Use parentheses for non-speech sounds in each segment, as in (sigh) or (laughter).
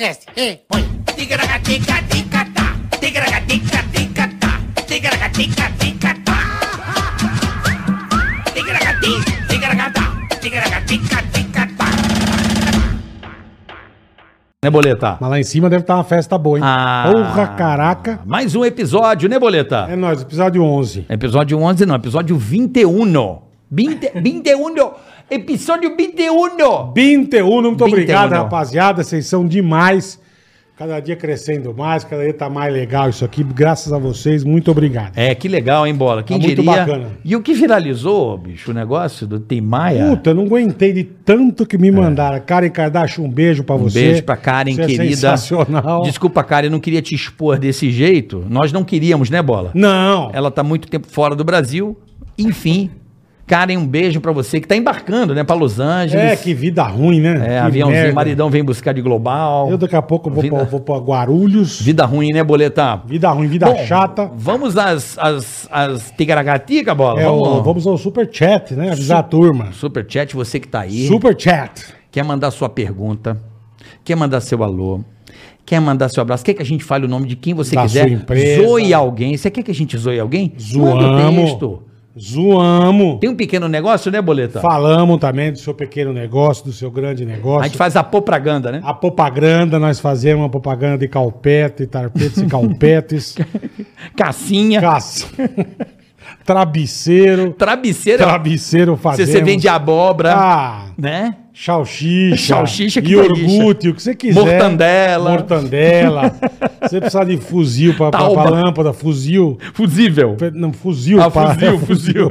Ticaracast. Ei, põe. Ticaracatica-ticatá. Ticaracatica-ticatá. Ticaracatica-ticatá. Ticaracati, ticaracatá. Ticaracatica-ticatá. Né, Boleta? Mas lá em cima deve estar uma festa boa, hein? Ah. Porra, caraca. Mais um episódio, né, Boleta? É nóis, episódio 11. Episódio 11 não, episódio 21. 20, 21. Episódio 21. 21, muito 21. obrigado, rapaziada. Vocês são demais. Cada dia crescendo mais, cada dia tá mais legal isso aqui. Graças a vocês, muito obrigado. É, que legal, hein, Bola? Quem Tá muito diria? bacana. E o que viralizou, bicho, o negócio do Tim Maia? Puta, não aguentei de tanto que me mandaram. Karen Kardashian, um beijo pra É. Um você. beijo pra Karen, Você é querida. sensacional. Desculpa, Karen, eu não queria te expor desse jeito. Nós não queríamos, né, Bola? Não. Ela tá muito tempo fora do Brasil. Enfim, Karen, um beijo pra você que tá embarcando, né, pra Los Angeles. É, que vida ruim, né? É, Que aviãozinho, merda. maridão vem buscar de global. Eu daqui a pouco vou, Vida- pra, vou pra Guarulhos. Vida ruim, né, Boleta? Vida ruim, vida Bom, chata. Vamos às, às, às tigaragatica, Bola? É, o- vamos. vamos ao super chat, né? Avisar a turma. Super chat, você que tá aí. Super chat. Quer mandar sua pergunta, quer mandar seu alô, quer mandar seu abraço, quer que a gente fale o nome de quem você Da quiser, zoe alguém. Você quer que a gente zoe alguém? Manda o Zoamos. texto. Zoamos. Tem um pequeno negócio, né, Boleta? Falamos também do seu pequeno negócio, do seu grande negócio. A gente faz a propaganda, né? A propaganda, nós fazemos uma propaganda de calpete, tarpetes e calpetes. Cassinha. Travesseiro. travesseira. Travesseiro Se fazemos. você vende abóbora, Ah, né? Salsicha, Salsicha, que iogurte, o que você quiser. Mortandela. Mortandela. (laughs) você precisar de fuzil para Tauba. lâmpada, fuzil. Fusível. Não, fuzil. Ah, pra- fuzil, (laughs) fuzil.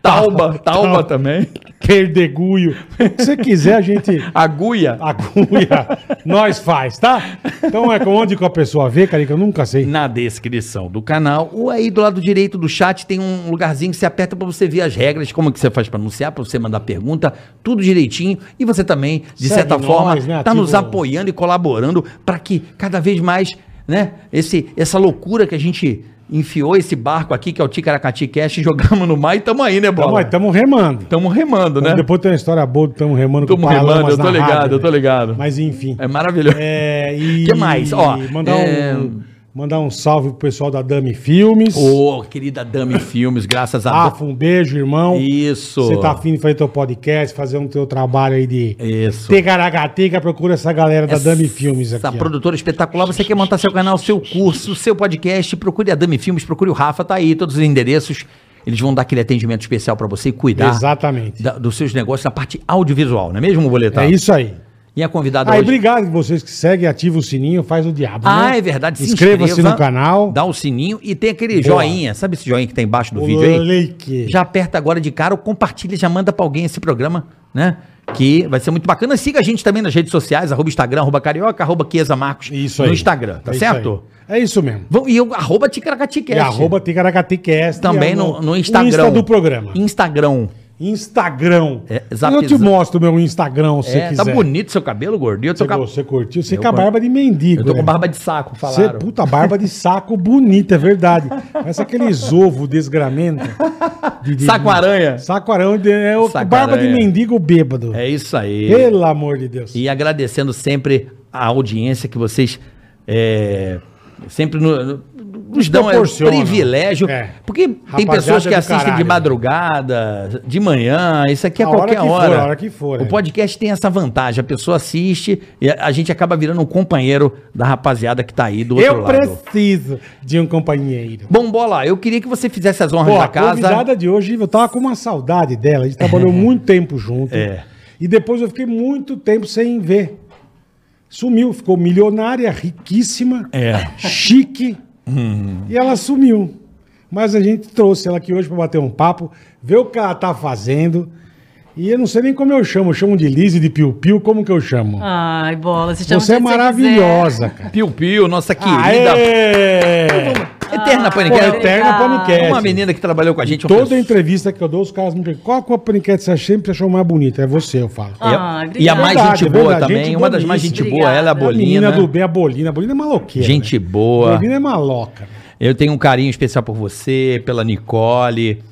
Tauba, tauba também. Perdegulho. O que você quiser, a gente Agulha. agulha, nós faz, tá? Então é com onde que a pessoa vê, que eu nunca sei. Na descrição do canal, ou aí do lado direito do chat tem um lugarzinho que você aperta para você ver as regras, como que você faz para anunciar, para você mandar pergunta, tudo direitinho. E você também, de Segue certa nós, forma, né? tá nos apoiando e colaborando para que cada vez mais, né, esse, essa loucura que a gente enfiou esse barco aqui, que é o Ticaracati Cash, (laughs) jogamos no mar e tamo aí, né, Tamo, Bola? aí, tamo remando. Tamo remando, né? Depois tem uma história boa, tamo remando Tamo Paralamas remando, eu tô ligado, rádio, eu tô né? ligado. Mas enfim. É maravilhoso. É, e (laughs) Que mais? Ó, mandar, é- um, mandar um salve pro pessoal da Dami Filmes. Ô, querida Dami Filmes, graças a Rafa, um beijo, irmão. Isso. Você tá afim de fazer teu podcast, fazer um teu trabalho aí de Isso. Tegaragateca, procura essa galera da Dami Filmes aqui. Essa ó. produtora espetacular, você quer montar seu canal, seu curso, seu podcast, procure a Dami Filmes, procure o Rafa, tá aí, todos os endereços. Eles vão dar aquele atendimento especial pra você e cuidar Exatamente. da- dos seus negócios na parte audiovisual, não é mesmo, Boletar? É isso aí. E a convidada Aí, hoje... obrigado vocês que seguem, ativa o sininho, faz o diabo. Ah, né? é verdade. se Inscreva-se inscreva, no canal. Dá o sininho e tem aquele Boa. joinha. Sabe esse joinha que tá embaixo do vídeo aí? Que- Já aperta agora de cara ou compartilha, já manda pra alguém esse programa, né? Que vai ser muito bacana. Siga a gente também nas redes sociais, arroba Instagram, arroba Carioca, arroba Chiesa Marcos Isso aí. no Instagram, tá É isso certo? aí. É isso mesmo. Vão- E eu, arroba Ticaracaticast. E arroba Ticaracatecast. Também no, no o Instagram. Insta do programa. Instagram. Instagram. É, eu te mostro meu Instagram, se você É, quiser. tá bonito seu cabelo, gordinho. Você, com a- você curtiu? Você Eu com a barba de mendigo. eu tô com né? barba de saco, Você, falaram. puta, barba de saco bonita, é verdade. Parece aqueles (laughs) ovos desgramento. de- de- Saco aranha. Saco aranha é o Saco barba de mendigo bêbado. É isso aí. Pelo amor de Deus. E agradecendo sempre a audiência que vocês é, sempre no- nos dão é, proporcionam. privilégio. É. Porque tem Rapaziada pessoas que do assistem de caralho. madrugada, de manhã, isso aqui é A hora qualquer que for, hora. a hora que for, o é. podcast tem essa vantagem. A pessoa assiste e a, a gente acaba virando um companheiro da rapaziada que tá aí do outro Eu lado. preciso de um companheiro. Bom, Bola, eu queria que você fizesse as honras Pô, da a casa. convidada de hoje, eu tava com uma saudade dela. A gente trabalhou (laughs) muito tempo junto. É. E depois eu fiquei muito tempo sem ver. Sumiu, ficou milionária, riquíssima, É. chique. E ela sumiu. Mas a gente trouxe ela aqui hoje para bater um papo, ver o que ela tá fazendo. E eu não sei nem como eu chamo. Eu chamo de Lise, de Piu Piu, como que eu chamo? Ai, bola, você chama Você é maravilhosa, cara. Piu Piu, nossa querida. Aê! Eterna Pô, Paniquete. eterna paniquete. Uma menina que trabalhou com a gente. Toda pessoa- entrevista que eu dou, os caras me perguntam qual que é a paniquete você sempre achou mais bonita? É você, eu falo. Ah, E a- e a mais Verdade, gente é boa verdade, também. gente uma das mais gente boníssima. boa, ela é a É a menina Bolina. do bem, a Bolina. A Bolina é maloqueira. Gente né? boa. A Bolina é maloca. né? Eu tenho um carinho especial por você, pela Nicole,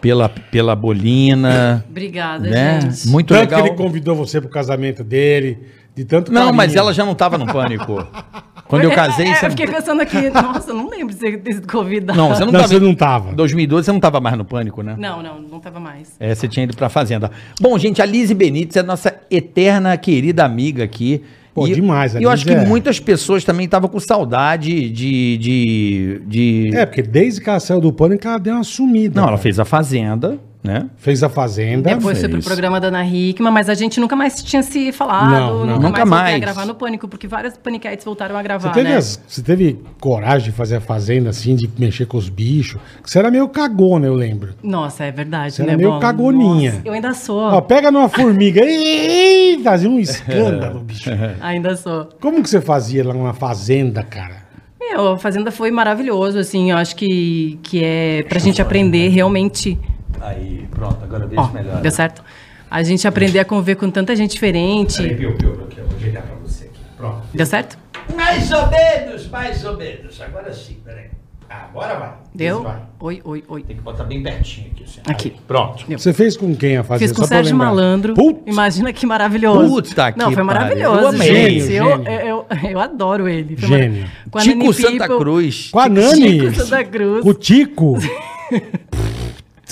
pela, pela Bolina. Obrigada, né? gente. Muito Tanto legal. que ele convidou você pro casamento dele. De tanto Não, carinho. mas ela já não tava no pânico. (laughs) Quando eu casei, É, você eu fiquei pensando aqui, (laughs) nossa, eu não lembro de ter sido convidada. Não, você não Não, tava. você não tava. Em 2012 você não tava mais no pânico, né? Não, não, não tava mais. É, você tinha ido pra fazenda. Bom, gente, a Lise Benítez é nossa eterna querida amiga aqui. Pô, demais, a E eu acho que é- muitas pessoas também estavam com saudade de. de, de... É, porque desde que ela saiu do pânico, ela deu uma sumida. Não, ela cara. fez a Fazenda, né? Fez a Fazenda. Depois foi pro programa da Ana Hickman, mas a gente nunca mais tinha se falado, Não, não. nunca, Nunca mais, voltei mais. a gravar no Pânico, porque várias paniquetes voltaram a Você gravar, teve, né? as- você teve coragem de fazer a Fazenda assim, de mexer com os bichos? Que Você era meio cagona, eu lembro. Nossa, é verdade, Você né, era meio Bola? cagoninha. Nossa, eu ainda sou, Ó, pega numa formiga. (laughs) Ih, fazia um escândalo, bicho. (laughs) ainda sou. Como que você fazia lá numa fazenda, cara? Meu, a Fazenda foi maravilhoso, assim, eu acho que, que é pra gente aprender realmente... Aí, pronto, agora vejo Ó, deu certo? A gente aprender a conviver com tanta gente diferente. Piu, piu, aqui, eu vou virar pra você aqui. Pronto. Deu certo? Mais ou menos, mais ou menos. Agora sim, peraí. Agora vai. Deu? vai. Oi, oi, oi. Tem que botar bem pertinho aqui. Assim. Aqui. Aí, pronto. Deu. Você fez com quem a fazenda? Fiz com o Sérgio. Malandro. Putz, Imagina que maravilhoso. Putz, tá aqui, Não, foi maravilhoso, Eu amei. gente. Gênio, eu, gênio. eu, eu adoro ele. Foi Gênio. Com a Tico Nani Santa People, Cruz. com a Nani. Chico Santa Cruz. O Tico. (laughs)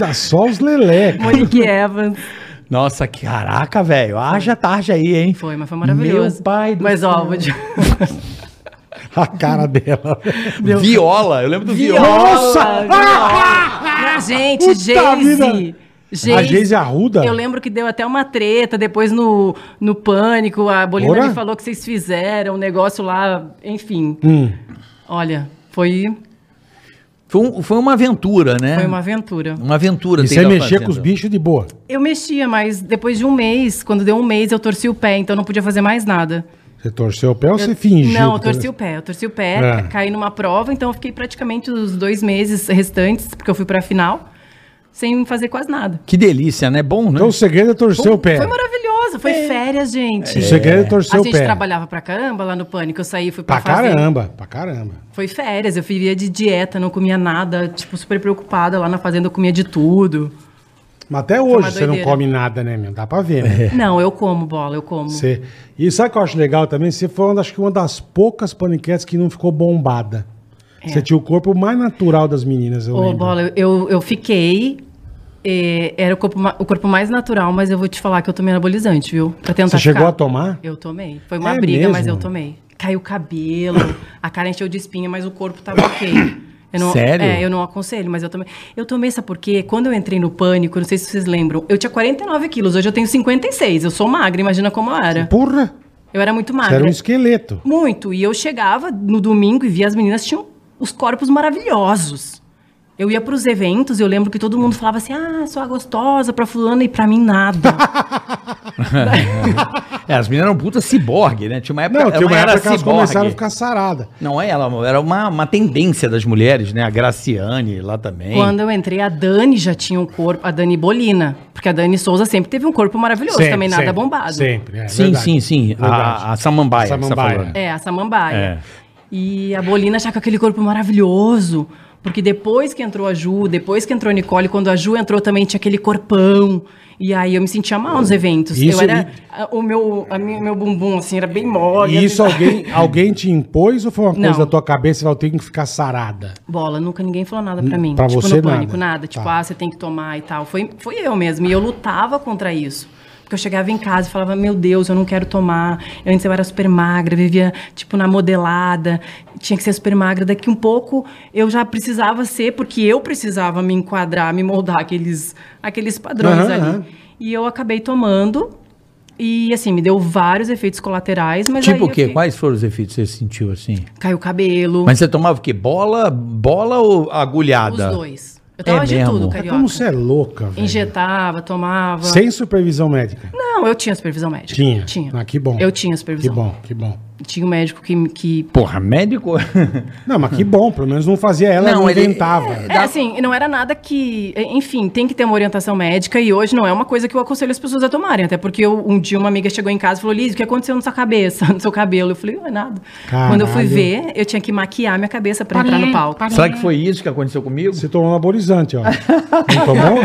Tá só os lelé. Monique Evans. Nossa, que caraca, velho. Haja tarde aí, hein? Foi, mas foi maravilhoso. Meu pai do Mas, ó, céu. vou te... (laughs) A cara dela. Viola, eu lembro do Viola. Nossa! Viola! Gente, vida. A Geise Arruda? Eu lembro que deu até uma treta depois no, no Pânico. A Bolina Ora? me falou que vocês fizeram um negócio lá, enfim. Hum. Olha, foi, Foi, um- foi uma aventura, né? foi uma aventura. Uma aventura. E você mexia fazenda. com os bichos de boa. Eu mexia, mas depois de um mês, quando deu um mês, eu torci o pé, então eu não podia fazer mais nada. Você torceu o pé ou você fingiu? Não, eu que- torci o pé. Eu torci o pé, É. caí numa prova, então eu fiquei praticamente os dois meses restantes, porque eu fui pra final, sem fazer quase nada. Que delícia, né? Bom, né? Então o segredo é torcer o pé. Foi maravilhoso, foi férias, gente. O segredo é torcer A o gente pé. trabalhava pra caramba lá no Pânico, eu saí, fui pra, Pra fazenda. caramba, pra caramba. Foi férias, eu vivia de dieta, não comia nada, tipo, super preocupada. Lá na fazenda eu comia de tudo. Mas até hoje você não come nada, né, meu? Dá pra ver, É. né? (laughs) Não, eu como bola, eu como. Você... E sabe o que eu acho legal também? Você foi uma, das- acho que uma das poucas paniquetes que não ficou bombada. Você tinha o corpo mais natural das meninas, eu É. Ô, lembro. bola, eu, eu fiquei. eh, era o corpo, o corpo mais natural, mas eu vou te falar que eu tomei anabolizante, viu? Pra tentar Você chegou ficar. a tomar? Eu tomei. Foi uma É briga, mas mesmo? eu tomei. Caiu o cabelo, a cara encheu de espinha, mas o corpo tava ok. Eu não, Sério? É, eu não aconselho, mas eu tomei. Eu tomei, sabe por quê? Quando eu entrei no pânico, não sei se vocês lembram, eu tinha 49 quilos, hoje eu tenho 56. Eu sou magra, imagina como eu era. Porra! Eu era muito Você magra. era um esqueleto. Muito. E eu chegava no domingo e via as meninas tinham os corpos maravilhosos. Eu ia para os eventos e eu lembro que todo mundo falava assim: ah, sou a gostosa pra fulano e pra mim nada. (laughs) É, as meninas eram puta ciborgue, né? Tinha uma época, Não, tinha uma era época que elas começaram a ficar saradas. Não é ela, era uma, uma tendência das mulheres, né? A Graciane lá também. Quando eu entrei, a Dani já tinha um corpo, a Dani Bolina. Porque a Dani Souza sempre teve um corpo maravilhoso, Sempre, também nada sempre, bombado. Sempre, é Sim, verdade. sim, sim. Verdade. A, a Samambaia. você tá Samambaia. falando. É, a Samambaia. É. E a Bolina já com aquele corpo maravilhoso. Porque depois que entrou a Ju, depois que entrou a Nicole, quando a Ju entrou também tinha aquele corpão. E aí eu me sentia mal nos eventos. Isso eu era. e- O meu, a minha- meu bumbum, assim, era bem mole. E isso assim. alguém, (laughs) alguém te impôs ou foi uma coisa Não. da tua cabeça e falou, tem que ficar sarada? Bola, nunca ninguém falou nada pra mim. Pra tipo, você, no pânico, nada. nada. Tipo, Tá. ah, você tem que tomar e tal. Foi, foi eu mesmo. E eu lutava contra isso. Eu chegava em casa e falava, meu Deus, eu não quero tomar. Eu, antes eu era super magra, vivia, tipo, na modelada. Tinha que ser super magra. Daqui um pouco eu já precisava ser, porque eu precisava me enquadrar, me moldar aqueles, aqueles padrões Aham, ali. aham. E eu acabei tomando. E, assim, me deu vários efeitos colaterais. Mas Tipo o quê? fiquei- Quais foram os efeitos que você sentiu assim? Caiu o cabelo. Mas você tomava o quê? Bola, bola ou agulhada? Os dois. Eu tomava É de mesmo? tudo, carioca. como você é louca, velho. Injetava, tomava. Sem supervisão médica. Não, eu tinha supervisão médica. Tinha? Tinha. Ah, que bom. Eu tinha Que supervisão. bom, que bom. Tinha um médico que. que Porra, médico. (laughs) Não, mas que bom, pelo menos não fazia ela, Não, não, ele- inventava. É, assim, não era nada que. Enfim, tem que ter uma orientação médica e hoje não é uma coisa que eu aconselho as pessoas a tomarem. Até porque eu- um dia uma amiga chegou em casa e falou: Liz, o que aconteceu na sua cabeça, (laughs) no seu cabelo? Eu falei: não é nada. Quando eu fui Caralho. ver, eu tinha que maquiar minha cabeça pra entrar no palco. Será que foi isso que aconteceu comigo? Você tomou anabolizante, ó. Não tomou?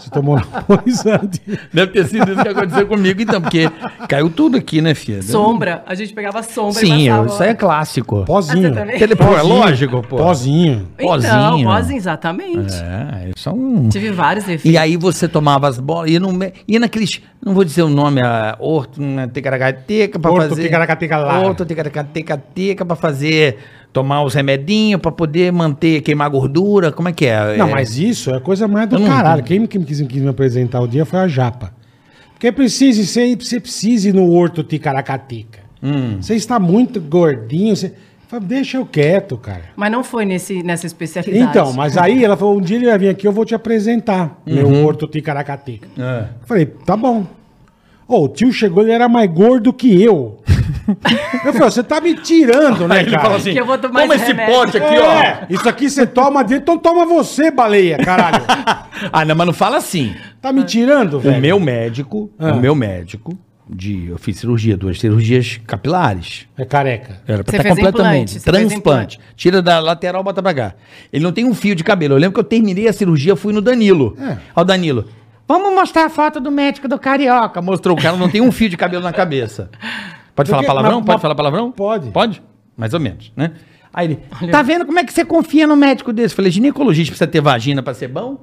Você tomou anabolizante. Deve ter sido isso que aconteceu comigo, então, porque caiu tudo aqui, né, filha? Sombra, a gente pegava sombra Sim, e passava. isso aí é clássico. Pozinho. Ah, você também? Tele- pô, é lógico, pô. Pozinho. Então, pozinho. pozinho, exatamente. É, isso é um... Tive vários efeitos. E aí você tomava as bolas, ia, no, ia naqueles, não vou dizer o nome, a orto, né, ticaracateca pra Orto, fazer... ticaracateca lá. Orto, ticaracateca pra fazer, tomar os remedinhos pra poder manter, queimar gordura, como é que é? Não, É, mas isso é coisa mais do Eu não caralho. Quem, quem quis, quis me apresentar o dia foi a Japa. Porque precisa, você, você precisa ir no horto ticaracateca. Hum. Você está muito gordinho. Você... Fala, Deixa eu quieto, cara. Mas não foi nesse, nessa especialidade. Então, mas aí ela falou: um dia ele vai vir aqui, eu vou te apresentar meu Uhum. horto ticaracateca. É. Eu falei, tá bom. Ô, o tio chegou, ele era mais gordo que eu. (laughs) eu falei, você tá me tirando, né, Aí ele cara? fala assim, Que eu vou tomar toma esse esse remédio." pote aqui, É, isso aqui você toma dentro, então toma você, baleia, caralho. ó. (laughs) Ah, não, mas não fala assim. Tá me tirando, O velho? meu médico, Ah. o meu médico, de, eu fiz cirurgia, duas cirurgias capilares. É careca. Era pra Você estar fez completamente. implante, você fez Transplante. Tira da lateral, bota pra cá. Ele não tem um fio de cabelo. Eu lembro que eu terminei a cirurgia, fui no Danilo. É. Ó, o Danilo. Vamos mostrar a foto do médico do Carioca. Mostrou, o cara não tem um fio de cabelo na cabeça. Pode falar Porque- palavrão? mas- Pode mas- falar palavrão? Pode. Pode? Mais ou menos, né? Aí ele, tá vendo como é que você confia no médico desse? Eu falei, ginecologista precisa ter vagina pra ser bom?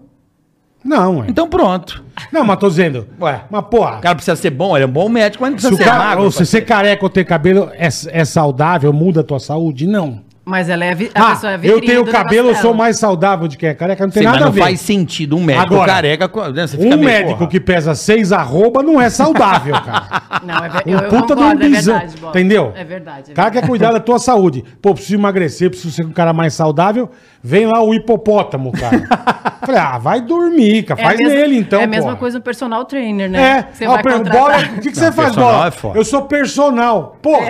Não, ué. Então pronto. Não, mas tô dizendo. Ué. Mas, porra, O cara precisa ser bom, ele é um bom médico, mas não se precisa o ser cara, magro. ou se você careca ou ter cabelo é, é saudável, muda a tua saúde? Não. Mas ela é a, vi- a Ah, pessoa é a eu tenho do cabelo, eu sou mais saudável de quem é careca, não tem Sim, mas nada a não ver. faz sentido um médico Agora, careca. né, você fica Um meio, médico porra. que pesa seis arroba não é saudável, cara. (laughs) Não, é ver- Um eu, eu puta de um concordo, é bisão. verdade, Bob. Entendeu? É verdade. É O cara quer cuidar da tua saúde. Pô, preciso emagrecer, preciso ser um cara mais saudável. Vem lá o hipopótamo, cara. (laughs) Falei, ah, vai dormir, cara. É a Faz mesma- nele então, É a mesma porra. coisa no personal trainer, né? É, Você ah, vai bola, o que, que você Não, faz, personal bola? é. Eu sou personal. Porra,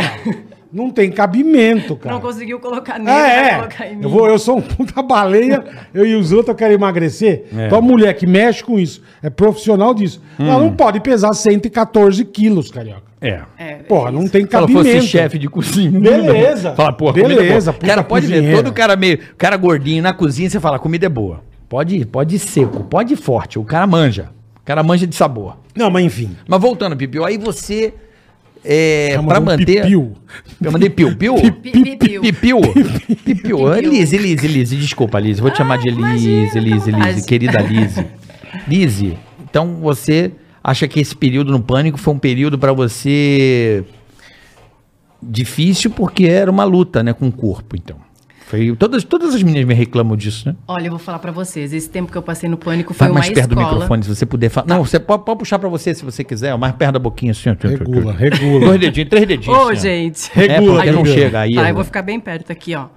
não tem cabimento, cara. Não conseguiu colocar nele, É, é. colocar em mim. Eu, vou, eu sou um puta baleia, eu e os outros eu quero emagrecer. É. Então a mulher que mexe com isso, é profissional disso. Ela Hum. não pode pesar 114 quilos, carioca. É. É, Porra, não tem Se ela cabimento. fosse chefe de cozinha. Beleza. Fala, porra, Beleza, comida é puta Cara, pode ver, cozinheira. todo cara meio, cara gordinho na cozinha, você fala, comida é boa. Pode ir, pode ir seco, pode ir forte, o cara manja. O cara manja de sabor. Não, mas enfim. Mas voltando, Pipiu, aí você, é, de um manter... pipiu. Eu mandei piu-piu? (laughs) Pi- Pipiu. Pipiu? Pipiu. Lise, Lise, Lise, desculpa, Lise. Vou te chamar de Ah, Lise, imagina, Lise, fica à Lise, vontade. querida Lise. (laughs) Lise, então você acha que esse período no pânico foi um período pra você difícil porque era uma luta, né, com o corpo, então. Foi, todas, todas as meninas me reclamam disso, né? Olha, eu vou falar pra vocês. Esse tempo que eu passei no pânico foi Vai uma mais perto do escola. microfone, se você puder falar. Não, você pode, pode puxar pra você se você quiser, ó, mais perto da boquinha assim. ó. Regula, regula. Dois dedinhos, três dedinhos. Ô, assim, ó. gente. É, Regula, porque não chega aí. Tá, eu vou ficar bem perto aqui, ó.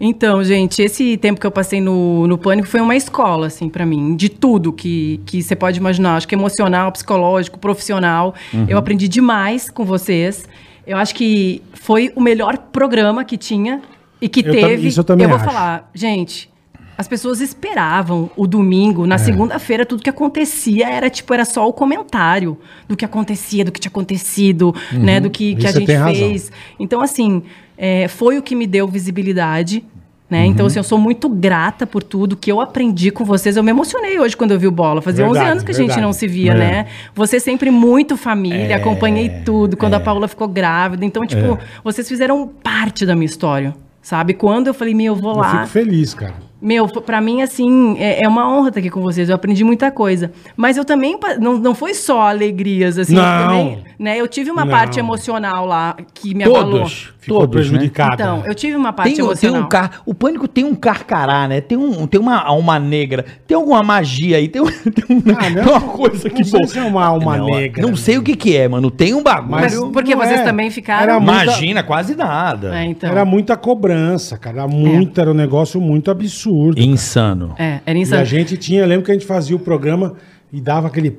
Então, gente, esse tempo que eu passei no, no pânico foi uma escola, assim, pra mim, de tudo que, que você pode imaginar. Acho que emocional, psicológico, profissional. Uhum. Eu aprendi demais com vocês. Eu acho que foi o melhor programa que tinha e que Eu teve. isso eu também vou acho. falar, gente. As pessoas esperavam o domingo, É. na segunda-feira, tudo que acontecia era tipo, era só o comentário do que acontecia, do que tinha acontecido, né? Do que, que a gente fez. Então, assim, é, foi o que me deu visibilidade. Né? Uhum. Então, assim, eu sou muito grata por tudo que eu aprendi com vocês. Eu me emocionei hoje quando eu vi o Bola. Fazia Verdade, 11 anos que a gente não se via, É. né? Você sempre muito família, É, acompanhei tudo. Quando a Paula ficou grávida. Então, É. tipo, vocês fizeram parte da minha história. Sabe? Quando eu falei, meu, eu vou Eu lá. fico feliz, cara. Meu, pra mim, assim, é, é uma honra estar aqui com vocês. Eu aprendi muita coisa. Mas eu também, não, não foi só alegrias, assim. eu Não. também, né, eu tive uma Não. parte emocional lá que me abalou. Todos. Ficou Todos, né? prejudicado. Então, eu tive uma parte Tem, tem emocional. um car... O pânico tem um carcará, né? Tem, um, tem uma alma negra. Tem alguma magia aí. Tem, um, (laughs) tem um- Ah, não. tem uma coisa que. Não sei se é uma alma não, negra. Não sei o que, que é, mano. Tem um bagulho. Mas Mas porque vocês é. também ficaram... Era muita- Imagina, quase nada. É, então. Era muita cobrança, cara. Era, muito, era um negócio muito absurdo. Insano. É, era E insano. a gente tinha, eu lembro que a gente fazia o programa e dava aquele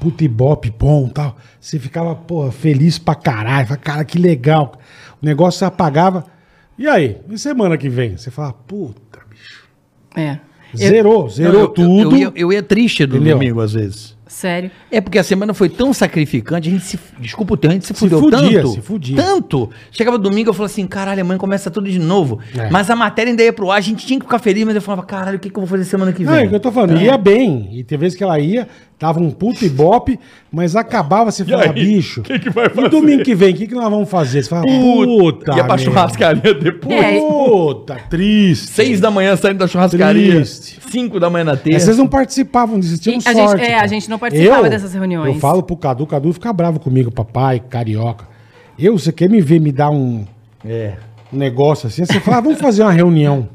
putibope bom e tal. Você ficava, porra, feliz pra caralho. Falava, cara, que legal. o negócio apagava. E aí? E semana que vem? Você fala, puta, bicho. É. Eu- Zerou, zerou Não, eu- tudo. Eu, ia, eu ia triste do Entendeu? domingo, às vezes. Sério. É porque a semana foi tão sacrificante, a gente se. Desculpa o termo, a gente se Se fudeu fudia, tanto. se fudia. Tanto. Chegava domingo, eu falava assim: caralho, amanhã começa tudo de novo. É. Mas a matéria ainda ia pro ar, a gente tinha que ficar feliz, mas eu falava: caralho, o que, que eu vou fazer semana que Não, é vem? o que eu tô falando, ia bem. E tem vezes que ela ia, tava um puto ibope, mas acabava, você falava, bicho. O que que vai E fazer? domingo que vem, o que, que nós vamos fazer? Você fala, puta. Ia pra churrascaria depois. É. Puta, triste. Seis da manhã saindo da churrascaria. Triste. Cinco da manhã na É, terça. vocês não participavam disso, tinham E a gente- sorte. é, cara. a gente não participava dessas reuniões. Eu falo pro Cadu, o Cadu fica bravo comigo, papai, carioca. Eu, você quer me ver me dar um, É. um negócio assim? Você fala, ah, vamos fazer uma reunião.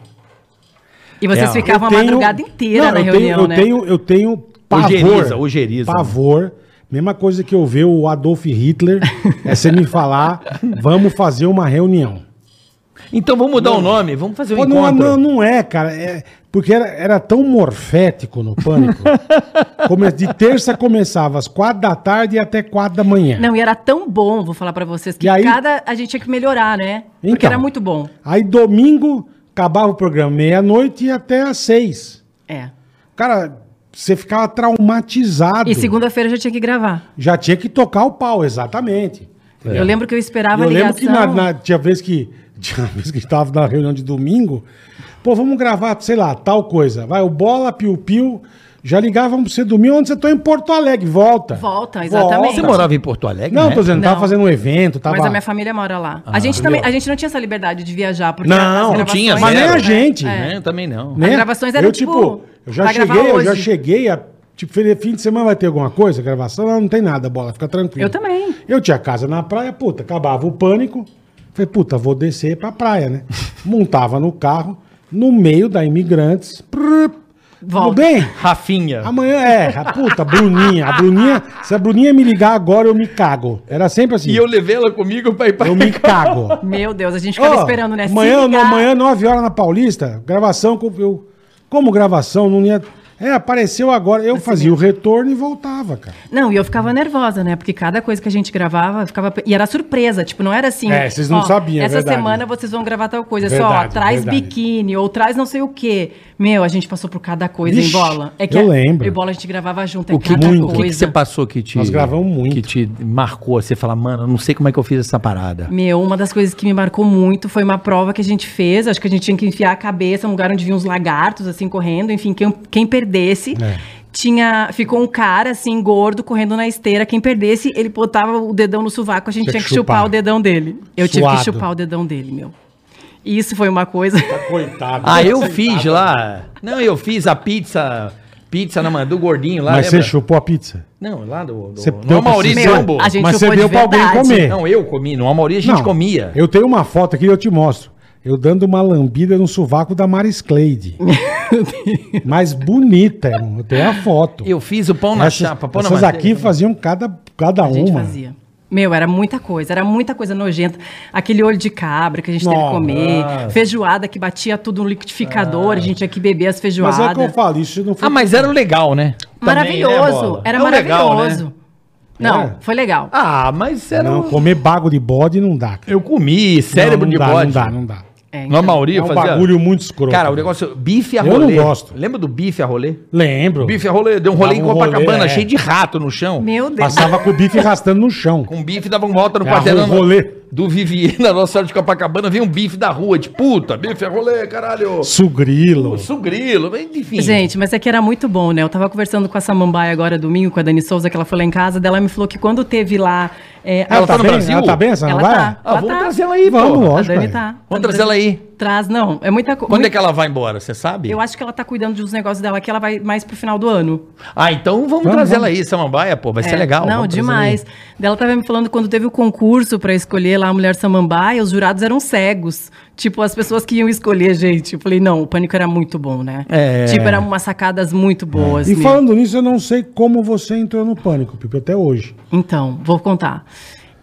E vocês É, ficavam a Eu madrugada inteira Não, na eu reunião, tenho, eu né? Tenho, eu tenho pavor. Ojeriza, ojeriza. Pavor. Mesma coisa que eu ver o Adolf Hitler, é você me falar, vamos fazer uma reunião. Então vamos mudar o nome, vamos fazer um Pô, não, encontro. não, não é, cara. É, porque era, era tão morfético no pânico. (laughs) Come- de terça começava às quatro da tarde e até quatro da manhã. Não, e era tão bom, vou falar pra vocês, que aí- cada a gente tinha que melhorar, né? Porque Então. era muito bom. Aí domingo acabava o programa meia-noite e até às seis. É. Cara, você ficava traumatizado. E segunda-feira já tinha que gravar. Já tinha que tocar o pau, exatamente. Eu lembro que eu esperava É. Eu a lembro ligação. que na, na- tinha vez que (laughs) tinha vez que estava na reunião de domingo, pô, vamos gravar, sei lá, tal coisa. Vai, o Bola, Piu Piu, já ligavam pra você domingo, onde você tá em Porto Alegre, volta. Volta, exatamente. Você morava em Porto Alegre? Não, né? tô dizendo, tava Não. fazendo um evento, tava... Mas a minha família mora lá. a gente também, a gente não tinha essa liberdade de viajar, porque Não, não tinha, Mas nem a gente, É. Né? Eu também não. né? As gravações eram eu, tipo, eu já cheguei, eu já cheguei a tipo, fim de semana vai ter alguma coisa, gravação? Não, não tem nada, bola, fica tranquilo. Eu também. Eu tinha casa na praia, puta, acabava o pânico. Falei, puta, vou descer pra praia, né? (laughs) Montava no carro, no meio da Imigrantes. Prrr, tudo bem? Rafinha. Amanhã é, a puta, Bruninha. A Bruninha, se a Bruninha me ligar agora, eu me cago. Era sempre assim. E eu levei ela comigo pra ir pra eu me cago. Meu Deus, a gente ficava Ó, esperando, né? Amanhã, amanhã, 9 horas na Paulista, gravação. com- Eu, como gravação, não ia. É, apareceu agora. Eu fazia o retorno e voltava, cara. Não, e eu ficava nervosa, né? Porque cada coisa que a gente gravava, ficava. E era surpresa, tipo, não era assim. É, vocês não sabiam, é Essa verdade. semana vocês vão gravar tal coisa. só, Verdade, ó, traz verdade. biquíni, ou traz não sei o quê. Meu, a gente passou por cada coisa Vixe, em bola. É que eu a- lembro. E bola a gente gravava junto, é O que, cada o coisa. que, que você passou que te. Nós gravamos muito. Que te marcou? Você fala, mano, eu não sei como é que eu fiz essa parada. Meu, uma das coisas que me marcou muito foi uma prova que a gente fez. Acho que a gente tinha que enfiar a cabeça num lugar onde vinham uns lagartos, assim, correndo. Enfim, quem, quem perdesse. É. Tinha, ficou um cara, assim, gordo, correndo na esteira. Quem perdesse, ele botava o dedão no sovaco, a gente Tinha tinha que que chupar. chupar. o dedão dele. Eu tive Suado. que chupar o dedão dele, meu. E isso foi uma coisa. Coitado. Ah, eu fiz lá. Não, eu fiz a pizza. Pizza na man- do gordinho lá. Mas você lembra? chupou a pizza? Não, lá do. do Você no deu Amaury você- Sambo. a gente Mas você deu de pra alguém comer. Não, eu comi. No Amaury a gente Não, comia. Eu tenho uma foto aqui, eu te mostro. Eu dando uma lambida no sovaco da Maris Cleide. (laughs) Mas bonita, irmão. Eu tenho a foto. Eu fiz o pão na essas chapa. Pão na essas manteiga. aqui faziam cada, cada A gente uma. fazia. Meu, era muita coisa, era muita coisa nojenta. Aquele olho de cabra que a gente teve que Nossa. comer, feijoada que batia tudo no liquidificador, a gente tinha que beber as Mas feijoadas. é o que eu falo, isso não foi. Ah, mas era legal, né? Maravilhoso, Também, né, era É um legal, maravilhoso. né? Não, É. foi legal. Ah, mas era. Não, comer bago de bode não dá. cara. Eu comi cérebro não, de não dá, bode. Não dá, não dá. É, Amaury É eu um fazia. bagulho muito escroto. Cara, o negócio. Bife a Eu não rolê. gosto. Lembra do bife a rolê? Lembro. Bife a rolê. Deu um rolê Dava em um rolê, Copacabana, é. cheio de rato no chão. Meu Deus. Passava com o bife arrastando no chão. Com bife dava uma volta no É, quarteirão um rolê. Do Vivier, na Nossa Senhora de Copacabana, vinha um bife da rua, de puta, bife a rolê, caralho. Sugrilo. Sugrilo, enfim. Gente, mas é que era muito bom, né? Eu tava conversando com a Samambaia agora domingo, com a Dani Souza, que ela foi lá em casa, dela me falou que quando teve lá. é, Ela, Ela tá tá no bem? Brasil? Ela tá bem, essa vai? tá. Ah, Ela vamos tá. trazer ela aí, Vamos, pô. A lógico. Dani aí. tá. Vamos trazer ela aí. Traz, não. É muita coisa. Quando é que ela vai embora, você sabe? Eu acho que ela tá cuidando dos negócios dela que ela vai mais pro final do ano. Ah, então vamos, Vamos, trazer vamos. ela aí, Samambaia, pô, vai ser É, legal. Não, demais. Dela tava me falando quando teve o concurso pra escolher lá a mulher samambaia, os jurados eram cegos. Tipo, as pessoas que iam escolher, gente. Eu falei, não, o pânico era muito bom, né? É. Tipo, eram umas sacadas muito boas. E meu. falando nisso, eu não sei como você entrou no pânico, Pipe, até hoje. Então, vou contar.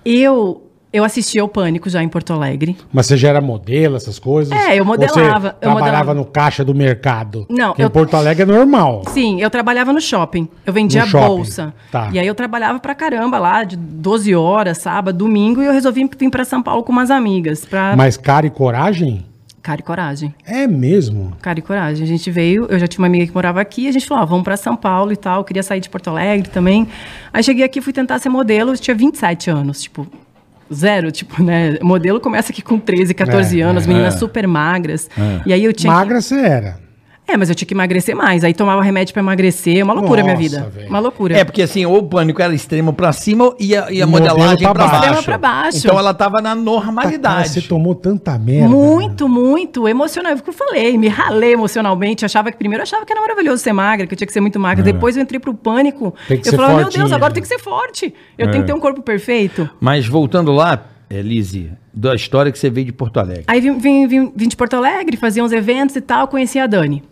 Eu Eu assistia o Pânico já em Porto Alegre. Mas você já era modelo, essas coisas? É, eu Ou modelava, Você eu trabalhava modelava. no caixa do mercado? Não, Porque eu- em Porto Alegre é normal. Sim, eu trabalhava no shopping. Eu vendia shopping, bolsa. tá. E aí eu trabalhava pra caramba lá, de 12 horas, sábado, domingo, e eu resolvi vir pra São Paulo com umas amigas. Pra... Mas cara e coragem? Cara e coragem. É mesmo. Cara e coragem. A gente veio, eu já tinha uma amiga que morava aqui, a gente falou, ó, vamos pra São Paulo e tal. Eu queria sair de Porto Alegre também. Aí cheguei aqui, fui tentar ser modelo, eu tinha 27 anos, tipo, zero, tipo, né? Modelo começa aqui com 13, 14 É, anos, é, meninas super magras. E aí eu tinha. que- Magra você era. É, mas eu tinha que emagrecer mais. Aí tomava remédio pra emagrecer. Uma loucura a minha Nossa, vida. velho. Uma loucura. É, porque assim, ou o pânico era extremo pra cima e a, e a modelagem pra pra baixo. pra baixo. Então ela tava na Cara, normalidade. você tomou tanta merda. Muito, muito emocional. Que eu falei, me ralei emocionalmente. Achava que primeiro eu achava que era maravilhoso ser magra, que eu tinha que ser muito magra. Depois eu entrei pro pânico. É. Tem que eu ser falava, meu fortinha, Deus, agora né? tem que ser forte. Eu É. tenho que ter um corpo perfeito. Mas voltando lá, Elise, da história que você veio de Porto Alegre. Aí vim, vim, vim, vim de Porto Alegre, fazia uns eventos e tal, conheci a Dani.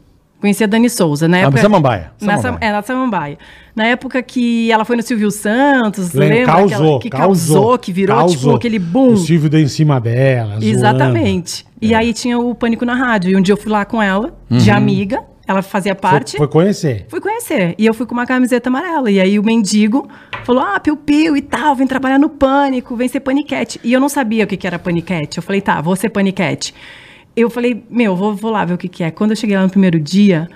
Conheci a Dani Souza. Ah, época, Samambaia, Na, Samambaia. Sam- é, na Samambaia. Na época que ela foi no Silvio Santos, Lembra? lembra? Causou, Aquela- que causou, que virou tipo causou. aquele boom. O Silvio deu em cima dela. zoando. Exatamente. E aí tinha o Pânico na Rádio. E um dia eu fui lá com ela, de amiga. Ela fazia Foi, parte. foi conhecer. Fui conhecer. E eu fui com uma camiseta amarela. E aí o mendigo falou: Ah, piu-piu e tal, vem trabalhar no pânico, vem ser paniquete. E eu não sabia o que, que era paniquete. Eu falei, tá, vou ser paniquete. Eu falei, meu, vou, vou lá ver o que, que é. Quando eu cheguei lá no primeiro dia,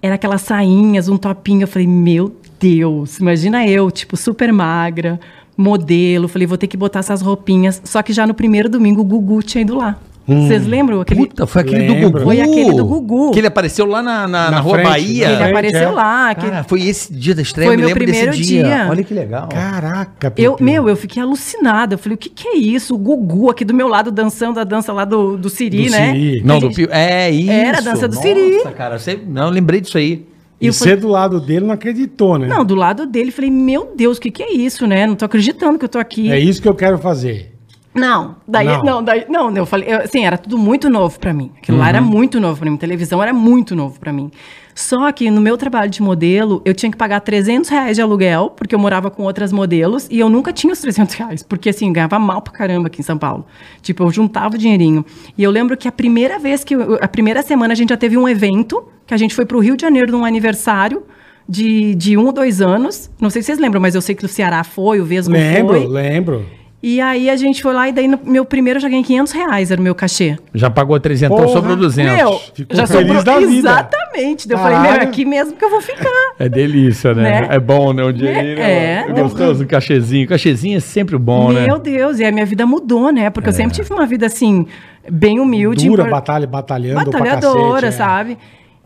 era aquelas sainhas, um topinho. Eu falei, meu Deus, imagina eu, tipo, super magra, modelo. Falei, vou ter que botar essas roupinhas. Só que já no primeiro domingo o Gugu tinha ido lá. Vocês lembram aquele. Puta, foi aquele do Lembro. Gugu. Foi aquele do Gugu. Que ele apareceu lá na, na, Na na Rua frente, Bahia. na Ele frente, apareceu é. lá. que- Cara, foi esse dia da estreia, Foi eu me meu lembro primeiro desse dia. dia. Olha que legal. Caraca, Eu, meu, eu fiquei alucinada. Eu falei, o que, que é isso? O Gugu aqui do meu lado dançando a dança lá do, do Siri, Do né? Siri. Não, A do gente- Pio. É isso. Era a dança do Nossa, Siri. cara, você... não, eu lembrei disso aí. E você do lado dele não acreditou, né? Não, do lado dele, falei, meu Deus, o que, que é isso, né? Não tô acreditando que eu tô aqui. É isso que eu quero fazer. Não, daí Não. não, daí não, eu falei, eu, assim, era tudo muito novo pra mim. Aquilo lá Uhum. era muito novo pra mim, televisão era muito novo pra mim. Só que no meu trabalho de modelo, eu tinha que pagar 300 reais de aluguel, porque eu morava com outras modelos, e eu nunca tinha os 300 reais, porque assim, ganhava mal pra caramba aqui em São Paulo. Tipo, eu juntava o dinheirinho. E eu lembro que a primeira vez que, eu- a primeira semana a gente já teve um evento, que a gente foi pro Rio de Janeiro num aniversário, de, de um ou dois anos. Não sei se vocês lembram, mas eu sei que o Ceará foi, o Vesgo Lembro, foi. lembro. E aí a gente foi lá e daí no meu primeiro eu já ganhei 500 reais, era o meu cachê. Já pagou 300, Porra, sobrou 200. Meu, Ficou já feliz sobrou da vida. Exatamente. Daí eu falei, meu, é aqui mesmo que eu vou ficar. É delícia, né? Né? É bom, né? O dinheirinho. É, é gostoso, o cachezinho. O cachezinho é sempre bom, né? meu Deus, e a minha vida mudou, né? Porque eu sempre tive uma vida assim, bem humilde. Dura, impor- batalha, batalhando batalhadora, cacete, é.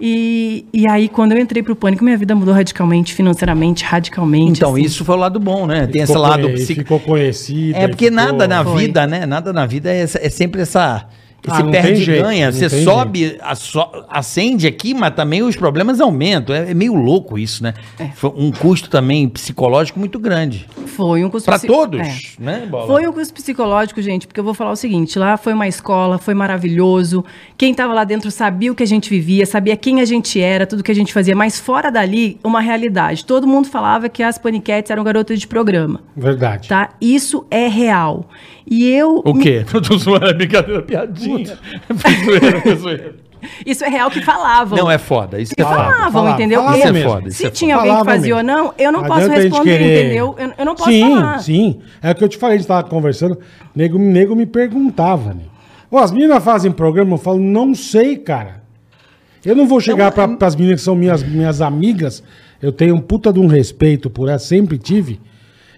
E, e aí, quando eu entrei pro pânico, minha vida mudou radicalmente, financeiramente, radicalmente. Então, assim. isso foi o lado bom, né? Tem esse Ficou lado conhe- psico... Ficou conhecido. É porque ficou- nada na Foi. vida, né? Nada na vida é, é sempre essa. Ah, tem perde e ganha. não Você sobe, a so- acende aqui, mas também os problemas aumentam. É, é meio louco isso, né? Foi um custo também psicológico muito grande. Foi um custo psi- todos, É. né, Bola? Foi um custo psicológico, gente, porque eu vou falar o seguinte: lá foi uma escola, foi maravilhoso. Quem estava lá dentro sabia o que a gente vivia, sabia quem a gente era, tudo que a gente fazia. Mas fora dali, uma realidade. Todo mundo falava que as paniquetes eram garotas de programa. Verdade. Tá? Isso é real. E eu. O quê? (laughs) Eu tô zoando, é brincadeira, piadinha. Foi zoeira, foi (laughs) zoeira. Isso é real que falavam. Não, é foda. Isso que Que é falavam, falava, entendeu? falava Isso é mesmo. foda, isso Se é tinha foda. alguém que Falava fazia ou não, eu não posso adianta gente responder, querer- entendeu? Eu, eu não posso sim, falar. Sim, É o que eu te falei, a gente tava conversando, nego, nego me perguntava, né? Ô, as meninas fazem programa, eu falo, não sei, cara. Eu não vou chegar para as meninas que são minhas, minhas amigas, eu tenho um puta de um respeito por elas, sempre tive.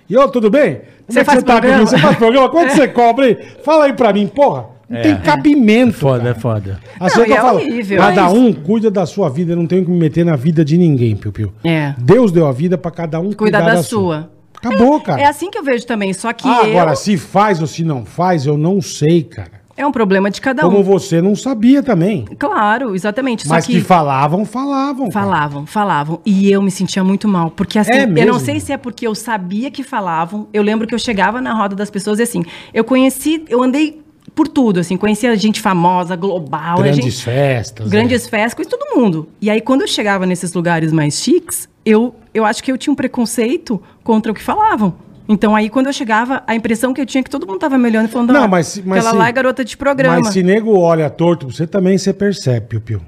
E, ô, tudo bem? Você é que faz você tá programa? Você faz programa? Quanto você cobra aí? Fala aí pra mim, porra. Não tem cabimento. Foda, cara. é foda. Assim Não, é que e eu é falo, horrível. cada um cuida da sua vida, eu não tenho que me meter na vida de ninguém, Piu Piu. É. Deus deu a vida pra cada um Cuidar da sua. Acabou, cara. É assim que eu vejo também, só que Ah, eu... agora, se faz ou se não faz, eu não sei, cara. É um problema de cada Como um. você não sabia também. Claro, exatamente. Mas que... que, falavam, falavam. cara. falavam, falavam. E eu me sentia muito mal. Porque assim, É eu não sei se é porque eu sabia que falavam. Eu lembro que eu chegava na roda das pessoas e assim, eu conheci, eu andei por tudo, assim, conhecia gente famosa, global, Grandes gente, festas. grandes festas, conheci todo mundo. E aí, quando eu chegava nesses lugares mais chiques, eu, eu acho que eu tinha um preconceito contra o que falavam. Então aí quando eu chegava, a impressão que eu tinha é que todo mundo tava me olhando e falando, Não, "Ah, mas, mas aquela se- lá é garota de programa. Mas se nego olha torto, você também você percebe, Piu Piu.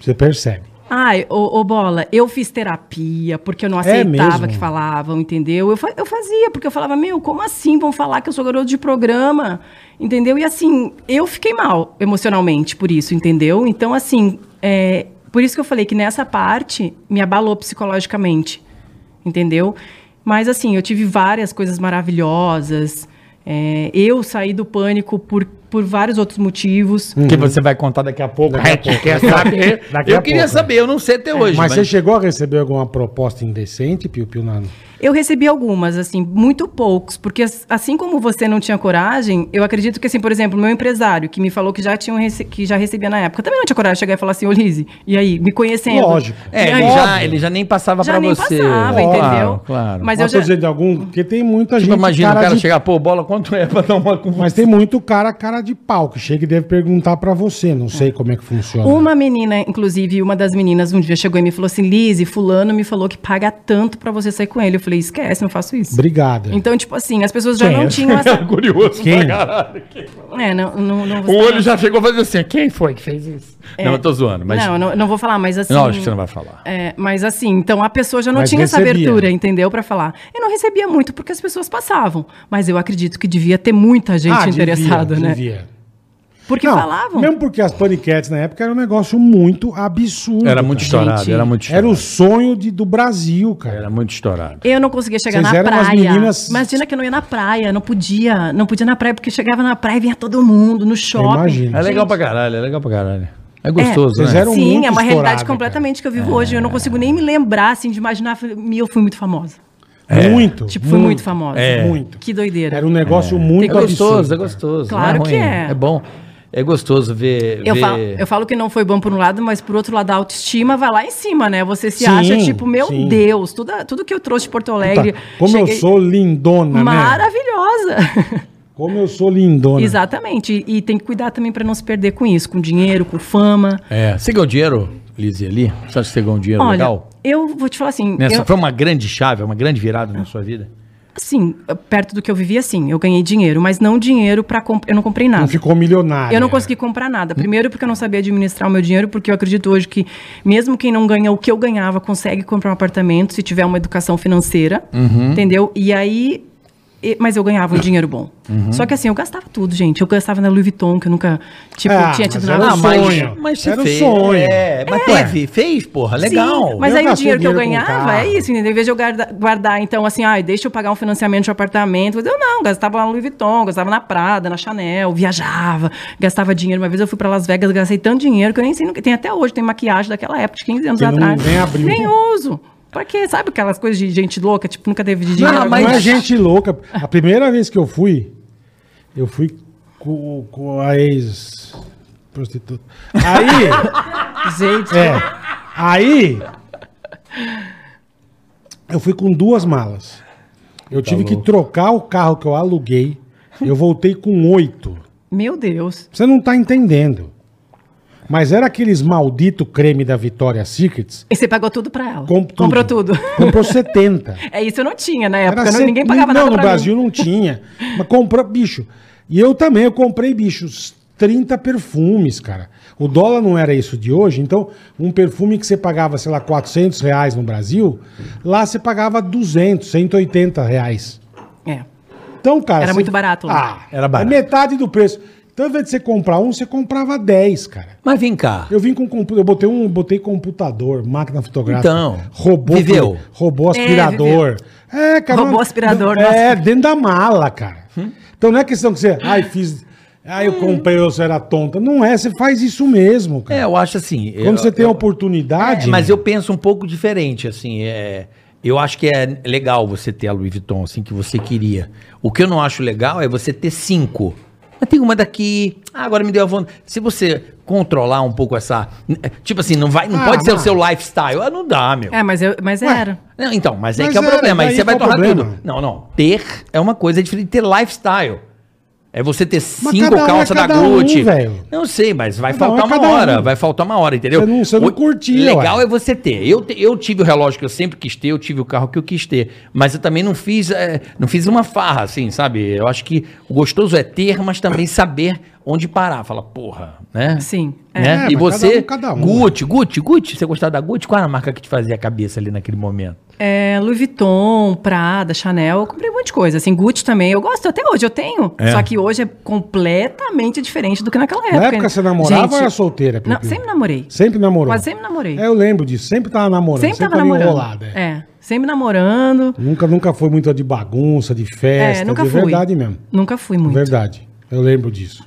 Você percebe. Ai, ô, ô, Bola, eu fiz terapia porque eu não É aceitava mesmo? que falavam, entendeu? Eu, eu fazia, porque eu falava, meu, como assim vão falar que eu sou garoto de programa? Entendeu? E assim, eu fiquei mal emocionalmente por isso, entendeu? Então, assim, é, por isso que eu falei que nessa parte me abalou psicologicamente, entendeu? Mas assim, eu tive várias coisas maravilhosas. é, eu saí do pânico por, por vários outros motivos. Que você vai contar daqui a pouco. Daqui a gente pouco. quer saber. (laughs) Daqui eu a queria pouco, saber, eu não sei até hoje. mas, você chegou a receber alguma proposta indecente, Piu Piu, na... Eu recebi algumas, assim, muito poucos, porque as- assim como você não tinha coragem, eu acredito que, assim, por exemplo, meu empresário, que me falou que já tinha um rece- que já recebia na época, também não tinha coragem de chegar e falar assim, ô Lise, e aí, me conhecendo. Lógico. É, ele aí, já, ele já nem passava já pra nem você. passava, Claro, entendeu? Claro. Mas Mas eu eu já... dizendo de algum... Porque tem muita Tipo, gente imagina o cara de- chegar, pô, bola, quanto é pra dar uma conversa? Mas tem muito cara cara de pau que chega e deve perguntar pra você. Não sei como é que funciona. Uma menina, inclusive, uma das meninas um dia chegou e me falou assim, Lise, fulano me falou que paga tanto pra você sair com ele. Eu falei, esquece, não faço isso. Obrigado. Então, tipo assim, as pessoas já Quem não é? tinham essa... (laughs) curioso Quem? pra caralho. É, não, não, não vou O olho falar. já chegou a fazer assim, quem foi que fez isso? Não, eu tô zoando, mas... Não, não, não vou falar, mas assim... Não, acho que você não vai falar. É, mas assim, então a pessoa já não Mas tinha essa recebia. abertura, entendeu? Pra falar. Eu não recebia muito porque as pessoas passavam. Mas eu acredito que devia ter muita gente Ah, devia, interessada, né? devia. Porque Não, falavam. Mesmo porque as paniquetes na época era um negócio muito absurdo. Era muito cara. estourado, Gente, era muito Era estourado. o sonho de, do Brasil, cara. Era muito estourado. Eu não conseguia chegar Vocês na eram umas praia. meninas- Imagina que eu não ia na praia, não podia, não podia na praia porque chegava na praia e vinha todo mundo no shopping. imagino. É legal Gente, pra caralho, é legal pra caralho. É gostoso, Vocês né? eram Sim, muito é uma realidade completamente que eu vivo hoje. Eu não consigo nem me lembrar, assim, de imaginar. Eu fui muito famosa. Muito. Tipo, fui muito famosa. É. Muito. Que doideira. Era um negócio muito É gostoso, absurdo. é gostoso. Claro não é que é. É bom. É gostoso ver. Eu ver- falo, eu falo que não foi bom por um lado, mas por outro lado, a autoestima vai lá em cima, né? Você se Sim, acha, tipo, meu sim. Deus, tudo, tudo que eu trouxe de Porto Alegre. Puta, como eu cheguei- sou lindona, né? Maravilhosa. (laughs) Como eu sou lindona. Exatamente. E, e tem que cuidar também para não se perder com isso, com dinheiro, com fama. É. Você ganhou dinheiro, Lizzie, ali? Você acha que você ganhou um dinheiro Olha, legal? eu vou te falar assim, Nessa, eu- Foi uma grande chave, uma grande virada na sua vida? Assim, perto do que eu vivia, sim, eu ganhei dinheiro, mas não dinheiro para eu não comprei nada. Não ficou milionário. Eu não consegui comprar nada. Primeiro porque eu não sabia administrar o meu dinheiro, porque eu acredito hoje que mesmo quem não ganha o que eu ganhava consegue comprar um apartamento se tiver uma educação financeira, Uhum. entendeu? E aí mas eu ganhava um dinheiro bom. Uhum. Só que assim, eu gastava tudo, gente. Eu gastava na Louis Vuitton, que eu nunca, tipo, Ah, tinha mas tido era nada. um sonho. mas você Era fez. sonho. É, mas É. teve, fez, porra, legal. Sim, mas Eu aí o dinheiro que eu ganhava é isso, entendeu? Em vez de eu guarda- guardar, então, assim, ai, deixa eu pagar um financiamento de um apartamento. Eu não, gastava na Louis Vuitton, gastava na Prada, na Chanel, viajava, gastava dinheiro. Uma vez eu fui pra Las Vegas, gastei tanto dinheiro que eu nem sei tem até hoje. Tem maquiagem daquela época, de 15 anos Que não- atrás. nem abriu. Nem uso. Pra quê? Sabe aquelas coisas de gente louca? Tipo, nunca teve dinheiro. Não, agora- não é gente (laughs) louca. A primeira vez que eu fui, eu fui com, com a ex prostituta. Aí, (laughs) Gente, é, aí eu fui com duas malas. Eu tive que trocar o carro que eu aluguei. Eu voltei com oito. meu Deus. Você não tá entendendo. Mas era aqueles maldito creme da Victoria's Secrets. E você pagou tudo pra ela. Com tudo. Comprou tudo. Comprou 70. (laughs) É isso eu não tinha na época. Era não- set- ninguém pagava não, nada no pra Brasil mim. não tinha. Mas comprou, bicho. E eu também, eu comprei, bichos, 30 perfumes, cara. O dólar não era isso de hoje, então um perfume que você pagava, sei lá, 400 reais no Brasil, lá você pagava 200, 180 reais. É. Então, cara... Era você- muito barato lá. Ah, Era barato. É metade do preço. Então, ao invés de você comprar um, você comprava 10, cara. Mas vem cá. Eu vim com compu- eu botei um, botei computador, máquina fotográfica, Então, robô, viveu. robô aspirador. É, cara. Robô não- aspirador, É, dentro da mala, cara. Então não é questão que você, ai, fiz, ai, eu comprei, eu era tonta. Não é, você faz isso mesmo, cara. É, eu acho assim. Quando eu- você tem a eu- oportunidade, É, mas né? eu penso um pouco diferente, assim, é, eu acho que é legal você ter a Louis Vuitton, assim, que você queria. O que eu não acho legal é você ter cinco. Mas tem uma daqui, ah, agora me deu a vontade. Se você controlar um pouco essa, tipo assim, não vai, não Ah, pode ser o seu lifestyle, ah, não dá, meu. É, mas, eu, mas era. Não, então, mas aí Mas que é o é, problema, aí daí você vai qual o tornar problema? tudo. Não, não, ter é uma coisa diferente de ter lifestyle. É você ter cinco um é calças da um, Gucci. velho. não sei, mas vai Cada um faltar é uma hora. um. Vai faltar uma hora, entendeu? Você não- você não O- curtia, Legal ué. é você ter. Eu, eu tive o relógio que eu sempre quis ter, eu tive o carro que eu quis ter. Mas eu também não fiz, é, não fiz uma farra, assim, sabe? Eu acho que o gostoso é ter, mas também saber onde parar. Fala, porra, né? Sim. É. Né? É, e você, cada um, cada um. Gucci, Gucci, Gucci, você gostava da Gucci? Qual era a marca que te fazia a cabeça ali naquele momento? É, Louis Vuitton, Prada, Chanel, eu comprei um monte de coisa. Assim, Gucci também, eu gosto até hoje, eu tenho. É. Só que hoje é completamente diferente do que naquela época. Na época você namorava Gente, ou era solteira, Não, sempre namorei. Sempre namorou. Quase sempre namorei. É, eu lembro disso. Sempre tava namorando. sempre tava ali namorando. enrolada, é. É, sempre namorando. Nunca, nunca foi muito de bagunça, de festa, É, nunca de fui. verdade mesmo. Nunca fui muito. Verdade. Eu lembro disso.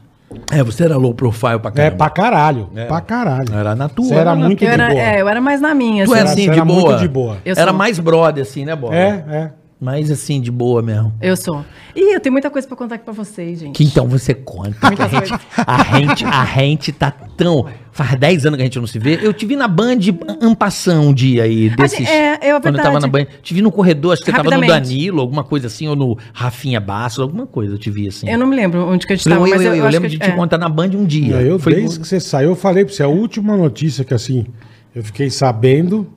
É, você era low profile pra É, caramba. pra caralho. É. Pra caralho. Era na tua. Você era na muito. Eu de era, boa. é, eu era mais na minha. Tu é Era- assim, de era muito boa. de boa. Eu Era sou. mais brother, assim, né, Bola? É, é. Mais assim, de boa mesmo. Eu sou. Ih, eu tenho muita coisa pra contar aqui pra vocês, gente. Que então você conta. que a, gente, a, gente, a gente tá tão. Faz 10 anos que a gente não se vê. Eu te vi na Band Ampação um dia aí. Desses, é, é Quando eu tava verdade. na Band. Te vi no corredor, acho que você tava no. Danilo, alguma coisa assim, ou no Rafinha Bastos, alguma coisa eu te vi assim. Eu não me lembro onde que a gente eu, estava, eu, mas eu, eu, eu lembro que de é. te contar na Band um dia. Eu, Foi desde que você saiu, eu falei pra você, a última notícia que assim, eu fiquei sabendo.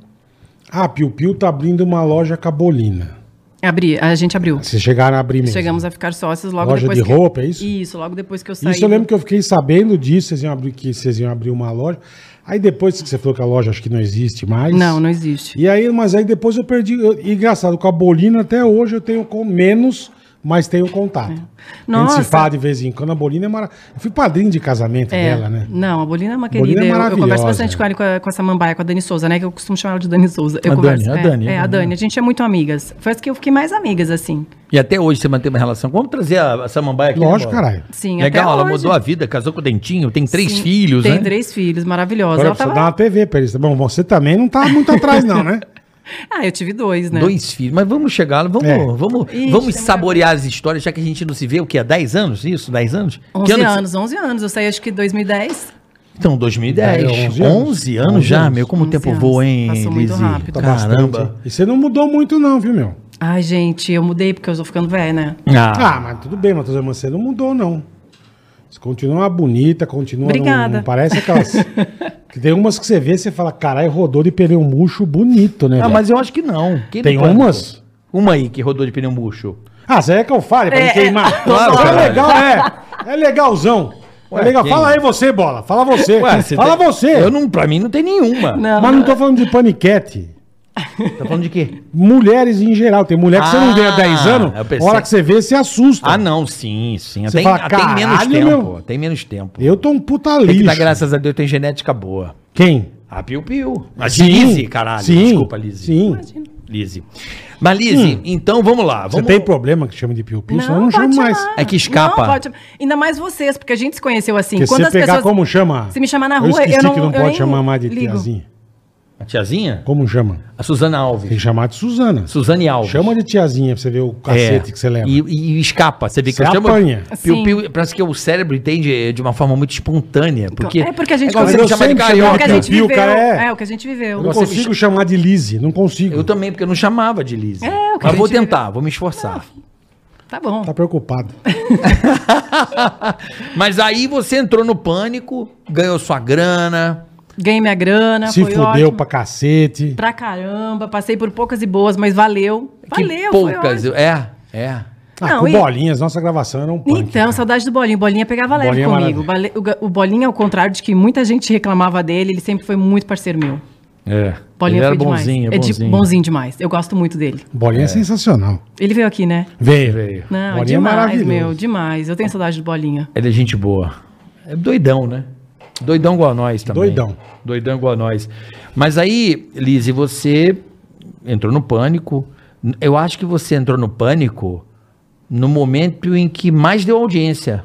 Ah, Piu Piu tá abrindo uma loja cabolina. Abri, a gente abriu. Vocês chegaram a abrir mesmo. Chegamos a ficar sócios logo Loja depois de que... roupa, é isso? Isso, logo depois que eu saí. Isso eu lembro que eu fiquei sabendo disso, vocês iam abrir, que vocês iam abrir uma loja. Aí depois que você falou que a loja acho que não existe mais. Não, não existe. E aí, mas aí depois eu perdi. eu- e engraçado, com a Bolina até hoje eu tenho com menos, mas tenho contato. A gente Nossa. se fala de vez em quando. A Bolina é maravilhosa. Eu fui padrinho de casamento É, dela, né? Não, a Bolina é uma Bolina querida. é eu- eu, maravilhosa. converso bastante com ela, com a, com a Samambaia, com a Dani Souza, né? Que eu costumo chamar ela de Dani Souza. Eu A converso, Dani, a é, Dani, É, a a Dani. A gente é muito amigas. Foi as que eu fiquei mais amigas, assim. E até hoje você mantém uma relação. Vamos trazer a, a Samambaia aqui. né, Lógico, Bola? caralho. Sim, Legal, até ela hoje. mudou a vida, casou com o Dentinho, tem três Sim, filhos, Tem né? três filhos, maravilhosa. Agora Ela tava... dar uma TV pra eles. Bom, você também não tá muito atrás, não, né? (laughs) (laughs) Ah, eu tive dois, né? Dois filhos. Mas vamos chegar lá, vamos, É. vamos, Ixi, vamos tem saborear as histórias, já que a gente não se vê, o que, há 10 anos? Isso? 10 anos? 11 Que ano você- anos, 11 anos. Eu saí acho que em 2010. Então, 2010. É, 11 11 anos, anos. 11 já, anos. meu. Como o 11 tempo anos. voa, hein, Passou muito Lizzy? rápido. Tá Caramba. bastante. E você não mudou muito, não, viu, meu? Ai, gente, eu mudei porque eu tô ficando velha, né? Ah, mas tudo bem, Matheus, mas você não mudou, não. Você continua bonita, continua. Obrigada. Não, não parece aquelas. (laughs) que tem umas que você vê e você fala, caralho, rodou de pneu murcho bonito, né? Ah, velho?" mas eu acho que não. Quem Tem não pode? umas? Uma aí que rodou de pneu murcho. Ah, você é que eu fale pra É, não queimar. (laughs) claro, é caralho. legal, é. É legalzão. Ué, é legal. quem? Fala aí você, bola. Fala você. Ué, você Fala tem- você. Eu não, pra mim não tem nenhuma. Não. Mas não tô falando de paniquete. Tá falando de quê? Mulheres em geral. Tem mulher que você não vê há Ah, 10 anos, eu a pensei- hora que você vê, você assusta. Ah, não, sim, sim. Você Tem, fala, tem menos "Caralho, tempo. meu." Tem menos tempo. Eu tô um puta Tem que lixo. dar graças a Deus, tem genética boa. Quem? A Piu Piu. A Sim, Lizzy, caralho. sim, Desculpa, Lizzy. sim. Lizzy. Mas, Lizzy, então vamos lá. Você Vamos... tem problema que chama de piu-piu? Senão eu não chamo mais. chamar. É que escapa. Não, pode. Ainda mais vocês, porque a gente se conheceu assim. Porque Quando você as pegar pessoas. como chama... Se me chamar na rua, eu, esqueci não. que não eu pode nem chamar mais de ligo. tiazinha. A tiazinha? Como chama? A Suzana Tem Alves. que chamar de Suzana. Suzane Alves. Chama de tiazinha pra você ver o cacete que você leva. É. E, e escapa. Você vê que Você eu chamo- apanha. Piu, piu, parece que o cérebro entende de uma forma muito espontânea. Porque É porque a gente igual você conhece- me chama de É o que a carioca. gente viveu. cara, é. É o que a gente viveu. Eu não consigo chama- chamar de Lise, não consigo. Eu também, porque eu não chamava de Lizzy. É, o que Mas a vou gente tentar, vou me esforçar. Tá bom. Tá preocupado. (laughs) Mas aí você entrou no pânico, ganhou sua grana. Ganhei minha grana. Se foi fudeu ótimo. pra cacete. Pra caramba. Passei por poucas e boas, mas valeu. que Valeu. foi poucas. É, é. Ah, Não, com e- bolinhas, nossa gravação era um punk. Então, cara. saudade do Bolinha. O Bolinha pegava leve Bolinha é comigo. Bale- O, Bolinha, ao contrário de que muita gente reclamava dele, ele sempre foi muito parceiro meu. É. Bolinha Ele era foi bonzinho, demais. É de- bonzinho. bonzinho demais. Eu gosto muito dele. Bolinha é. sensacional. Ele veio aqui, né? Veio. Veio. Não, Bolinha é demais, maravilhoso. meu. Demais. Eu tenho saudade do Bolinha. Ele é gente boa. É doidão, né? Doidão igual a nós também. Doidão. Doidão igual a nós. Mas aí, Lizzy, você entrou no pânico. Eu acho que você entrou no pânico no momento em que mais deu audiência.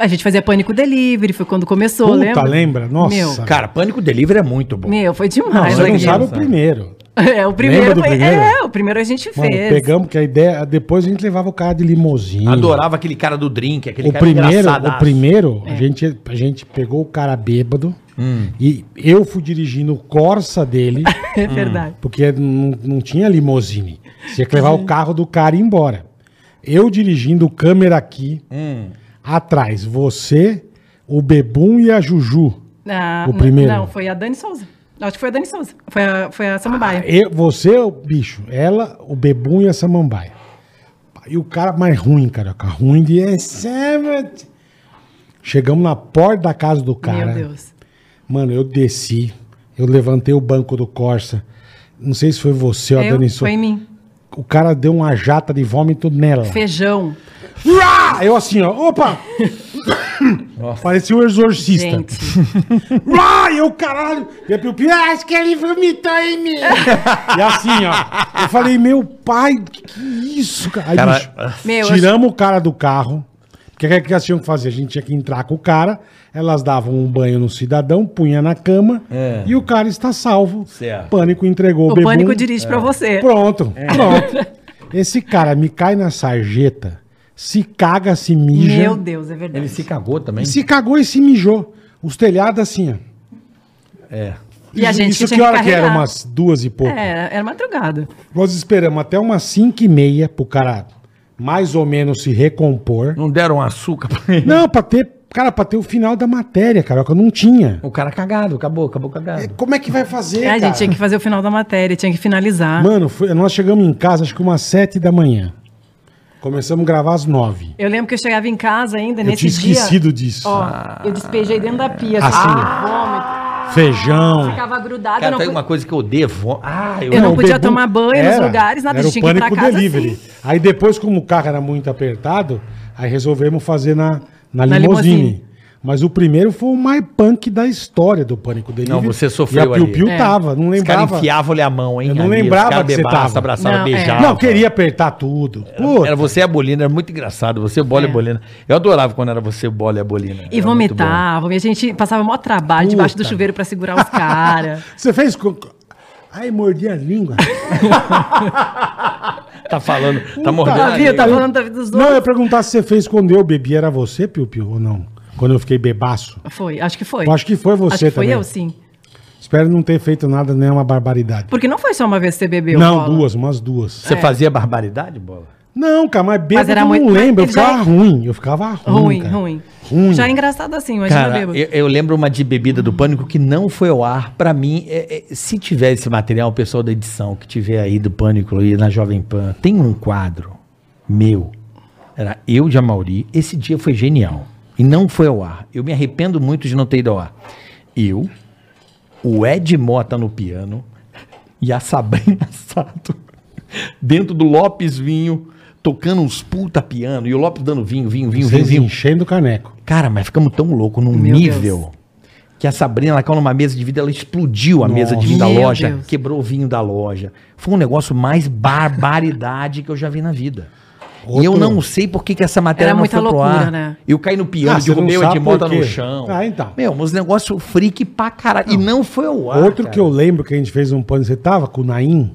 A gente fazia Pânico Delivery, foi quando começou, Puta, lembra? lembra? Nossa. Meu, Cara, Pânico Delivery é muito bom. meu foi Não, demais. você não sabe o primeiro. (laughs) É, o primeiro foi. primeiro? É, o primeiro a gente Mano, fez. pegamos que a ideia. Depois a gente levava o cara de limousine. Adorava aquele cara do drink, aquele O cara primeiro, o primeiro É. a, gente, a gente pegou o cara bêbado Hum. e eu fui dirigindo o Corsa dele, (laughs) É verdade. porque não, não tinha limousine. Tinha que levar o carro do cara e ir embora. Eu dirigindo, câmera aqui, Hum. Atrás, você, o Bebum e a Juju. Ah, O primeiro. Não, foi a Dani Souza. Acho que foi a Dani Souza. Foi a, foi a Samambaia. Eu, você, o bicho, ela, o Bebum e a Samambaia. E o cara mais ruim, carioca. Ruim de. Chegamos na porta da casa do cara. Meu Deus. Mano, eu desci. Eu levantei o banco do Corsa. Não sei se foi você ou a Dani foi em mim. O cara deu uma jata de vômito nela. Feijão. Eu assim, ó. Opa! Parecia o exorcista. Gente. (laughs) Eu caralho! E a Piu Piu, "Ah, acho que ele vomitou em mim. e assim, ó. Eu falei, meu pai, que, que isso, cara? Aí, Cara, bicho, Meu, eu tiramos o cara do carro. Porque o que, que elas tinham que fazer? A gente tinha que entrar com o cara, elas davam um banho no cidadão, punha na cama É. e o cara está salvo. Certo. Pânico entregou o, O bebum. pânico dirige pra você. Pronto, pronto. (laughs) Esse cara me cai na sarjeta, se caga, se mija. Meu Deus, é verdade. Ele se cagou também? Se cagou e se mijou. Os telhados assim, ó. É. E a gente Isso que que hora que era? Umas duas e pouco. É, era madrugada. Nós esperamos até umas cinco e meia pro cara mais ou menos se recompor. Não deram açúcar pra ele? Não, pra ter, cara, pra ter o final da matéria, Carioca, não tinha. O cara cagado, acabou, acabou cagado. É, Como é que vai fazer, a cara? gente tinha que fazer o final da matéria, tinha que finalizar. Mano, foi- nós chegamos em casa acho que umas sete da manhã. Começamos a gravar às nove. Eu lembro que eu chegava em casa ainda Eu nesse tinha dia. esquecido disso. Ó, eu despejei dentro da pia, Assim. vômito. Feijão. Ficava grudada, Cara, não tem uma coisa que eu devo. Ah, eu, Eu não o podia Bebum- tomar banho nos lugares, nada, Era o tinha que ir pra casa delivery. assim. Aí depois, como o carro era muito apertado, aí resolvemos fazer na, na, Na limousine. limousine. Mas o primeiro foi o mais punk da história do Pânico Delivery. Não, você sofreu E a Piu ali. Piu É. tava, não Os caras lembrava. enfiavam-lhe a mão, hein? Eu não ali, lembrava que você tava. abraçavam, Não, é. beijavam. Não, queria apertar tudo. Puta. Era você e a Bolina, era muito engraçado. Você, o Bola e a É. Bolina. Eu adorava quando era você, o Bola e a Bolina. E Era vomitavam, e a gente passava maior trabalho debaixo do Puta. chuveiro pra segurar os caras. (laughs) Você fez com... Ai, mordi a língua. (laughs) Tá falando, tá Puta mordendo. a Sabia, tá língua. falando da vida dos Não, eu ia perguntar se você fez quando eu bebi. Era você, Piu Piu, ou não? Quando eu fiquei bebaço. Foi, acho que foi. Eu acho que foi você Acho que foi também. eu, sim. Espero não ter feito nada, nenhuma barbaridade. Porque não foi só uma vez que você bebeu. não, Bola. duas, umas duas. Você fazia barbaridade, Bola? Não, cara, mas bêbado era eu muito- não lembro. Eu já ficava é- ruim. Eu ficava ruim. Ruim, cara. ruim, Ruim. Já é engraçado assim, imagina Cara, bêbado. eu, eu lembro uma de bebida do Pânico que não foi ao ar. Pra mim, é- é, se tiver esse material, o pessoal da edição que tiver aí do Pânico aí na Jovem Pan, tem um quadro meu. Era eu de Amauri. Esse dia foi genial. E não foi ao ar. Eu me arrependo muito de não ter ido ao ar. Eu, o Ed Mota no piano e a Sabrina (laughs) Sato dentro do Lopes Vinho, tocando uns puta piano. E o Lopes dando vinho, vinho, vinho, vinho, Vocês vinho. enchendo o caneco. Cara, mas ficamos tão loucos num Meu nível Deus. que a Sabrina, ela caiu numa mesa de vidro, ela explodiu a mesa de vinho da loja, Deus. quebrou o vinho da loja. Foi um negócio mais barbaridade que eu já vi na vida. E eu Outro- não sei por que, que essa matéria Era não muita foi pro loucura, ar. né? Eu caí no piano, Ah, não derrubei o Edmota no chão. Ah, então. Meu, uns negócios freak pra caralho. E não foi ao ar. Outro cara. que eu lembro que a gente fez um pano. Você tava com o Naim?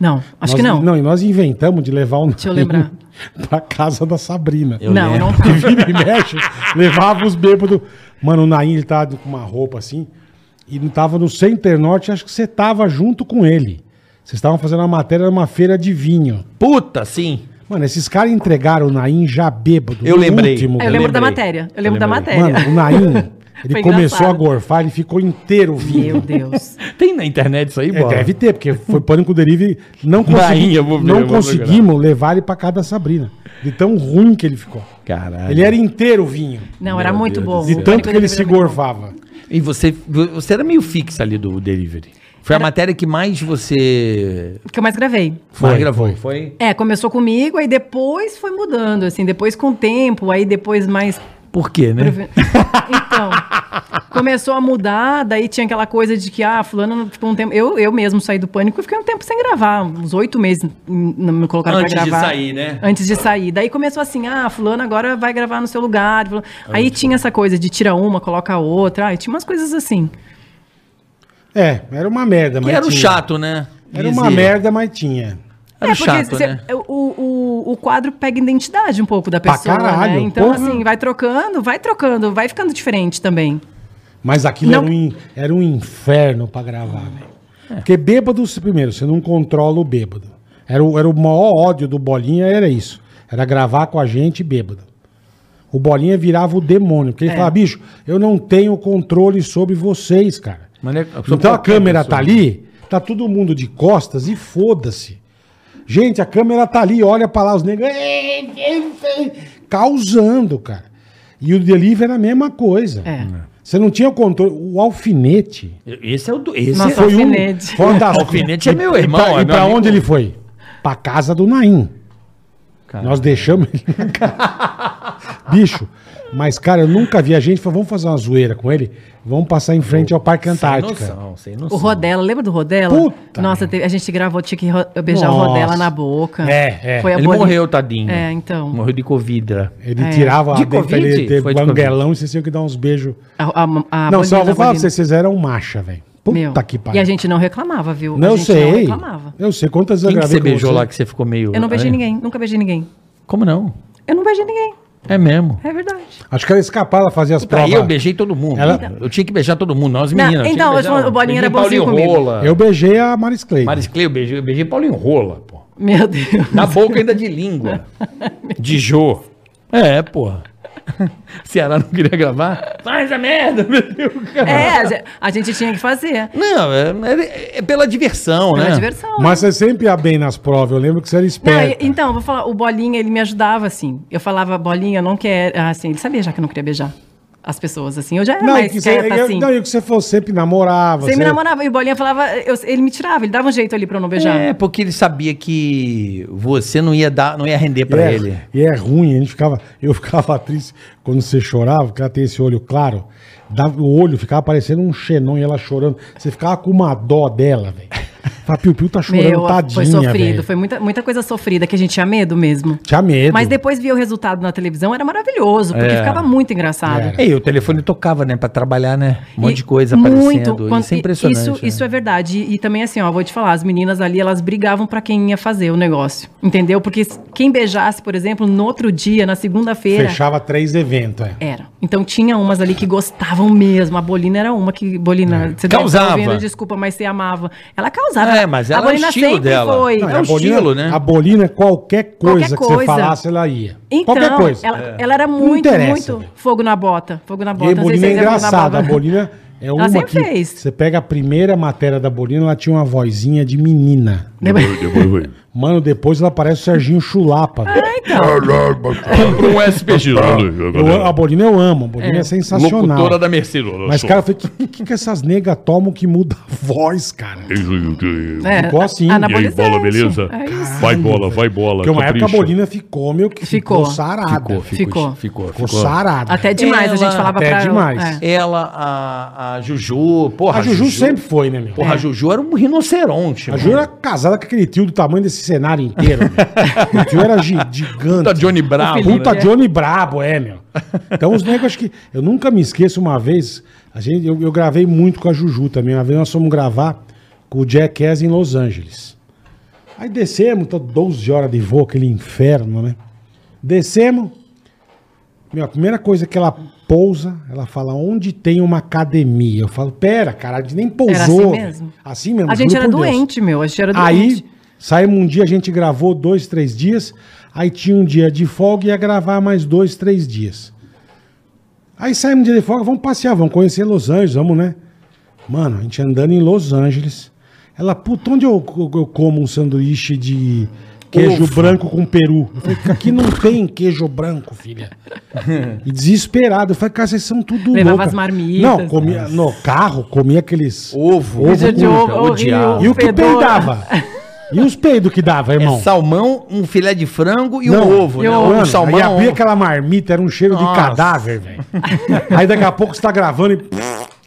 Não, acho Nós- que não. Não, e nós inventamos de levar o Naim Deixa eu lembrar. (laughs) pra casa da Sabrina. Eu não, lembro. não (laughs) Que tá. vira e mexe, levava os bêbados. Mano, o Naim, ele tava com uma roupa assim, e não tava no Center Norte, acho que você tava junto com ele. Vocês estavam fazendo uma matéria numa feira de vinho. Puta, sim. Mano, esses caras entregaram o Naim já bêbado. Eu lembrei. último. É, eu lembro da lembrei. matéria. Eu Eu lembro da lembrei. matéria. Mano, o Naim, ele (laughs) Foi começou a gorfar, ele ficou inteiro o vinho. Meu Deus. (laughs) Tem na internet isso aí, É, Bola? deve ter, porque foi pânico delivery. Não, Naim, consegui, eu vou ver, não eu conseguimos levar ele pra casa da Sabrina. De tão ruim que ele ficou. Caralho. Ele era inteiro vinho. Não, era muito Deus bom. De tanto que ele se gorfava. E você, você era meio fixa ali do delivery. Foi a matéria que mais você Que eu mais gravei. Foi, mais gravou. foi. Foi. É, começou comigo, aí depois foi mudando, assim, depois com o tempo, aí depois mais. Por quê, né? (laughs) Então, começou a mudar, daí tinha aquela coisa de que, ah, fulano ficou um tempo. Eu, eu mesmo saí do pânico e fiquei um tempo sem gravar, uns oito meses não me colocaram Antes pra de gravar. sair, né? Antes de sair. Daí começou assim, ah, fulano agora vai gravar no seu lugar. Aí tinha essa coisa de tira uma, coloca a outra, aí tinha umas coisas assim. É, era uma merda, Que mas era o tinha. chato, né? Era Dizia. uma merda, mas tinha. Era é, porque chato, cê- né? o, o, o quadro pega identidade um pouco da Pra pessoa, caralho, né? Então, porra. assim, vai trocando, vai trocando, vai ficando diferente também. Mas aquilo Não. era, um, era um inferno pra gravar, velho. Porque bêbado, se- primeiro, você não controla o bêbado. Era o, era o maior ódio do Bolinha, era isso. Era gravar com a gente bêbado. o Bolinha virava o demônio. Porque ele É. falava, bicho, eu não tenho controle sobre vocês, cara. É- sobre Então a câmera pessoa. tá ali, tá todo mundo de costas e foda-se. Gente, a câmera tá ali, olha pra lá, os negros. Causando, cara. E o delivery era a mesma coisa. É. Você não tinha o controle. O alfinete. Esse é o do. Esse Nossa. Foi um. alfinete. Foi uma das- (laughs) Alfinete é meu E irmão, pra- é E pra amigo. onde ele foi? Pra casa do Naim. Cara. Nós deixamos ele. (laughs) Bicho, mas, cara, eu nunca vi a gente. Falou, vamos fazer uma zoeira com ele. Vamos passar em frente ao Parque Sem Antártica. noção, sem O noção. Rodela, lembra do Rodela? Puta Nossa, teve- a gente gravou, tinha que beijar Nossa. o Rodela na boca. É, é. Ele bolinha- morreu, tadinho. É, então. Morreu de Covid. né? Ele É. tirava De a Covid? ele teve Foi de banguelão e vocês tinham que dar uns beijos. A, a, a não, só vou falar pra vocês, vocês eram macha, velho. Puta Meu. que pariu. E a gente não reclamava, viu? Não, a eu não sei. reclamava. Eu sei quantas Quem que gravei você com beijou você. lá que você ficou meio. Eu não beijei é? ninguém, nunca beijei ninguém. Como não? Eu não beijei ninguém. É mesmo. É verdade. Acho que ela escapava, ela fazia as Puta, provas. eu beijei todo mundo. Ela- Eu tinha que beijar todo mundo, nós Não, meninas. tinha então, falando, o Bolinha era Beijei bonzinho Paulinho comigo. Rola. Eu beijei a Maris Clay. Maris Clay, eu beijei, eu beijei Paulinho Rola, pô. Meu Deus. Na boca ainda de língua. (laughs) de Jô. É, porra. (laughs) Ceará não queria gravar? Faz a merda, meu Deus, cara. É, a ge- a gente tinha que fazer. Não, é, é- é pela diversão, Pela né? diversão. Mas você sempre ia bem nas provas. Eu lembro que você era esperto. então, vou falar, o Bolinha, ele me ajudava, assim. Eu falava, Bolinha, eu não quero... Assim, ele sabia já que eu não queria beijar as pessoas, assim. Eu já era Não, mais que você, quieta, eu- assim. não, e o que você falou, sempre namorava. Você me você- namorava, e o Bolinha falava... eu- ele me tirava, ele dava um jeito ali pra eu não beijar. É, porque ele sabia que você não ia dar, não ia render E pra é, ele. E é ruim, a gente ficava, eu ficava triste quando você chorava, porque ela tem esse olho claro, dava, o olho ficava parecendo um xenon e ela chorando. Você ficava com uma dó dela, velho. Fala, Piu Piu tá chorando, Meu, tadinha, foi sofrido, velho. foi muita, muita coisa sofrida, que a gente tinha medo mesmo. Tinha medo. Mas depois via o resultado na televisão, era maravilhoso, porque É. ficava muito engraçado. Era. E o telefone tocava, né? Pra trabalhar, né? Um monte E de coisa muito, aparecendo. quando- isso é impressionante. Isso, né? isso é verdade. E, e também, assim, ó, vou te falar, as meninas ali, elas brigavam pra quem ia fazer o negócio. Entendeu? Porque quem beijasse, por exemplo, no outro dia, na segunda-feira. Fechava três eventos, é. Era. Então tinha umas ali que gostavam mesmo. A Bolina era uma que. Bolina, você deve estar Causava. ouvindo, desculpa, mas você amava. Ela causava. É, mas ela a é o Bolina estilo sempre dela. foi. Não, É a o Bolina- estilo, né? A Bolina, qualquer coisa Qualquer que você coisa. falasse, ela ia. Então, qualquer coisa. Ela, ela era muito, muito fogo na bota. Fogo na E bota. a Não sei Bolina é engraçada. A. Bolina é uma sempre que fez. você pega a primeira matéria da Bolina, ela tinha uma vozinha de menina. Lembra? Mano, depois ela parece o Serginho Chulapa. então. Compra um SPG. Eu amo- a Bolina eu amo, a Bolina é, sensacional. Locutora da Mercedes. Mas, cara, eu falei, o que, que, que essas negas tomam que muda a voz, cara? É, Ficou assim. E aí, bola, beleza? É isso. Vai bola, vai bola. Porque uma época a. Bolina ficou, meu, que ficou, Ficou. sarada. Ficou. Ficou, Ficou sarada. Até demais, a gente Ela- falava até pra demais. É. Ela, a, a Juju. Porra, A Juju sempre foi, né, meu? Porra, a Juju era um rinoceronte. A mano. Ju era casada com aquele tio do tamanho desse cenário inteiro. meu. o tio era gi- gigante. Puta Johnny Bravo. Puta né? Johnny Brabo, é, meu. Então os negros, acho que. Eu nunca me esqueço uma vez. A gente, eu, eu gravei muito com a Juju também. Uma vez nós fomos gravar com o Jackass em Los Angeles. Aí descemos, tá 12 horas de voo, aquele inferno, né? Descemos. Meu, a primeira coisa que ela pousa, ela fala onde tem uma academia. Eu falo, pera, cara, a gente nem pousou. Era assim mesmo? Assim mesmo. A gente era por Deus. doente, meu. A gente era Aí, doente. Saímos um dia, a gente gravou dois, três dias. Aí tinha um dia de folga e ia gravar mais dois, três dias. Aí saímos um dia de folga, vamos passear, vamos conhecer Los Angeles, vamos, né? Mano, a gente andando em Los Angeles. Ela, puta, onde eu, eu- como um sanduíche de queijo Ufa. branco com peru? Eu falei, aqui (laughs) não tem queijo branco, filha. E desesperado. Eu falei, cara, vocês são tudo Levava louca. as marmitas. Não, comia no carro, comia aqueles... Ovo. Ovo de ovo, odiava. horrível, E o que fedor. peidava? E os peidos que dava, irmão? É salmão, um filé de frango e Não, um ovo, e né? o Um Mano, salmão. aí abria aquela marmita, era um cheiro de Nossa. cadáver, velho. (laughs) aí daqui a pouco você tá gravando e.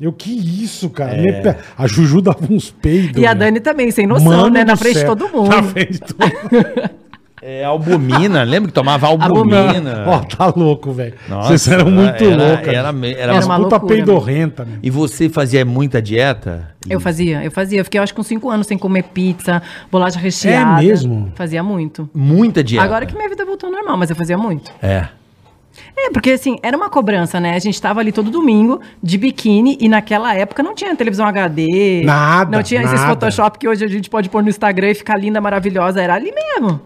Eu, que isso, cara? Me pe- A Juju dava uns peidos. E a velho. Dani também, sem noção, Mano né? Na do frente de céu. todo mundo. Na frente de todo mundo. (laughs) É, albumina. (laughs) Lembra que tomava albumina? Ó, tá louco, velho. Nossa, Vocês eram muito era- loucos. era me- era Era uma puta loucura, peidorrenta. E você fazia muita dieta? Eu fazia, eu fazia. Eu fiquei, eu acho, com cinco anos sem comer pizza, bolacha recheada. É mesmo? Fazia muito. Muita dieta. Agora que minha vida voltou ao normal, mas eu fazia muito. É. É, porque assim, era uma cobrança, né? A gente tava ali todo domingo de biquíni e naquela época não tinha televisão HD. Nada, Não tinha esses nada. Photoshop que hoje a gente pode pôr no Instagram e ficar linda, maravilhosa. Era ali mesmo.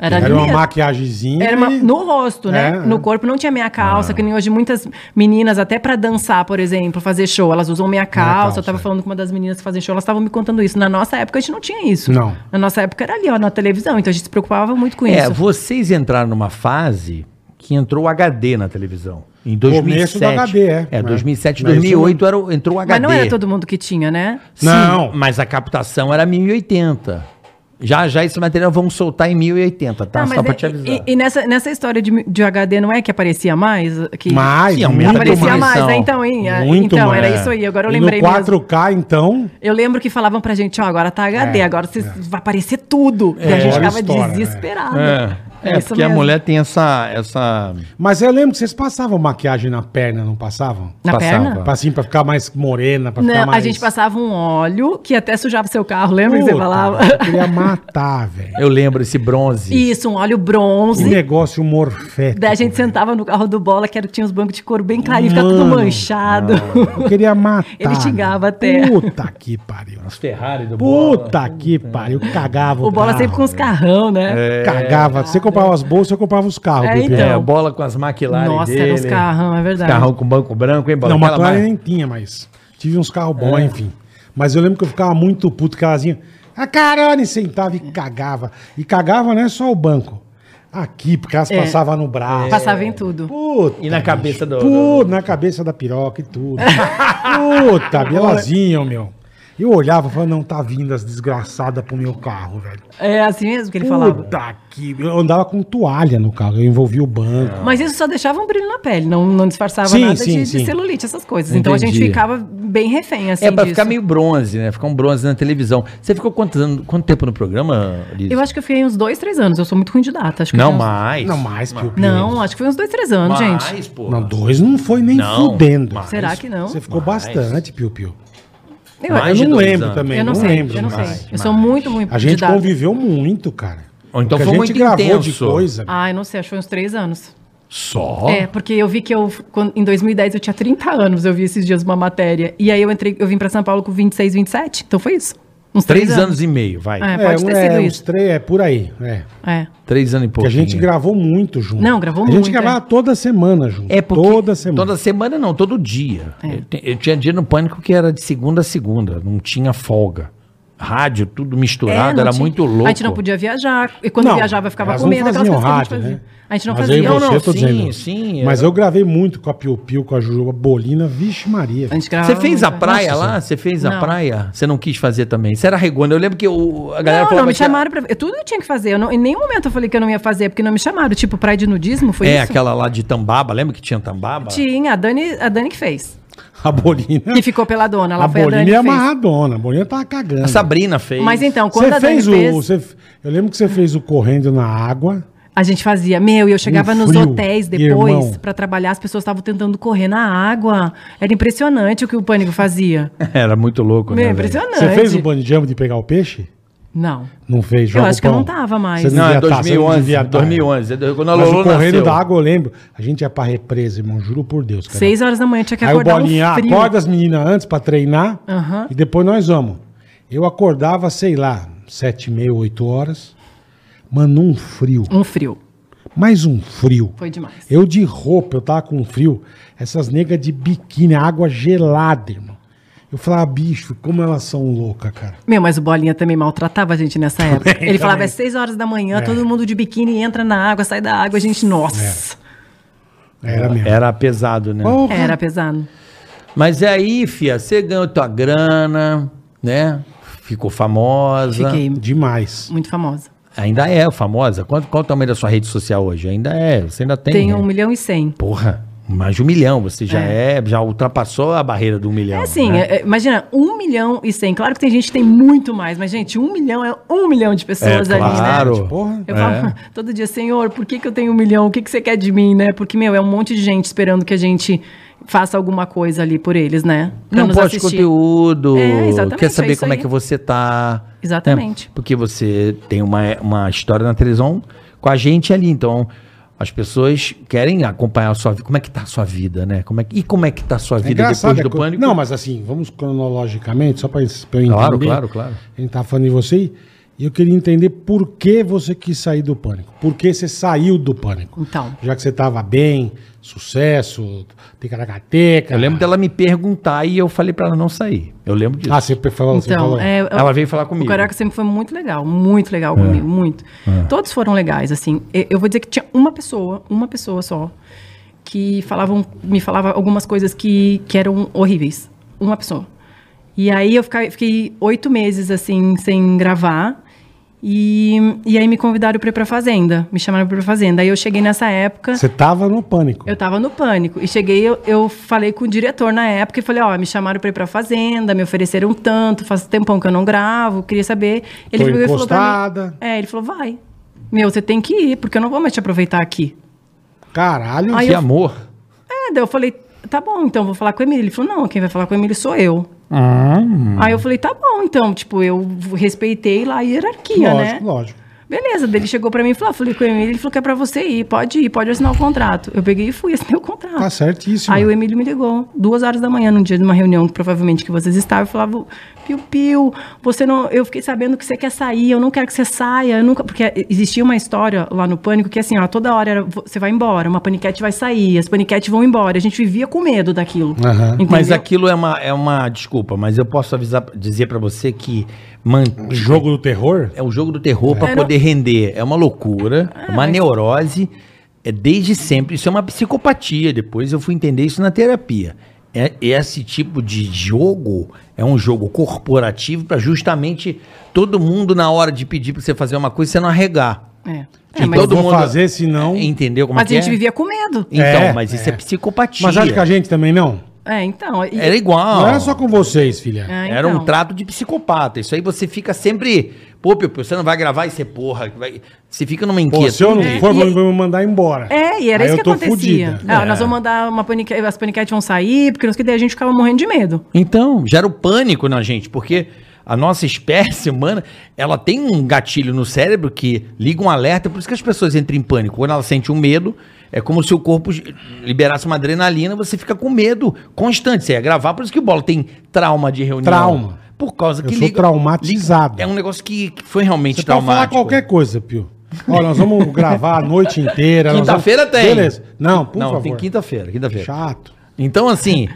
Era, Era uma maquiagemzinha. Era uma- e- no rosto, né? É, é. No corpo não tinha meia calça, que nem hoje muitas meninas, até pra dançar, por exemplo, fazer show, elas usam meia calça. calça, Eu tava é. falando com uma das meninas que fazem show, elas estavam me contando isso. Na nossa época a gente não tinha isso. Não. Na nossa época era ali, ó, na televisão, então a gente se preocupava muito com É, isso. vocês entraram numa fase que entrou o HD na televisão. Em 2007. Começo do HD, é. É, 2007, Mas isso 2008 era, entrou o HD. Mas não era todo mundo que tinha, né? Sim, Não. mas a captação era 1080. Já já esse material vamos soltar em 1080, tá? Tá, Só pra é- te avisar. e, e nessa, nessa história de, de HD não é que aparecia mais? Que Mais, Sim, aumenta muito aparecia mais, mais, né? Então, hein? Ah, Muito então, mais. era isso aí. Agora eu E lembrei no mesmo. 4K, então... Eu lembro que falavam pra gente, ó, agora tá HD, É, agora vocês vai aparecer tudo. e a É, gente olha a ficava história, desesperada. É, é, porque a mesmo. mulher tem essa. essa... Mas eu lembro que vocês passavam maquiagem na perna, não passavam? Na Passava. perna? Pra, assim, pra ficar mais morena, pra ficar Não, mais... a gente passava um óleo que até sujava seu carro, lembra que você Puta, falava? Eu queria matar, velho. Eu lembro esse bronze. Isso, um óleo Que bronze. negócio morfético. Daí a gente velho. sentava no carro do bola, que era, tinha os bancos de couro bem clarinho, ficava tudo Mano, manchado. Eu queria matar. Ele xingava até. Puta que pariu. As Ferrari do bola. Puta que pariu. Cagava O bola carro, sempre com os carrão, né? Cagava. Você comprava as bolsas, eu comprava os carros. É, então. É, bola com as McLaren Nossa, dele. eram uns carrão, é verdade. Carrão com banco branco, hein, bola? Não, Aquela McLaren mais- nem tinha, mas tive uns carros bons, É. enfim. Mas eu lembro que eu ficava muito puto, que elas iam... A carane sentava e cagava. E cagava não é só o banco. Aqui, porque elas É. passavam no braço. Passava em tudo. Puta, E na cabeça do- Puta, na cabeça da piroca e tudo. Puta, (laughs) belazinha, meu. Eu olhava e falava, não, tá vindo as desgraçadas pro meu carro, velho. É assim mesmo que ele falava. Puta que... Eu andava com toalha no carro, eu envolvia o banco. Mas isso só deixava um brilho na pele, não, não disfarçava Sim, nada sim, de, de sim. celulite, essas coisas. Então a gente Entendi. ficava bem refém, assim, É pra disso. ficar meio bronze, né? Ficar um bronze na televisão. Você ficou quantos anos, quanto tempo no programa, Liz? Eu acho que eu fiquei uns dois, três anos. Eu sou muito ruim de data. Acho que Não, foi uns- mais. Não, mais, Piu Piu. Não, acho que foi uns dois, três anos, mais, gente. pô. Não, dois não foi nem Não, fudendo. mais. Será que não? Você ficou Mais. bastante, Piu Piu. Eu, Mais Eu de não dois lembro anos. também, eu não, não sei, lembro. eu não sei. mais, Eu sou mais. muito ruim A de gente conviveu muito, cara. Ou então Porque foi a muito gente gravou de intenso. coisa. Ah, eu não sei, acho que foi uns três anos. Só? É, porque eu vi que eu, quando- em 2010 eu tinha 30 anos, eu vi esses dias uma matéria. E aí eu entrei, eu vim pra São Paulo com 26, 27. Então foi isso. Uns Três anos. e meio, vai. É, pode ter um- sido uns isso. três, é por aí. É. É. Três anos e Porque pouco. a gente gravou muito junto. Não, gravou A muito, gente gravava é. toda semana junto. É porque toda semana. Toda semana não, todo dia. É. Eu, eu tinha dia no pânico que era de segunda a segunda, não tinha folga. Rádio, tudo misturado, É, não era tinha- muito louco. A gente não podia viajar. E quando Não, viajava, ficava com não medo, aquelas coisas que a rádio, gente fazia. né? A gente não Mas fazia. Não, você, não, tô sim, dizendo. sim, Mas eu gravei muito com a Piu Piu, com a Jujuba Bolina. Vixe Maria. A gente gravava Você fez a muito. praia Nossa, lá? Você fez a Não. praia? Você não quis fazer também? Você era regona. Eu lembro que o, a galera Não, falava não, me chamaram pra. eu- Tudo eu tinha que fazer. Eu não- em nenhum momento eu falei que eu não ia fazer, porque não me chamaram. Tipo, praia de nudismo, foi É, isso? aquela lá de Tambaba. Lembra que tinha Tambaba? Tinha, a Dani, a Dani que fez. (laughs) A Bolina. Que ficou pela dona. Ela A foi a Bolina Dani é amarradona. A Bolina tava cagando. A Sabrina fez. Mas então, quando Você a Dani fez o. fez, Você, eu lembro que você fez o Correndo na Água. a gente fazia. Meu, e eu chegava Um nos hotéis depois pra trabalhar, as pessoas estavam tentando correr na água. Era impressionante o que o pânico fazia. (laughs) Era muito louco, Meu, né? impressionante. Você fez o bungee jump de pegar o peixe? Não. Não fez, Eu joga acho que eu não tava mais. Você Não, é devia tá, você não 2011. devia tá. 2011. é Quando a Mas Lolo o correndo nasceu. da água, eu lembro. A gente ia pra represa, irmão. Juro por Deus, cara. Seis horas da manhã tinha que Aí o acordar Bolinha um frio. acorda as meninas antes pra treinar Aham. e depois nós vamos. Eu acordava, sei lá, sete e meia, oito horas. Mano, um frio. Um frio. Mais um frio. Foi demais. Eu de roupa, eu tava com frio. Essas negas de biquíni, água gelada, irmão. Eu falava, bicho, como elas são loucas, cara. Meu, mas o Bolinha também maltratava a gente nessa época. Ele falava, é seis horas da manhã, É. todo mundo de biquíni entra na água, sai da água, a gente, nossa. Era mesmo. Era pesado, né? Porra. Era pesado. Mas é aí, fia, você ganhou tua grana, né? Ficou famosa. Fiquei Demais. muito famosa. Ainda é famosa. Quanto, qual o tamanho da sua rede social hoje? Ainda é. Você ainda tem. Tenho né? um milhão e cem. Porra, mais de um milhão. Você já é, já ultrapassou a barreira do um milhão. É assim, né? é- é- imagina, um milhão e cem. Claro que tem gente que tem muito mais, mas, gente, um milhão é um milhão de pessoas É, ali, claro. né? Porra. Eu É. falo (laughs) todo dia, Senhor, por que, que eu tenho um milhão? O que, que você quer de mim, né? Porque, meu, é um monte de gente esperando que a gente faça alguma coisa ali por eles, né? Pra Não assistir. conteúdo, É, exatamente, quer saber é isso como é aí. que você tá. Exatamente. né? Porque você tem uma, uma história na televisão com a gente ali, então as pessoas querem acompanhar a sua vida. Como é que tá a sua vida, né? Como é que, e como é que tá a sua É vida engraçado, depois é do co- pânico? Não, mas assim, vamos cronologicamente, só pra eu entender. Claro, claro, claro. A gente tá falando de você. E eu queria entender por que você quis sair do pânico. Por que você saiu do pânico? Então. Já que você tava bem, sucesso, ticaracateca. Eu lembro dela me perguntar e eu falei pra ela não sair. Eu lembro disso. Ah, você falou, você Então, falou. é, ela veio falar O comigo. Carioca sempre foi muito legal, muito legal comigo, muito. Todos foram legais, assim. Eu vou dizer que tinha uma pessoa, uma pessoa só, que falavam, me falava algumas coisas que, que eram horríveis. Uma pessoa. E aí eu fiquei oito meses, assim, sem gravar. E, e aí me convidaram para ir pra Fazenda. Me chamaram pra ir pra Fazenda. Aí eu cheguei nessa época. Você tava no pânico. Eu tava no pânico. E cheguei, eu, eu falei com o diretor na época e falei, ó, me chamaram pra ir pra fazenda, me ofereceram tanto, faz tempão que eu não gravo, queria saber. Ele Tô falou pra mim. É, ele falou, vai. Meu, você tem que ir, porque eu não vou mais te aproveitar aqui. Caralho. Aí Que eu- amor. É, daí eu falei, tá bom, então vou falar com o Emílio. Ele falou, não, quem vai falar com o Emílio sou eu. Hum. Aí eu falei, tá bom, então, tipo, eu respeitei lá a hierarquia, lógico, né? lógico. Beleza, daí ele chegou pra mim e falou, ah, falei com o Emílio, ele falou que é pra você ir, pode ir, pode assinar o contrato. Eu peguei e fui, (laughs) assinei o contrato. Tá certíssimo. Aí o Emílio me ligou, duas horas da manhã, num dia de uma reunião, que provavelmente que vocês estavam, e falava, Piu Piu, você não. Eu fiquei sabendo que você quer sair, eu não quero que você saia. Eu nunca. Porque existia uma história lá no pânico que assim, ó, toda hora era, você vai embora, uma paniquete vai sair, as paniquetes vão embora. A gente vivia com medo daquilo. Entendeu? Mas aquilo é uma, é uma desculpa, mas eu posso avisar, dizer pra você que man, Jogo do terror? é o jogo do terror pra É, não- poder render. É uma loucura, é uma neurose. É desde sempre. Isso é uma psicopatia. Depois eu fui entender isso na terapia. É, esse tipo de jogo é um jogo corporativo pra justamente todo mundo, na hora de pedir pra você fazer uma coisa, você não arregar. É. E É, mas, todo mundo- fazer, senão- Entendeu como mas é que a gente é? vivia com medo. Então, É, mas isso é, é. psicopatia. Mas acho que a gente também não. É, então. e- Era igual. Não era só com vocês, filha. É, Era um então. trato de psicopata. Isso aí você fica sempre. Pô, Piu, você não vai gravar e você porra. Vai... Você fica numa Pô, inquietude. se eu não for, e- vão me mandar embora. É, e era Aí isso eu que tô acontecia. Ah, Nós vamos mandar uma paniquete, as paniquetes vão sair, porque não sei o que, daí a gente ficava morrendo de medo. Então, gera o pânico na gente, porque a nossa (laughs) espécie humana, ela tem um gatilho no cérebro que liga um alerta, por isso que as pessoas entram em pânico. Quando ela sente um medo, é como se o corpo liberasse uma adrenalina, você fica com medo constante. Você ia gravar, por isso que o Bola tem trauma de reunião. Trauma. Por causa Eu que sou traumatizado. liga- É um negócio que, que foi realmente Você pode falar traumático. qualquer coisa, Pio. Ó, nós vamos (laughs) gravar a noite inteira. Quinta-feira vamos- tem. Beleza. Não, por Não, favor. tem quinta-feira, quinta-feira. Chato. Então, assim,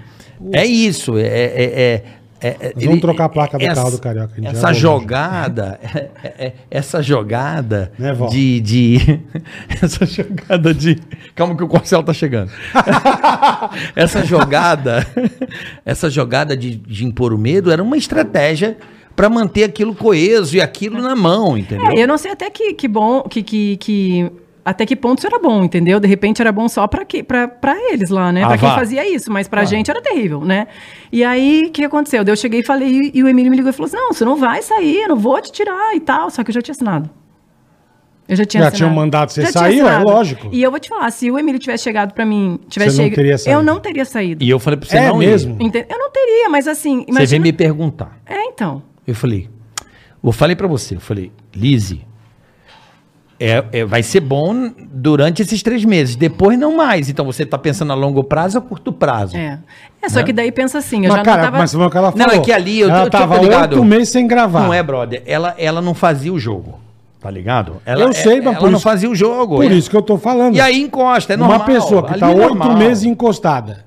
é isso. É, é, é, é- é- vamos trocar a placa do essa- carro do Carioca, Essa jogada, é- é- essa jogada Né, vó? de, de. (laughs) Essa jogada de. Calma que o Corcel tá chegando. (laughs) essa jogada. Essa jogada de, de impor o medo era uma estratégia para manter aquilo coeso e aquilo na mão, entendeu? É, eu não sei até que, que bom, que, que, que- até que ponto isso era bom, entendeu? De repente era bom só pra, que, pra, pra eles lá, né? Ah, pra quem fazia isso, mas pra gente era terrível, né? E aí, o que aconteceu? Eu cheguei e falei, e o Emílio me ligou e falou assim, não, você não vai sair, eu não vou te tirar e tal. Só que eu já tinha assinado. Eu já tinha Já assinado. tinham mandado você Já tinha sair, assinado. lógico. E eu vou te falar, se o Emílio tivesse chegado pra mim, tivesse Você chegado, eu não teria saído. E eu falei pra você É não ir. mesmo? Ente- Eu não teria, mas assim, Você imagina... veio me perguntar. É, então. Eu falei, eu falei pra você, eu falei, Lise, é, é- vai ser bom durante esses três meses, depois não mais. Então você tá pensando a longo prazo ou a curto prazo? É. É, só Né? que daí pensa assim, eu Mas, já cara, não tava... mas foi o que ela Não, falou. é que ali eu- ela eu tô tava ligado. oito meses sem gravar. Não é, brother. Ela, ela não fazia o jogo, tá ligado? Ela, Eu sei, mas ela por não isso- fazia o jogo. Por é. isso que eu tô falando. E aí encosta, é normal. Uma pessoa que Ali tá é oito meses encostada.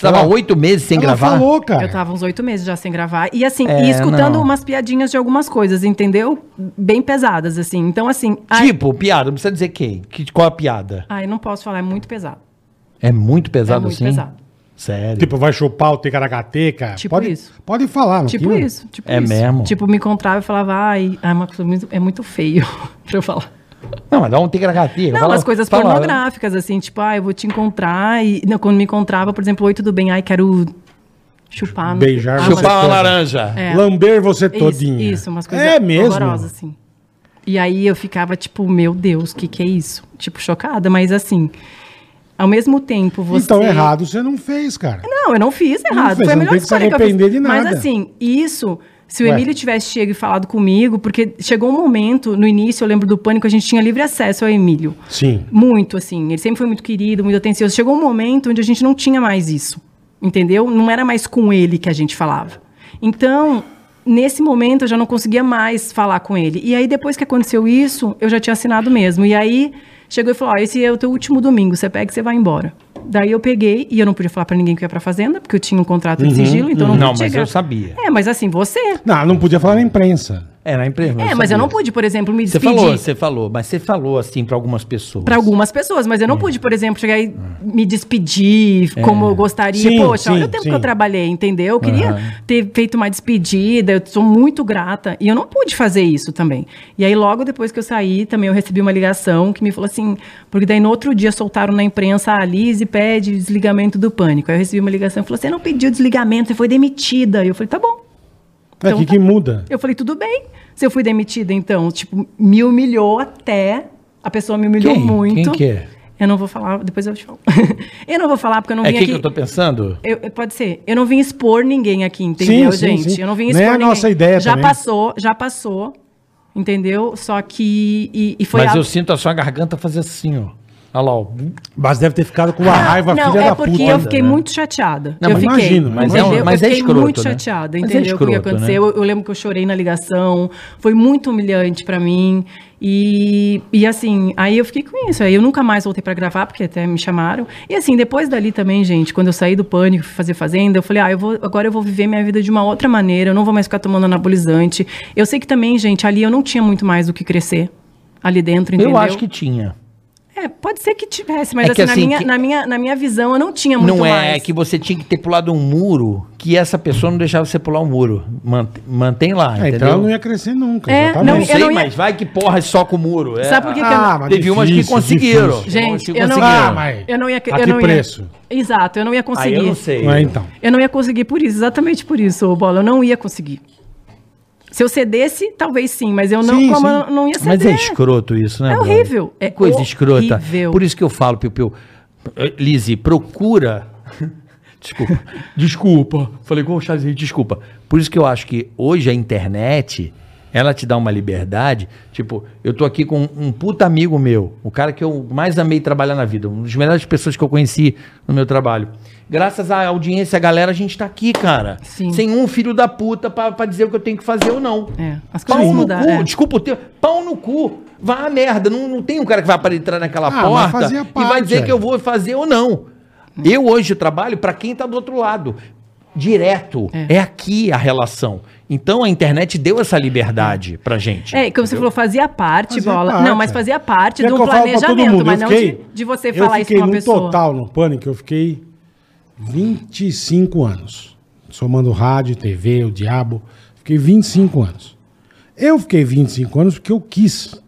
Você tava oito meses sem ela gravar? falou, cara. Eu tava uns oito meses já sem gravar. E assim, É, e escutando não. umas piadinhas de algumas coisas, entendeu? Bem pesadas, assim. Então, assim. ai- Tipo, piada, não precisa dizer quem. Que, qual a piada? Ai, não posso falar, é muito pesado. É muito pesado É muito assim? pesado. Sério. Tipo, vai chupar o ticaracateca. Tipo pode, isso. Pode falar. não Tipo isso. Tipo É isso. mesmo? Tipo, me encontrava e falava, ai, ai uma coisa muito- é muito feio (laughs) pra eu falar. Não, mas dá um ticaracateca. Não, fala- as coisas fala- pornográficas, assim, tipo, ah, eu vou te encontrar. E não, quando me encontrava, por exemplo, oi, tudo bem? Ai, quero chupar. no- Beijar Ah, você Chupar uma toda. laranja. É. Lamber você Isso, todinha. Isso, umas coisas É mesmo. horrorosas, assim. E aí eu ficava, tipo, meu Deus, o que, que é isso? Tipo, chocada, mas assim, ao mesmo tempo você. Então, errado você não fez, cara. Não, eu não fiz errado. fez, Foi a não melhor tem que se escolha que eu fiz. arrepender de nada. Mas assim, isso. Se o Ué. Emílio tivesse chegado e falado comigo, porque chegou um momento, no início, eu lembro do pânico, a gente tinha livre acesso ao Emílio. Sim. Muito, assim. Ele sempre foi muito querido, muito atencioso. Chegou um momento onde a gente não tinha mais isso. Entendeu? Não era mais com ele que a gente falava. Então, nesse momento eu já não conseguia mais falar com ele. E aí depois que aconteceu isso, eu já tinha assinado mesmo. E aí chegou e falou: ó, esse é o teu último domingo, você pega e você vai embora. Daí eu peguei e eu não podia falar pra ninguém que eu ia pra fazenda, porque eu tinha um contrato de sigilo, então eu não, Não, podia mas chegar. eu sabia. É, mas assim, você. Não, não podia falar na imprensa. É, na empresa. É, mas eu não pude, por exemplo, me Você despedir. falou, você falou, mas você falou assim pra algumas pessoas. Para algumas pessoas, mas eu não pude, por exemplo, chegar e me despedir como eu gostaria. Sim, Poxa, olha sim, o tempo sim. que eu trabalhei, entendeu? Eu queria Aham. ter feito uma despedida, eu sou muito grata. E eu não pude fazer isso também. E aí, logo depois que eu saí, também eu recebi uma ligação que me falou assim, porque daí no outro dia soltaram na imprensa, a Lise pede desligamento do pânico. Aí eu recebi uma ligação e falou: você não pediu desligamento, você foi demitida. E eu falei, tá bom. É Então que, tá. que muda. Eu falei, tudo bem. Se eu fui demitida, então, tipo, me humilhou até. A pessoa me humilhou Quem? muito. Quem que é? Eu não vou falar, depois eu te falo. (laughs) eu não vou falar porque eu não É vim quem aqui. que eu tô pensando? Eu- pode ser. Eu não vim expor ninguém aqui, entendeu, Sim, sim, gente? sim. Eu não vim Nem expor a ninguém. nossa ideia Já também. passou, já passou. Entendeu? Só que. E, e foi mas a- eu sinto a sua garganta fazer assim, ó. Olha lá, ó. Mas deve ter ficado com uma raiva não, filha é da porque puta. eu ainda, fiquei né? muito chateada. Não, eu mas fiquei, imagino, mas é um- entendeu? mas eu é fiquei escroto, muito né? chateada, Mas é entendeu? o que escroto, aconteceu. né? Eu, eu lembro que eu chorei na ligação, foi muito humilhante pra mim. E, e assim, aí eu fiquei com isso. Aí eu nunca mais voltei pra gravar, porque até me chamaram. E assim, depois dali também, gente, quando eu saí do pânico, fui fazer fazenda, eu falei, ah, eu vou, agora eu vou viver minha vida de uma outra maneira, eu não vou mais ficar tomando anabolizante. Eu sei que também, gente, ali eu não tinha muito mais o que crescer. Ali dentro, entendeu? Eu acho que tinha. É, pode ser que tivesse, mas É que assim, assim, na, minha, que- na, minha, na minha visão eu não tinha muito não é, mais. é que você tinha que ter pulado um muro que essa pessoa não deixava você pular o muro. Mantém, mantém lá, É, entendeu? então ela não ia crescer nunca. É. Não não, eu sei, não ia- mas vai que porra só com o muro. É, Sabe por que que eu Ah, não... mas Teve umas que conseguiram. difícil. Gente, eu não-. Ah, mas Eu não ia... a eu que não ia- preço? Exato, eu não ia conseguir. Aí eu não sei. Não é, então. Eu não ia conseguir por isso, exatamente por isso, ô Bola. Eu não ia conseguir. Se eu cedesse, talvez sim, mas eu não, Sim, como sim. eu não ia ceder. Mas é escroto isso, né? É horrível, é coisa escrota. horrível. Por isso que eu falo, Piu Piu. eh, Lizzy, procura. (laughs) Desculpa. Desculpa. Falei com o Charles, desculpa. Por isso que eu acho que hoje a internet, ela te dá uma liberdade. Tipo, eu tô aqui com um puta amigo meu, o cara que eu mais amei trabalhar na vida, uma das melhores pessoas que eu conheci no meu trabalho. Graças à audiência, a galera, a gente tá aqui, cara. Sim. Sem um filho da puta pra, pra dizer o que eu tenho que fazer ou não. É, as Pau coisas no mudaram. cu, é. desculpa o teu. Pau no cu. Vá a merda. Não, não tem um cara que vai para entrar naquela Ah, mas porta fazia e vai parte, dizer é. que eu vou fazer ou não. Eu hoje trabalho para quem tá do outro lado. Direto. É. É. aqui a relação. Então a internet deu essa liberdade pra gente. É, como você falou, fazia parte, Fazia bola. parte, não, mas é. fazia parte É de que um eu planejamento, mundo, mas eu não fiquei- de, de você eu falar isso fiquei pra uma no pessoa. total no Pânico, eu fiquei 25 anos. Somando rádio, TV, o diabo. Fiquei 25 anos. Eu fiquei 25 anos porque eu quis.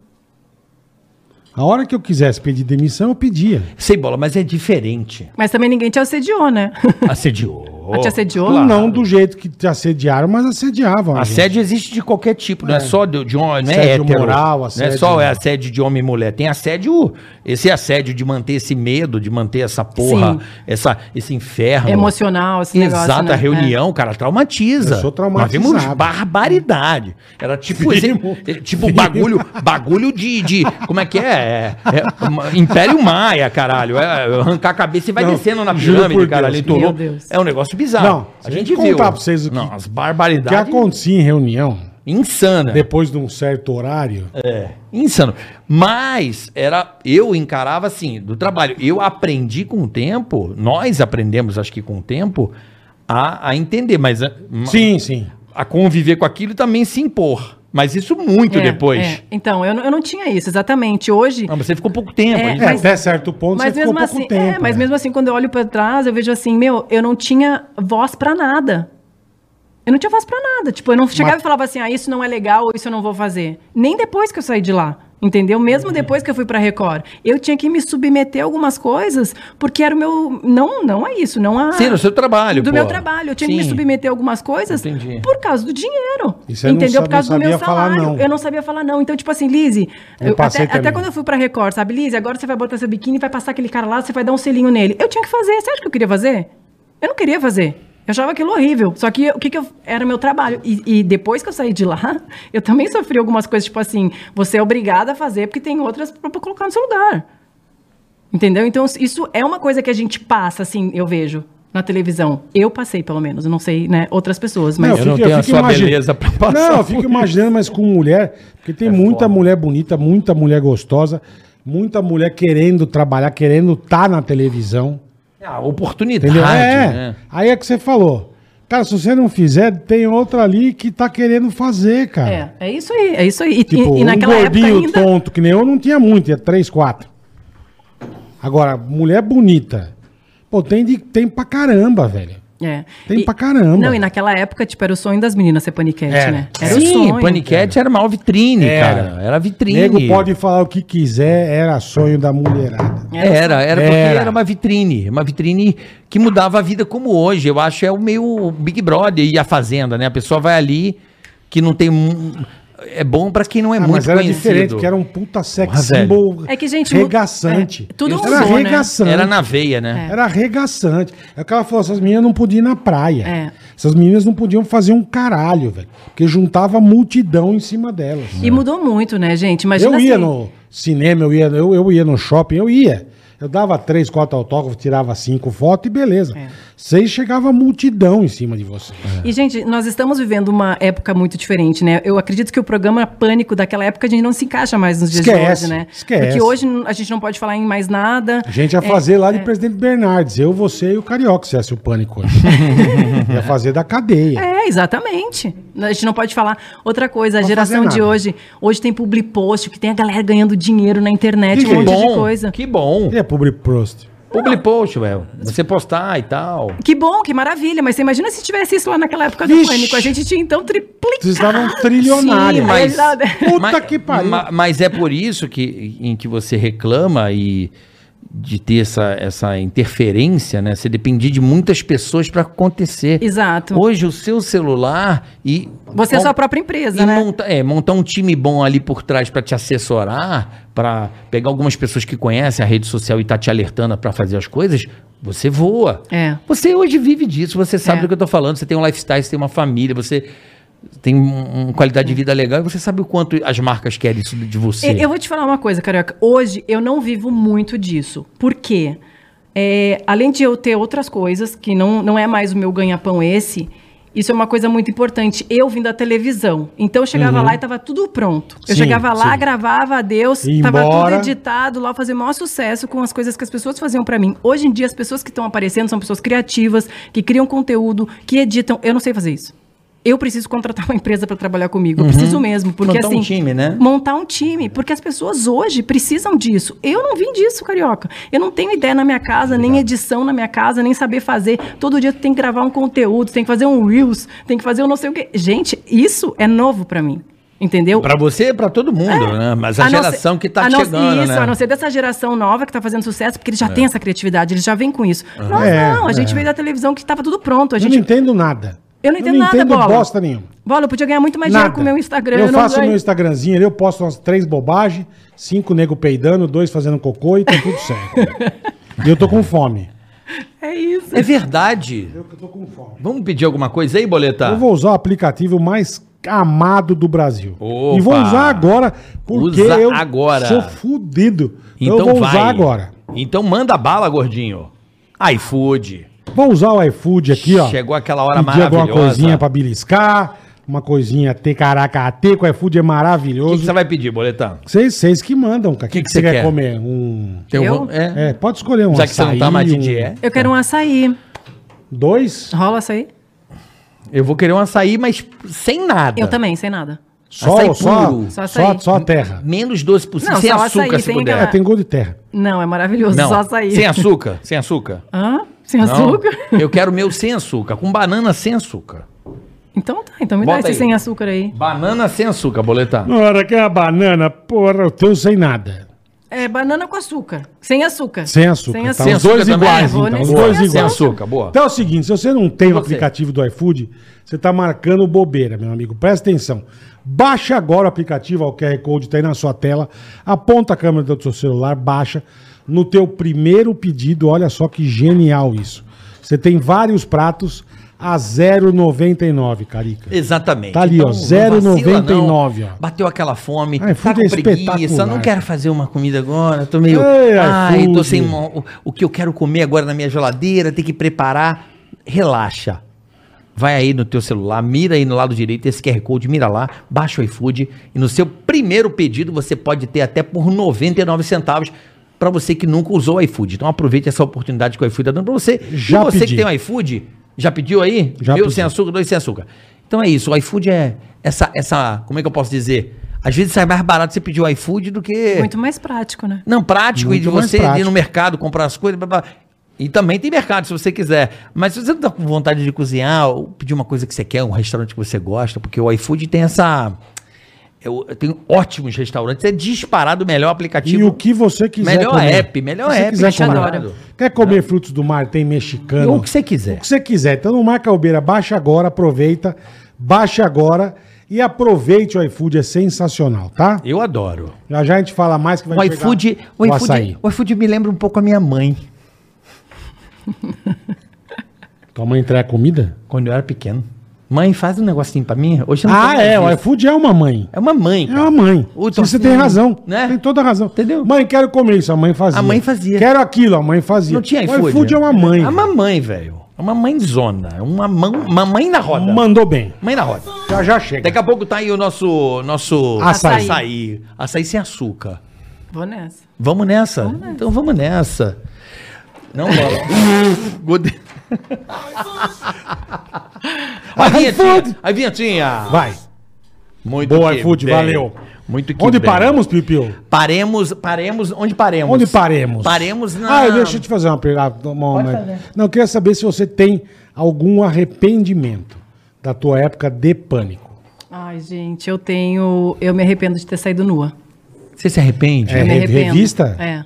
A hora que eu quisesse pedir demissão, eu pedia. Sei bola, mas é diferente. Mas também ninguém te assediou, né? Assediou. Te assediou? Claro. Não do jeito que te assediaram, mas assediavam. Assédio existe de qualquer tipo, não é só de, de homem, não é Assédio hétero. moral, Não é assédio- só é assédio de homem e mulher. Tem assédio, esse assédio de manter esse medo, de manter essa porra, Sim. esse esse inferno. Emocional, esse negócio, Exato, né? a reunião, cara, traumatiza. Eu sou Nós vimos traumatizado. barbaridade. Era tipo, eh, tipo bagulho, (laughs) bagulho de, de. Como é que é? É, é uma- Império Maia, caralho. É, arrancar a cabeça e vai Não, descendo na pirâmide, cara. Deus. ali. É um negócio bizarro. Não, a gente viu. contar pra vocês o que- Não, as O que barbaridades. acontecia em reunião, Insana. depois de um certo horário, É, insano. Mas era, eu encarava assim, do trabalho. Eu aprendi com o tempo, nós aprendemos, acho que com o tempo, a, a entender, mas a, sim, sim. a conviver com aquilo e também se impor. Mas isso muito É, depois. é. Então, eu, não- eu não tinha isso, exatamente. Hoje. Não, você ficou pouco tempo. É, aí- É, Mas- até certo ponto Mas você ficou mesmo pouco assim, tempo. é, mas né? mesmo assim, quando eu olho pra trás, eu vejo assim, meu, eu não tinha voz pra nada. Eu não tinha voz pra nada. Tipo, eu não chegava Mas- e falava assim, ah, isso não é legal ou isso eu não vou fazer. Nem depois que eu saí de lá. Entendeu? Mesmo Uhum. depois que eu fui pra Record. Eu tinha que me submeter a algumas coisas, porque era o meu. Não, não é isso, não a. Sim, no seu trabalho. Do pô. meu trabalho. Eu tinha que me Sim. submeter a algumas coisas Entendi. por causa do dinheiro. Entendeu? sabe- por causa do meu falar salário. não. Eu não sabia falar não. Então, tipo assim, Lizzie, Eu até, até quando eu fui pra Record, sabe, Lizzie, agora você vai botar seu biquíni, vai passar aquele cara lá, você vai dar um selinho nele. Eu tinha que fazer. Você acha que eu queria fazer? Eu não queria fazer. Eu achava aquilo horrível. Só que o que, que eu, era meu trabalho. E, e depois que eu saí de lá, (laughs) eu também sofri algumas coisas, tipo assim, você é obrigada a fazer porque tem outras pra, pra colocar no seu lugar. Entendeu? Então, isso é uma coisa que a gente passa, assim, eu vejo. na televisão. Eu passei, pelo menos. Eu não sei, né, outras pessoas, Não, mas... eu não tenho a sua beleza pra passar Não, eu fico imaginando, mas com mulher, porque tem muita mulher bonita, muita mulher gostosa, muita mulher querendo trabalhar, querendo estar na televisão. A oportunidade, é. né? Aí é que você falou. Cara, se você não fizer, tem outra ali que tá querendo fazer, cara. É, é isso aí, é isso aí. E, Tipo, e, e naquela um época gordinho ainda... tonto que nem eu não tinha muito, tinha três, quatro. Agora, mulher bonita. Pô, tem, de, tem pra caramba, velho. É. Tem E- pra caramba. Não, e naquela época, tipo, era o sonho das meninas ser paniquete, Era. né? Era Sim, o sonho. Paniquete era uma vitrine, Era. cara. Era vitrine. Nego pode falar o que quiser, era sonho da mulherada. Era, era porque Era. era uma vitrine, uma vitrine que mudava a vida como hoje. Eu acho é o meio Big Brother e a Fazenda, né? A pessoa vai ali que não tem um- é bom pra quem não é Ah, muito mas era conhecido. diferente, que era um puta sex Porra, velho. symbol É que, gente, regaçante. é, tudo era mudou, né? arregaçante. Era na veia, né? Era arregaçante. É o que ela falou, essas meninas não podiam ir na praia. É. Essas meninas não podiam fazer um caralho, velho. Porque juntava multidão em cima delas. E mudou muito, né, gente? Imagina eu ia assim, no cinema, eu ia, eu, eu ia no shopping, eu ia. Eu dava três, quatro autógrafos, tirava cinco fotos e beleza. É. Seis chegava multidão em cima de você. E, gente, nós estamos vivendo uma época muito diferente, né? Eu acredito que o programa Pânico daquela época a gente não se encaixa mais nos dias Esquece, de hoje, né? esquece. Porque hoje a gente não pode falar em mais nada. A gente ia É, fazer lá de Presidente Bernardes. Eu, você e o Carioca, se fosse o pânico hoje. (laughs) ia fazer da cadeia. É, exatamente. A gente não pode falar outra coisa. A Não geração de hoje, hoje tem public post, que tem a galera ganhando dinheiro na internet, Que um monte bom, de coisa. Que bom. E é public prost. Public post, velho. Você postar e tal. Que bom, que maravilha. Mas você imagina se tivesse isso lá naquela época do Vixe. Pânico. A gente tinha então triplicado. Vocês estavam trilionários. Sim, mas, (laughs) Puta mas- que pariu. ma- Mas é por isso que, em que você reclama e de ter essa, essa interferência, né? Você depende de muitas pessoas para acontecer. Exato. Hoje o seu celular e Você é sua própria empresa, né? monta- é, montar um time bom ali por trás para te assessorar, para pegar algumas pessoas que conhecem a rede social e tá te alertando para fazer as coisas, você voa. É. Você hoje vive disso, você sabe É. do que eu tô falando, você tem um lifestyle, você tem uma família, você tem um- uma qualidade de vida legal e você sabe o quanto as marcas querem isso de você. Eu eu vou te falar uma coisa, Carioca. Hoje eu não vivo muito disso. Por quê? É, além de eu ter outras coisas, que não, não é mais o meu ganha-pão esse, isso é uma coisa muito importante. Eu vim da televisão. Então eu chegava lá e tava tudo pronto. Eu Uhum. Sim, chegava lá, sim. gravava adeus, Ia tava embora. tudo editado lá, fazia o maior sucesso com as coisas que as pessoas faziam pra mim. Hoje em dia, as pessoas que estão aparecendo são pessoas criativas, que criam conteúdo, que editam. Eu não sei fazer isso. Eu preciso contratar uma empresa para trabalhar comigo. Eu preciso mesmo, porque Montar um assim, time, né? montar um time, porque as pessoas hoje precisam disso. Eu não vim disso, carioca. Eu não tenho ideia na minha casa, nem edição na minha casa, nem saber fazer. Todo dia tu tem que gravar um conteúdo, tem que fazer um reels, tem que fazer um não sei o quê. Gente, isso é novo pra mim. Entendeu? Para você, para todo mundo, né? Mas a, É. não geração ser- que tá a não- chegando, Isso, né? a não ser dessa geração nova que tá fazendo sucesso, porque eles já têm essa criatividade, eles já vêm com isso. Nós É, não, a gente é. veio da televisão que tava tudo pronto. A Eu gente não entendo nada. Eu não entendo nada, entendo Bola. bosta nenhuma. Bola, eu podia ganhar muito mais Nada. dinheiro com o meu Instagram. Eu não faço ganho. meu Instagramzinho ali, eu posto umas três bobagens, cinco nego peidando, dois fazendo cocô e tá tudo certo. e eu tô com fome. É isso. É verdade. Eu que tô com fome. Vamos pedir alguma coisa aí, Boleta? Eu vou usar o aplicativo mais amado do Brasil. Opa! E vou usar agora, porque Usa eu agora. sou fudido. Então eu vou vai. usar agora. Então manda bala, gordinho. iFood. Vou usar o iFood aqui, ó. Chegou aquela hora Pedir alguma maravilhosa. coisinha pra beliscar, uma coisinha tecaracate, com o iFood é O que, maravilhoso. que você vai pedir, Boletão? Vocês, vocês que mandam, cara. O que, Que que, que você quer, comer? Um... Tem um- Eu? é. É, pode escolher um Já que você não tá açaí, mais de um- dieta. Eu quero um açaí. Dois? Rola açaí? Eu vou querer um açaí, mas sem nada. Eu também, sem nada. Só, Açaí só, puro. só, Só só, açaí. terra. Menos doce possível. Não, sem só açúcar, açaí, se sem puder. É, tem gosto de terra. Não, é maravilhoso. Não, Só açaí. sem (laughs) açúcar. Sem açúcar. Hã? Sem Não. açúcar? (laughs) Eu quero o meu sem açúcar, com banana sem açúcar. Então tá, então me Bota dá esse aí. sem açúcar aí. Banana sem açúcar, Boletão. Na hora que é a banana, porra, eu tenho sem nada. É banana com açúcar. Sem açúcar. Sem açúcar. Sem tá? açúcar. Sem Os dois também? iguais, É, vou então. Os nesse dois sem Sem iguais. açúcar, boa. Então é o seguinte, se você não tem o Você. aplicativo do iFood, você tá marcando bobeira, meu amigo. Presta atenção. Baixa agora o aplicativo, ó, o QR Code tá aí na sua tela. Aponta a câmera do seu celular, baixa. No teu primeiro pedido, olha só que genial isso. Você tem vários pratos a 0,99, Carica. Exatamente. Tá ali, ó, não 0,99, vacila, não. ó. Bateu aquela fome, Ah, tá iFood com é preguiça, não quero fazer uma comida agora, tô meio... Ei, Ai, tô sem o, o que eu quero comer agora na minha geladeira, tem que preparar. Relaxa. Vai aí no teu celular, mira aí no lado direito esse QR Code, mira lá, baixa o iFood e no seu primeiro pedido você pode ter até por 99 centavos para você que nunca usou o iFood. Então aproveite essa oportunidade que o iFood tá dando para você. Já e você pedi. que tem o iFood, já pediu aí? Já Eu pedi. sem açúcar, dois sem açúcar. Então é isso, o iFood é essa, essa, como é que eu posso dizer? Às vezes sai mais barato você pedir o iFood do que... Muito mais prático, né? Não, prático, Muito e de você ir prático. no mercado, comprar as coisas, blá, blá. E também tem mercado, se você quiser. Mas se você não tá com vontade de cozinhar, ou pedir uma coisa que você quer, um restaurante que você gosta, porque o iFood tem essa... Eu, eu tenho ótimos restaurantes, é disparado o melhor aplicativo. E o que você quiser Melhor comer. app, melhor app, quiser comer. Quer comer frutos do mar, tem mexicano. O que você quiser. O que você quiser. Então não marca bobeira, baixa agora, aproveita, baixa agora e aproveite o iFood, é sensacional, tá? Eu adoro. Já já a gente fala mais que vai O iFood, o, o iFood, o iFood me lembra um pouco a minha mãe, Tua mãe entrega comida? quando eu era pequeno. Mãe, faz um negocinho pra mim. Hoje eu não Ah, é, o iFood é uma mãe. É uma mãe. É cara. uma mãe. Você tem razão. né? Tem toda a razão. Entendeu? Mãe, quero comer isso. A mãe fazia. A mãe fazia. Quero aquilo, a mãe fazia. Não tinha O iFood. iFood é uma mãe. É uma mãe, velho. É uma mãezona. É uma, mão, uma mãe na roda. Mandou bem. Mãe na roda. Já já chega. Daqui a pouco tá aí o nosso. nosso Açaí. açaí. Açaí sem açúcar. Vou nessa. Vamos nessa? Então vamos nessa. Não vamos. (laughs) Gode- (laughs) a vinhetinha. A vinhetinha. Vai. Muito Boa, que iFood, bem. valeu. Muito que Onde bem. paramos, Pipiu? Paremos, paremos, onde paremos? Onde paremos? Paremos na... Ah, deixa eu te fazer uma pergunta. uma- uma-. Não, eu queria saber se você tem algum arrependimento da tua época de pânico. Ai, gente, eu tenho. Eu me arrependo de ter saído nua. Você se arrepende? É, Eu me re- arrependo. revista? É.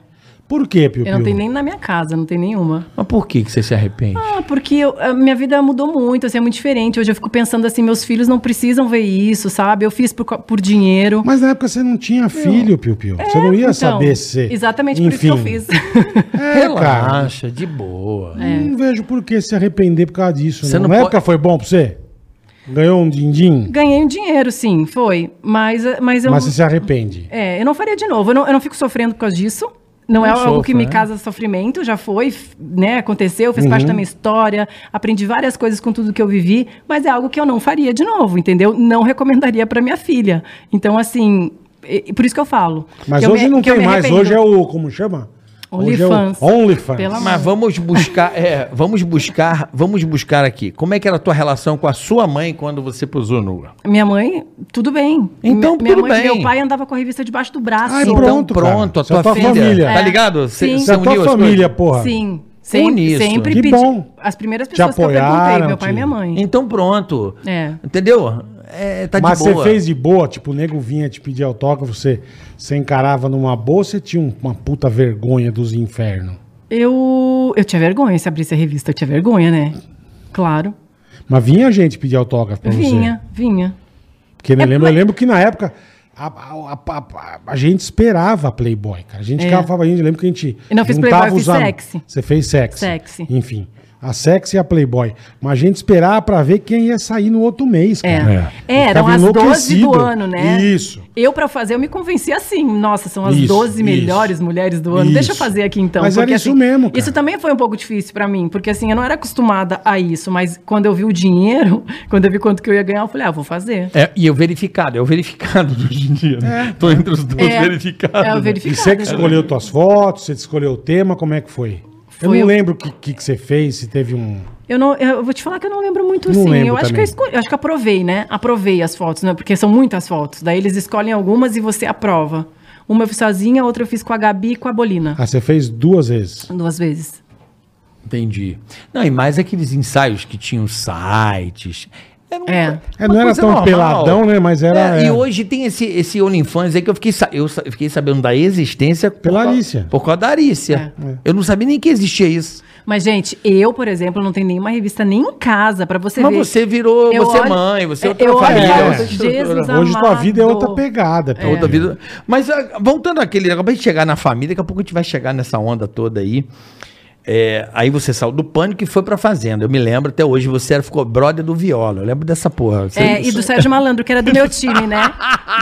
Por quê, Piu Eu não tenho nem na minha casa, não tem nenhuma. Mas por que, que você se arrepende? Ah, porque eu- a minha vida mudou muito, assim, é muito diferente. Hoje eu fico pensando assim, meus filhos não precisam ver isso, sabe? Eu fiz por, por dinheiro. Mas na época você não tinha filho, Piu Piu. você não ia Então, saber se. Exatamente por isso que eu Enfim. fiz. (laughs) É, cara. Relaxa, de boa. Não vejo por que se arrepender por causa disso. Você não. não Na pode- época foi bom pra você? Ganhou um din-din? Ganhei um dinheiro, sim, foi. Mas, mas eu. Mas você se arrepende. É, eu não faria de novo. Eu não, eu não fico sofrendo por causa disso. Não, é algo que me né? causa sofrimento, já foi, né? Aconteceu, fez Uhum. parte da minha história, aprendi várias coisas com tudo que eu vivi, mas é algo que eu não faria de novo, entendeu? Não recomendaria para minha filha. Então, assim, por isso que eu falo. Mas hoje me- não tem mais. Hoje é o. Como chama? É OnlyFans. OnlyFans. Pela- Mas vamos buscar, é, vamos buscar, vamos buscar aqui. Como é que era a tua relação com a sua mãe quando você posou nua? Minha mãe, tudo bem. Então, minha tudo mãe, bem. Meu pai andava com a revista debaixo do braço. Ai, então pronto, pronto, cara. a é tua, tua filha, família. tá É. ligado? Cê- Sim. cê é a tua família, porra. Sim. Une Sempre, Que pedi. bom. As primeiras pessoas que eu apoiaram, perguntei, meu pai e minha mãe. Então pronto. É. Entendeu? É, tá Mas de você fez de boa, tipo, o nego vinha te pedir autógrafo, você, você encarava numa boa, você tinha um- uma puta vergonha dos infernos. Eu, eu tinha vergonha se abrisse a revista, eu tinha vergonha, né? Claro. Mas vinha gente pedir autógrafo pra Vinha, você. vinha. Porque eu, É, lembro, mas- eu lembro que na época a, a- a- a- gente esperava a Playboy, cara. A gente É. ficava a gente lembra que a gente. Eu não fiz Playboy, eu fiz sexy. Você fez sexy. Sexy. Enfim. A sexy e a Playboy. Mas a gente esperava pra ver quem ia sair no outro mês, É. cara. É, eram Ficava as 12 do ano, né? Isso. Eu, pra fazer, eu me convenci assim. Nossa, são as Isso, 12 isso. melhores mulheres do ano. Deixa eu Isso. fazer aqui então. Mas era isso assim, mesmo, cara. Isso também foi um pouco difícil pra mim, porque assim, eu não era acostumada a isso, mas quando eu vi o dinheiro, (laughs) quando eu vi quanto que eu ia ganhar, eu falei, ah, vou fazer. É, e o verificado, é o verificado em dia. Né? Tô entre os dois É, verificados. é o né? E verificado. você que escolheu tuas fotos, você que escolheu o tema, como é que foi? Eu não eu- lembro o que, que, que você fez, se teve um. Eu, não, eu vou te falar que eu não lembro muito Não assim. lembro Eu acho, que eu, escolhi, eu acho que aprovei, né? Aprovei as fotos, né? Porque são muitas fotos. Daí eles escolhem algumas e você aprova. Uma eu fiz sozinha, outra eu fiz com a Gabi e com a Bolina. Ah, você fez duas vezes. Duas vezes. Entendi. Não, e mais aqueles ensaios que tinham sites. Era uma É. É, não era tão normal. peladão, né? Mas era. É, é. E hoje tem esse, esse OnlyFans aí que eu fiquei, eu fiquei sabendo da existência por Pela causa- Alicia. Por causa da Arícia. É. Eu não sabia nem que existia isso. Mas, gente, eu, por exemplo, não tenho nenhuma revista nem em casa pra você Mas ver. você virou, Eu você é olho- mãe, você é é, outra eu família, é. Jesus Hoje tua amado. vida é outra pegada. pelo outra vida. Mas ah, voltando àquele negócio, pra gente chegar na família, daqui a pouco a gente vai chegar nessa onda toda aí. É, aí você saiu do pânico e foi pra fazenda. Eu me lembro até hoje, você era, ficou brother do Viola. Eu lembro dessa porra. Você- É, e do Sérgio Malandro, que era do meu time, né?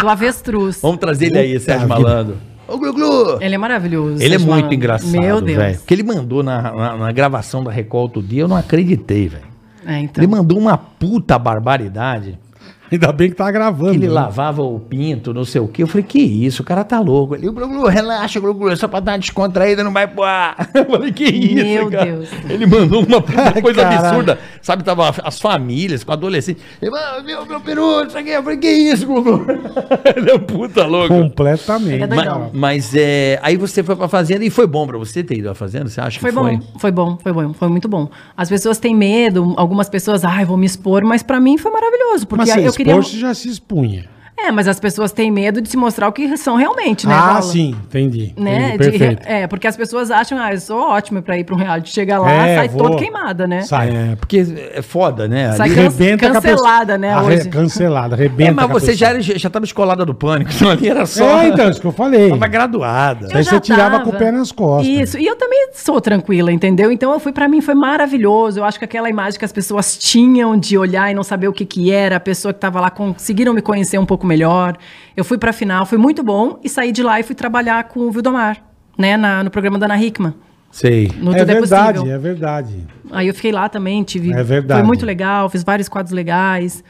Do Avestruz. Vamos trazer ele aí, Sérgio. Malandro. Ô, Glu Glu! Ele é maravilhoso. Ele é muito Malandro. engraçado, Meu Deus. velho. Porque ele mandou na, na, na gravação da Record outro dia, eu não acreditei, velho. É, então. Ele mandou uma puta barbaridade. Ainda bem que tá gravando. Que ele né? lavava o pinto, não sei o quê. Eu falei, que isso, o cara tá louco. Ele, Glu Glu, relaxa, Glu Glu, só pra dar uma descontraída, não vai pôr. (laughs) Eu falei, que isso, Meu cara? Deus. Ele mandou (laughs) uma coisa Caralho. absurda. Sabe, tava as famílias com adolescentes. Ele, ah, meu, meu peru, isso aqui. Eu falei, que isso, Glu (laughs) Glu? ele é um puta louco. Completamente. É cara. Mas é, aí você foi pra fazenda e foi bom pra você ter ido à fazenda? Você acha Foi que bom, foi? foi bom, foi bom, foi muito bom. As pessoas têm medo, algumas pessoas, ai, vou me expor, mas pra mim foi maravilhoso, porque Mas eu queria expor, você já se expunha. É, mas as pessoas têm medo de se mostrar o que são realmente, né? ah, sim, entendi. Né? entendi, De- perfeito. é, porque as pessoas acham, ah, eu sou ótima pra ir pra um reality. Chega lá, É, sai vou. toda queimada, né? Sai. É, porque é foda, né? Sai can- Rebenta cancelada, né, Arre- hoje. Cancelada, (laughs) arrebenta É, mas você já, era, já tava escolada do pânico, então (laughs) ali era só. É, então, isso que eu falei. Tava graduada. Aí você tirava com o pé nas costas. Isso, e eu também sou tranquila, entendeu? Então eu fui para mim foi maravilhoso. Eu acho que aquela imagem que as pessoas tinham de olhar e não saber o que que era, a pessoa que estava lá conseguiram me conhecer um pouco melhor. Eu fui para final, foi muito bom e saí de lá e fui trabalhar com o Vildomar, né, na- no programa da Ana Hickman. Sei. No é é verdade, Possível. é verdade. Aí eu fiquei lá também, tive. É verdade. Foi muito legal, fiz vários quadros legais.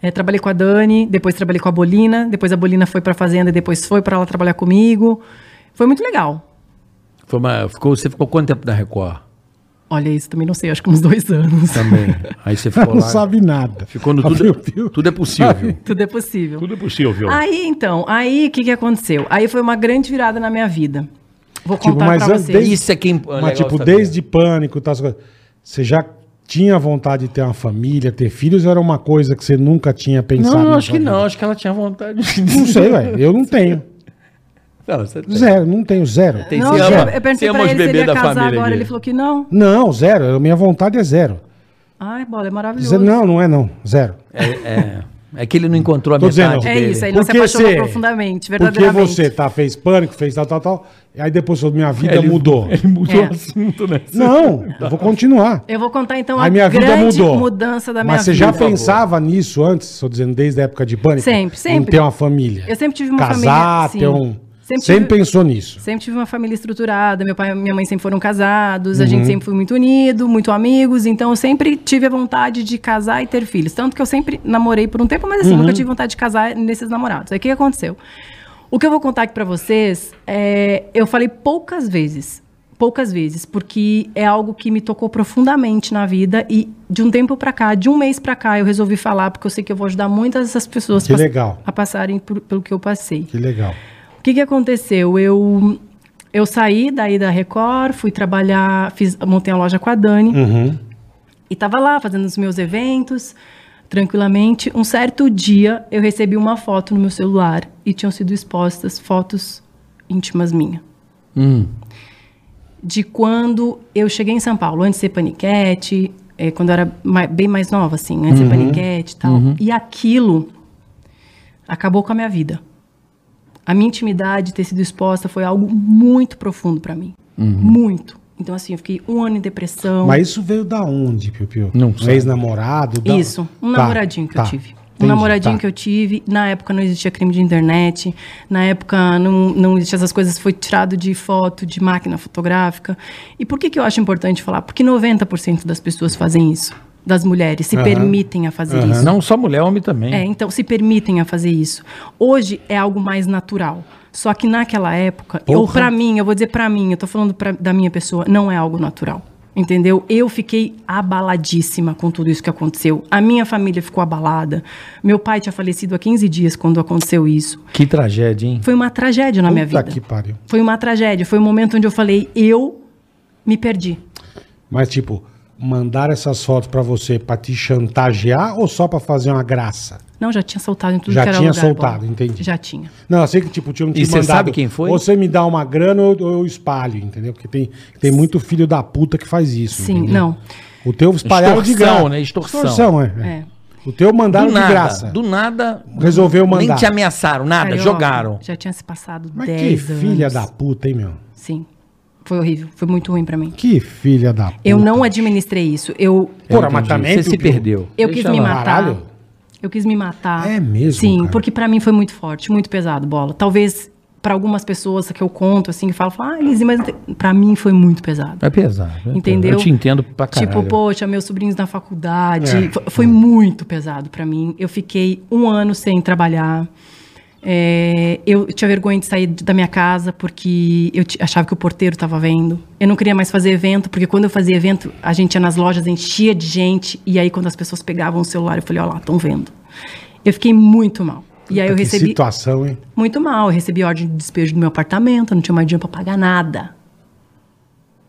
É, trabalhei com a Dani, depois trabalhei com a Bolina, depois a Bolina foi pra fazenda e depois foi pra ela trabalhar comigo. Foi muito legal. Foi uma, ficou, você ficou quanto tempo na Record? Olha, isso também não sei, acho que uns dois anos. Também. Aí você ficou (laughs) Não lá. sabe nada. Ficou no A tudo, Piu. tudo é possível. Tudo é possível. tudo é possível. Aí, então, aí o que, que aconteceu? Aí foi uma grande virada na minha vida. Vou Tipo, contar mas pra vocês. desde- Isso é quem. Mas, tipo, desde pânico, tá, essas coisas, você já tinha vontade de ter uma família, ter filhos, ou era uma coisa que você nunca tinha pensado? Não, acho que não. Acho que ela tinha vontade. Não sei, velho. Eu não (laughs) tenho. Não, você tem. Zero, não tenho zero. Tem- Não, você eu, você perguntei pra ele se ele ia casar agora. aqui. Ele falou que não. Não, zero. A minha vontade é zero. Ai, bola, é maravilhoso. Zero- Não, não é não. Zero. É, é, é que ele não encontrou a Tô metade dizendo. É dele. isso, ele não se Porque apaixonou você- profundamente, Porque verdadeiramente. você tá, fez pânico, fez tal, tal, tal. E aí depois a minha vida Ele- mudou. (laughs) Ele mudou É. o assunto, né? Não, eu vou continuar. Eu vou contar então A a, minha vida grande mudou. mudança da minha Mas você vida. já pensava nisso antes, estou dizendo, desde a época de pânico? Sempre, Em sempre. ter uma família. Eu sempre tive uma Casar, família, sim. ter um... Sempre Sempre, tive- pensou nisso. Sempre tive uma família estruturada, meu pai e minha mãe sempre foram casados, a Uhum. gente sempre foi muito unido, muito amigos, então eu sempre tive a vontade de casar e ter filhos. Tanto que eu sempre namorei por um tempo, mas assim, Uhum. nunca tive vontade de casar nesses namorados. Aí o que aconteceu? O que eu vou contar aqui pra vocês, é, eu falei poucas vezes, poucas vezes, porque é algo que me tocou profundamente na vida e de um tempo pra cá, de um mês pra cá, eu resolvi falar porque eu sei que eu vou ajudar muitas dessas pessoas Que pass- legal. a passarem por- pelo que eu passei. Que legal. O que, que aconteceu? Eu, eu saí daí da Record, fui trabalhar, fiz, montei a loja com a Dani Uhum. e estava lá fazendo os meus eventos tranquilamente. Um certo dia eu recebi uma foto no meu celular e tinham sido expostas fotos íntimas minhas. Hum. De quando eu cheguei em São Paulo, antes de ser paniquete, eh, quando eu era mai- bem mais nova, assim, antes de ser paniquete e tal. E aquilo acabou com a minha vida. A minha intimidade ter sido exposta foi algo muito profundo para mim. Muito. Então, assim, eu fiquei um ano em depressão. Mas isso veio da onde, Piu Piu? Não um sabe. ex-namorado? da- Isso, um Tá, namoradinho que tá. eu tive. Um Entendi, namoradinho tá. que eu tive. Na época não existia crime de internet. Na época não, não existia essas coisas. Foi tirado de foto, de máquina fotográfica. E por que, que eu acho importante falar? Porque 90% das pessoas fazem isso. Das mulheres se Aham. permitem a fazer isso. Não só mulher, homem também. É, então se permitem a fazer isso. Hoje é algo mais natural. Só que naquela época, ou Porra. pra mim, eu vou dizer pra mim, eu tô falando pra, da minha pessoa, não é algo natural. Entendeu? Eu fiquei abaladíssima com tudo isso que aconteceu. A minha família ficou abalada. Meu pai tinha falecido há 15 dias quando aconteceu isso. Que tragédia, hein? Foi uma tragédia na minha Puta vida. que pariu. Foi uma tragédia. Foi um momento onde eu falei, eu me perdi. Mas, tipo, mandar essas fotos pra você pra te chantagear ou só pra fazer uma graça? Não, já tinha soltado em tudo Já que era tinha lugar. soltado, Bola. entendi. Já tinha. Não, eu sei que, tipo, tinham te E você mandado, sabe quem foi? Ou você me dá uma grana ou eu, eu espalho, entendeu? Porque tem, tem muito filho da puta que faz isso. Sim, entendeu? não. O teu espalharam de graça. né? Extorsão. Extorsão, é. É. O teu mandaram do de nada, graça. do nada. Resolveu Nem mandar. te ameaçaram, nada, Carioca, jogaram. Já tinha se passado Mas que 10 anos. filha da puta, hein, meu? Sim. Foi horrível, foi muito ruim pra mim. Que filha da puta. Eu não administrei isso. Eu, Porra, mas também, Você se perdeu. eu Deixa quis me lá. matar. Caralho. Eu quis me matar. É mesmo, Sim, cara? porque pra mim foi muito forte, muito pesado, bola. Talvez pra algumas pessoas que eu conto, assim, que falam, falam, ah, Elise, mas não tem-" pra mim foi muito pesado. É pesado. é Entendeu? pesado. Eu te entendo pra caralho. Tipo, poxa, meus sobrinhos na faculdade. É. Foi, foi muito pesado pra mim. Eu fiquei um ano sem trabalhar. É, eu tinha vergonha de sair da minha casa porque eu achava que o porteiro estava vendo. Eu não queria mais fazer evento, porque quando eu fazia evento, a gente ia nas lojas, enchia de gente. E aí, quando as pessoas pegavam o celular, eu falei, ó lá, estão vendo. Eu fiquei muito mal. E aí eu que recebi situação, hein? muito mal. Eu recebi ordem de despejo do meu apartamento, não tinha mais dinheiro para pagar nada.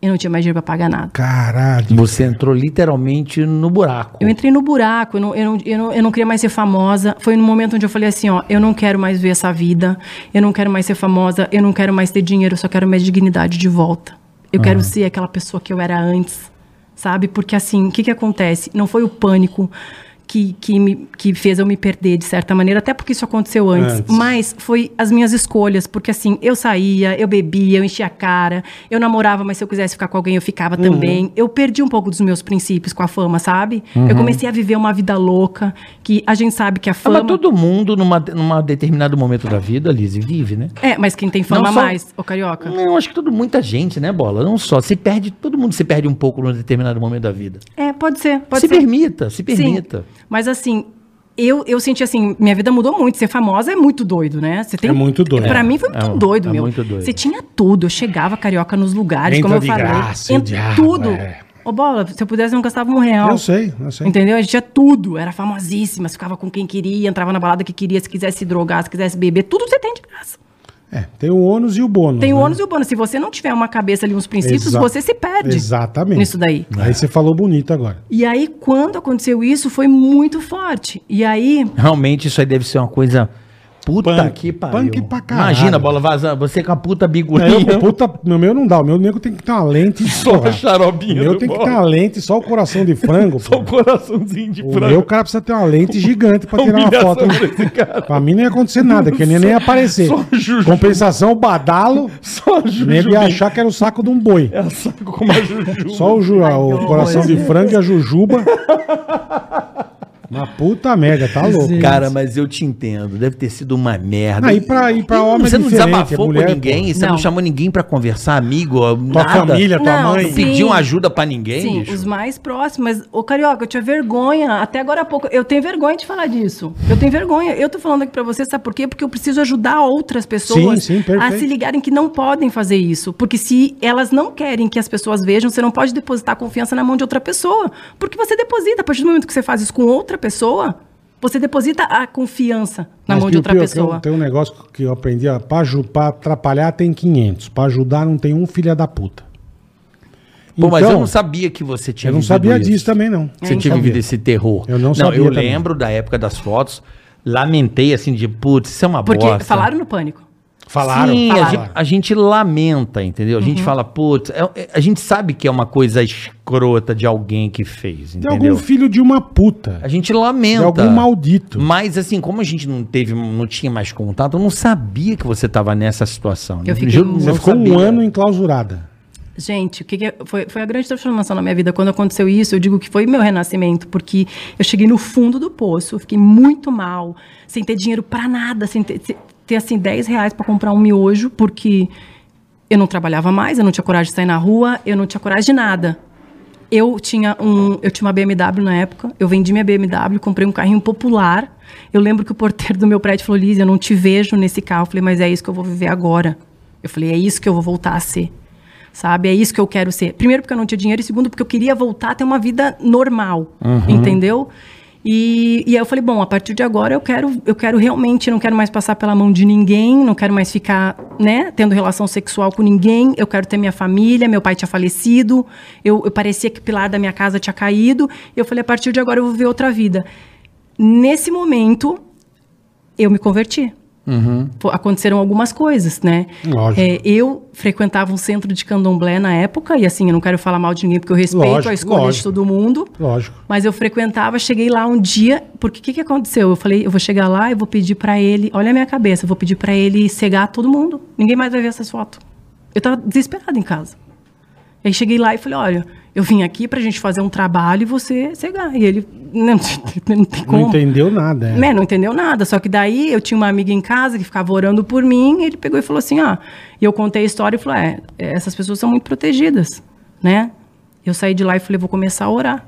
Eu não tinha mais dinheiro para pagar nada. Caralho. Você entrou literalmente no buraco. Eu entrei no buraco, eu não, eu, não, eu, não, eu não queria mais ser famosa. Foi no momento onde eu falei assim, ó, eu não quero mais ver essa vida, eu não quero mais ser famosa, eu não quero mais ter dinheiro, eu só quero minha dignidade de volta. Eu quero ser aquela pessoa que eu era antes, sabe? Porque assim, o que que acontece? Não foi o pânico que, que, me, que fez eu me perder de certa maneira, até porque isso aconteceu antes, Antes. mas foi as minhas escolhas, porque assim, eu saía, eu bebia, eu enchia a cara, eu namorava, mas se eu quisesse ficar com alguém, eu ficava Uhum. também. Eu perdi um pouco dos meus princípios com a fama, sabe? Eu comecei a viver uma vida louca, que a gente sabe que a Ah, fama. mas todo mundo, numa, numa determinado momento da vida, Lizzie, vive, né? É, mas quem tem fama Não só- mais, ô carioca. Eu acho que todo, muita gente, né, Bola? Não só. Se perde, todo mundo se perde um pouco num determinado momento da vida. É, pode ser, pode se ser. permita, se Sim. permita. Mas assim, eu, eu senti assim, minha vida mudou muito. Ser famosa é muito doido, né? Você tem, É muito doido. Pra É, mim foi muito é, doido, é meu. muito doido. Você tinha tudo. Eu chegava carioca nos lugares, Entra como eu de falei. graça, Ent- o diabo, tudo. é. Ô, bola, se eu pudesse, eu não gastava um real. Eu sei, eu sei. Entendeu? A gente tinha tudo. Era famosíssima. Ficava com quem queria, entrava na balada que queria. Se quisesse se drogar, se quisesse beber, tudo você tem de graça. É, tem o ônus e o bônus. Tem o né? ônus e o bônus. Se você não tiver uma cabeça ali, uns princípios, Exa- você se perde. Exatamente. Nisso daí. Aí você falou bonito agora. E aí, quando aconteceu isso, foi muito forte. E aí, Realmente isso aí deve ser uma coisa. Puta Punk. que pariu. Punk pra caralho. Imagina, bola vazando. Você com a puta É, bigurinha. eu, puta, meu, meu não dá. O meu nego tem que ter uma lente. (laughs) Só porra. a xarobinha O meu do tem que ter uma lente, só o coração de frango. (laughs) Só o coraçãozinho de O frango. meu cara precisa ter uma lente gigante pra tirar uma foto. pra esse cara. Pra mim não ia acontecer nada, que nem, nem ia aparecer. só Juju. Compensação, badalo, Só a o Juju. nego ia achar que era o saco de um boi. É saco como a Juju. Só o, ju, o coração de frango e a jujuba. (laughs) Uma puta merda, tá louco. Cara, mas eu te entendo. Deve ter sido uma merda. Ah, e pra- e pra homem Você não desabafou mulher, com ninguém? pô. Você não. Não. chamou ninguém pra conversar, amigo? Tua nada? família, tua Não, mãe. sim. Pediu ajuda pra ninguém, sim, bicho? os mais próximos. Mas, ô Carioca, eu tinha vergonha. Até agora há pouco. Eu tenho vergonha de falar disso. Eu tenho vergonha. Eu tô falando aqui pra você, sabe por quê? Porque eu preciso ajudar outras pessoas Sim, sim, a se ligarem que não podem fazer isso. Porque se elas não querem que as pessoas vejam, você não pode depositar confiança na mão de outra pessoa. Porque você deposita. A partir do momento que você faz isso com outra pessoa, você deposita a confiança na Mas, mão de outra Piu, pessoa. Tem um negócio que eu aprendi, ó, pra, atrapalhar tem 500, pra ajudar não tem um filho da puta. Pô, mas Então, eu não sabia que você tinha eu não vivido sabia isso. disso também, não. Você tinha não vivido esse terror. Eu não sabia eu também. lembro da época das fotos. Lamentei assim de, putz, isso é uma Porque bosta. falaram no pânico. Falaram, Sim, a falaram. gente, a gente lamenta, entendeu? A Uhum. gente fala, putz, é- é- a gente sabe que é uma coisa escrota de alguém que fez, De entendeu? algum filho de uma puta. A gente lamenta. De algum maldito. Mas assim, como a gente não teve, não tinha mais contato, eu não sabia que você estava nessa situação. Eu fiquei Juro, muito- Você ficou sabia. um ano enclausurada. Gente, o que, que foi, foi a grande transformação na minha vida. Quando aconteceu isso, eu digo que foi meu renascimento, porque eu cheguei no fundo do poço, eu fiquei muito mal, sem ter dinheiro pra nada, sem ter, ter assim 10 reais pra comprar um miojo, porque eu não trabalhava mais, eu não tinha coragem de sair na rua, eu não tinha coragem de nada. Eu tinha um, eu tinha uma BMW na época, eu vendi minha BMW, comprei um carrinho popular. Eu lembro que o porteiro do meu prédio falou: "Liz, eu não te vejo nesse carro". Eu falei: "Mas é isso que eu vou viver agora". Eu falei: "É isso que eu vou voltar a ser". Sabe? É isso que eu quero ser. Primeiro porque eu não tinha dinheiro e segundo porque eu queria voltar a ter uma vida normal, entendeu? E, e aí eu falei, bom, a partir de agora eu quero, eu quero realmente, não quero mais passar pela mão de ninguém, não quero mais ficar, né, tendo relação sexual com ninguém, eu quero ter minha família, meu pai tinha falecido, eu, eu parecia que o pilar da minha casa tinha caído, eu falei, a partir de agora eu vou viver outra vida. Nesse momento, eu me converti. Pô, Aconteceram algumas coisas, né? Lógico. É, eu frequentava um centro de candomblé na época, e assim, eu não quero falar mal de ninguém, porque eu respeito Lógico, a escolha lógico. de todo mundo. Lógico. Mas eu frequentava, cheguei lá um dia, porque o que, que aconteceu? Eu falei, eu vou chegar lá e vou pedir pra ele, olha a minha cabeça, eu vou pedir pra ele cegar todo mundo. Ninguém mais vai ver essas fotos. Eu tava desesperada em casa. Aí cheguei lá e falei, olha, eu vim aqui pra gente fazer um trabalho e você cegar. E ele, não, (laughs) não tem como. Não entendeu nada. é. Né, não entendeu nada. Só que daí eu tinha uma amiga em casa que ficava orando por mim, e ele pegou e falou assim: ó. E eu contei a história e falou: é, essas pessoas são muito protegidas, né? Eu saí de lá e falei: vou começar a orar.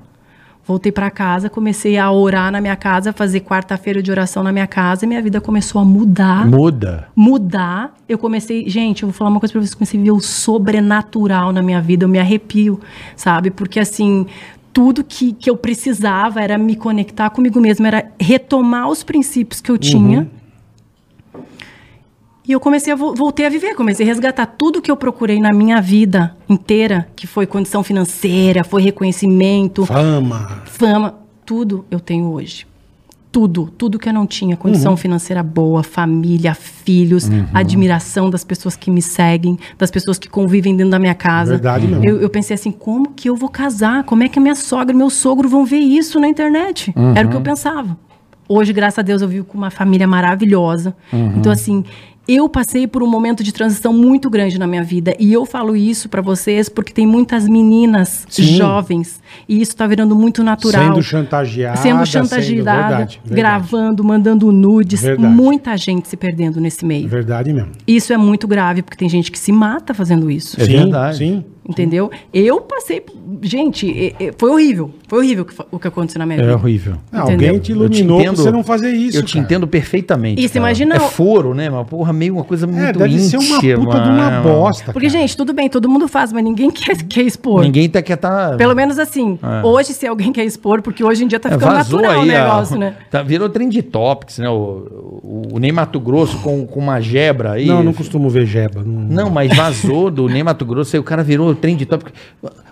Voltei para casa, comecei a orar na minha casa, fazer quarta-feira de oração na minha casa, e minha vida começou a mudar Muda. mudar. Eu comecei, gente, eu vou falar uma coisa pra vocês, comecei a ver o sobrenatural na minha vida, eu me arrepio, sabe? Porque assim, tudo que, que eu precisava era me conectar comigo mesma, era retomar os princípios que eu tinha. E eu comecei a vo- voltei a viver, comecei a resgatar tudo que eu procurei na minha vida inteira, que foi condição financeira, foi reconhecimento, Fama. fama, tudo eu tenho hoje. Tudo, tudo que eu não tinha, Uhum. condição financeira boa, família, filhos, admiração das pessoas que me seguem, das pessoas que convivem dentro da minha casa. Verdade mesmo. Eu, eu pensei assim, como que eu vou casar? Como é que a minha sogra e meu sogro vão ver isso na internet? Era o que eu pensava. Hoje, graças a Deus, eu vivo com uma família maravilhosa. Então, assim, eu passei por um momento de transição muito grande na minha vida. E eu falo isso pra vocês porque tem muitas meninas Sim. jovens. E isso tá virando muito natural. Sendo chantageada. Sendo chantageada, verdade, verdade. gravando, mandando nudes. Verdade. Muita gente se perdendo nesse meio. Verdade mesmo. Isso é muito grave, porque tem gente que se mata fazendo isso. É sim, verdade. sim. Entendeu? Eu passei. Gente, foi horrível. Foi horrível o que aconteceu na minha É vida. horrível. Não, Entendeu? alguém te Eu te iluminou pra entendo- você não fazer isso. eu te cara. entendo perfeitamente. Isso, cara. imagina É o- foro, né? Uma porra meio uma coisa É, muito deve ser uma íntima. puta de uma bosta. Porque, cara. gente, tudo bem, todo mundo faz, mas ninguém (laughs) quer, quer expor. Ninguém tá quer tá. Pelo menos assim, É. hoje, se alguém quer expor, porque hoje em dia tá É, ficando vazou natural o aí a- negócio, né? Tá, virou trend topics, né? O, o, o Ney Mato Grosso com, com uma gebra aí. Não, não costumo ver jeba. Não, Não, mas vazou do Ney Mato Grosso, aí o cara virou trend topic.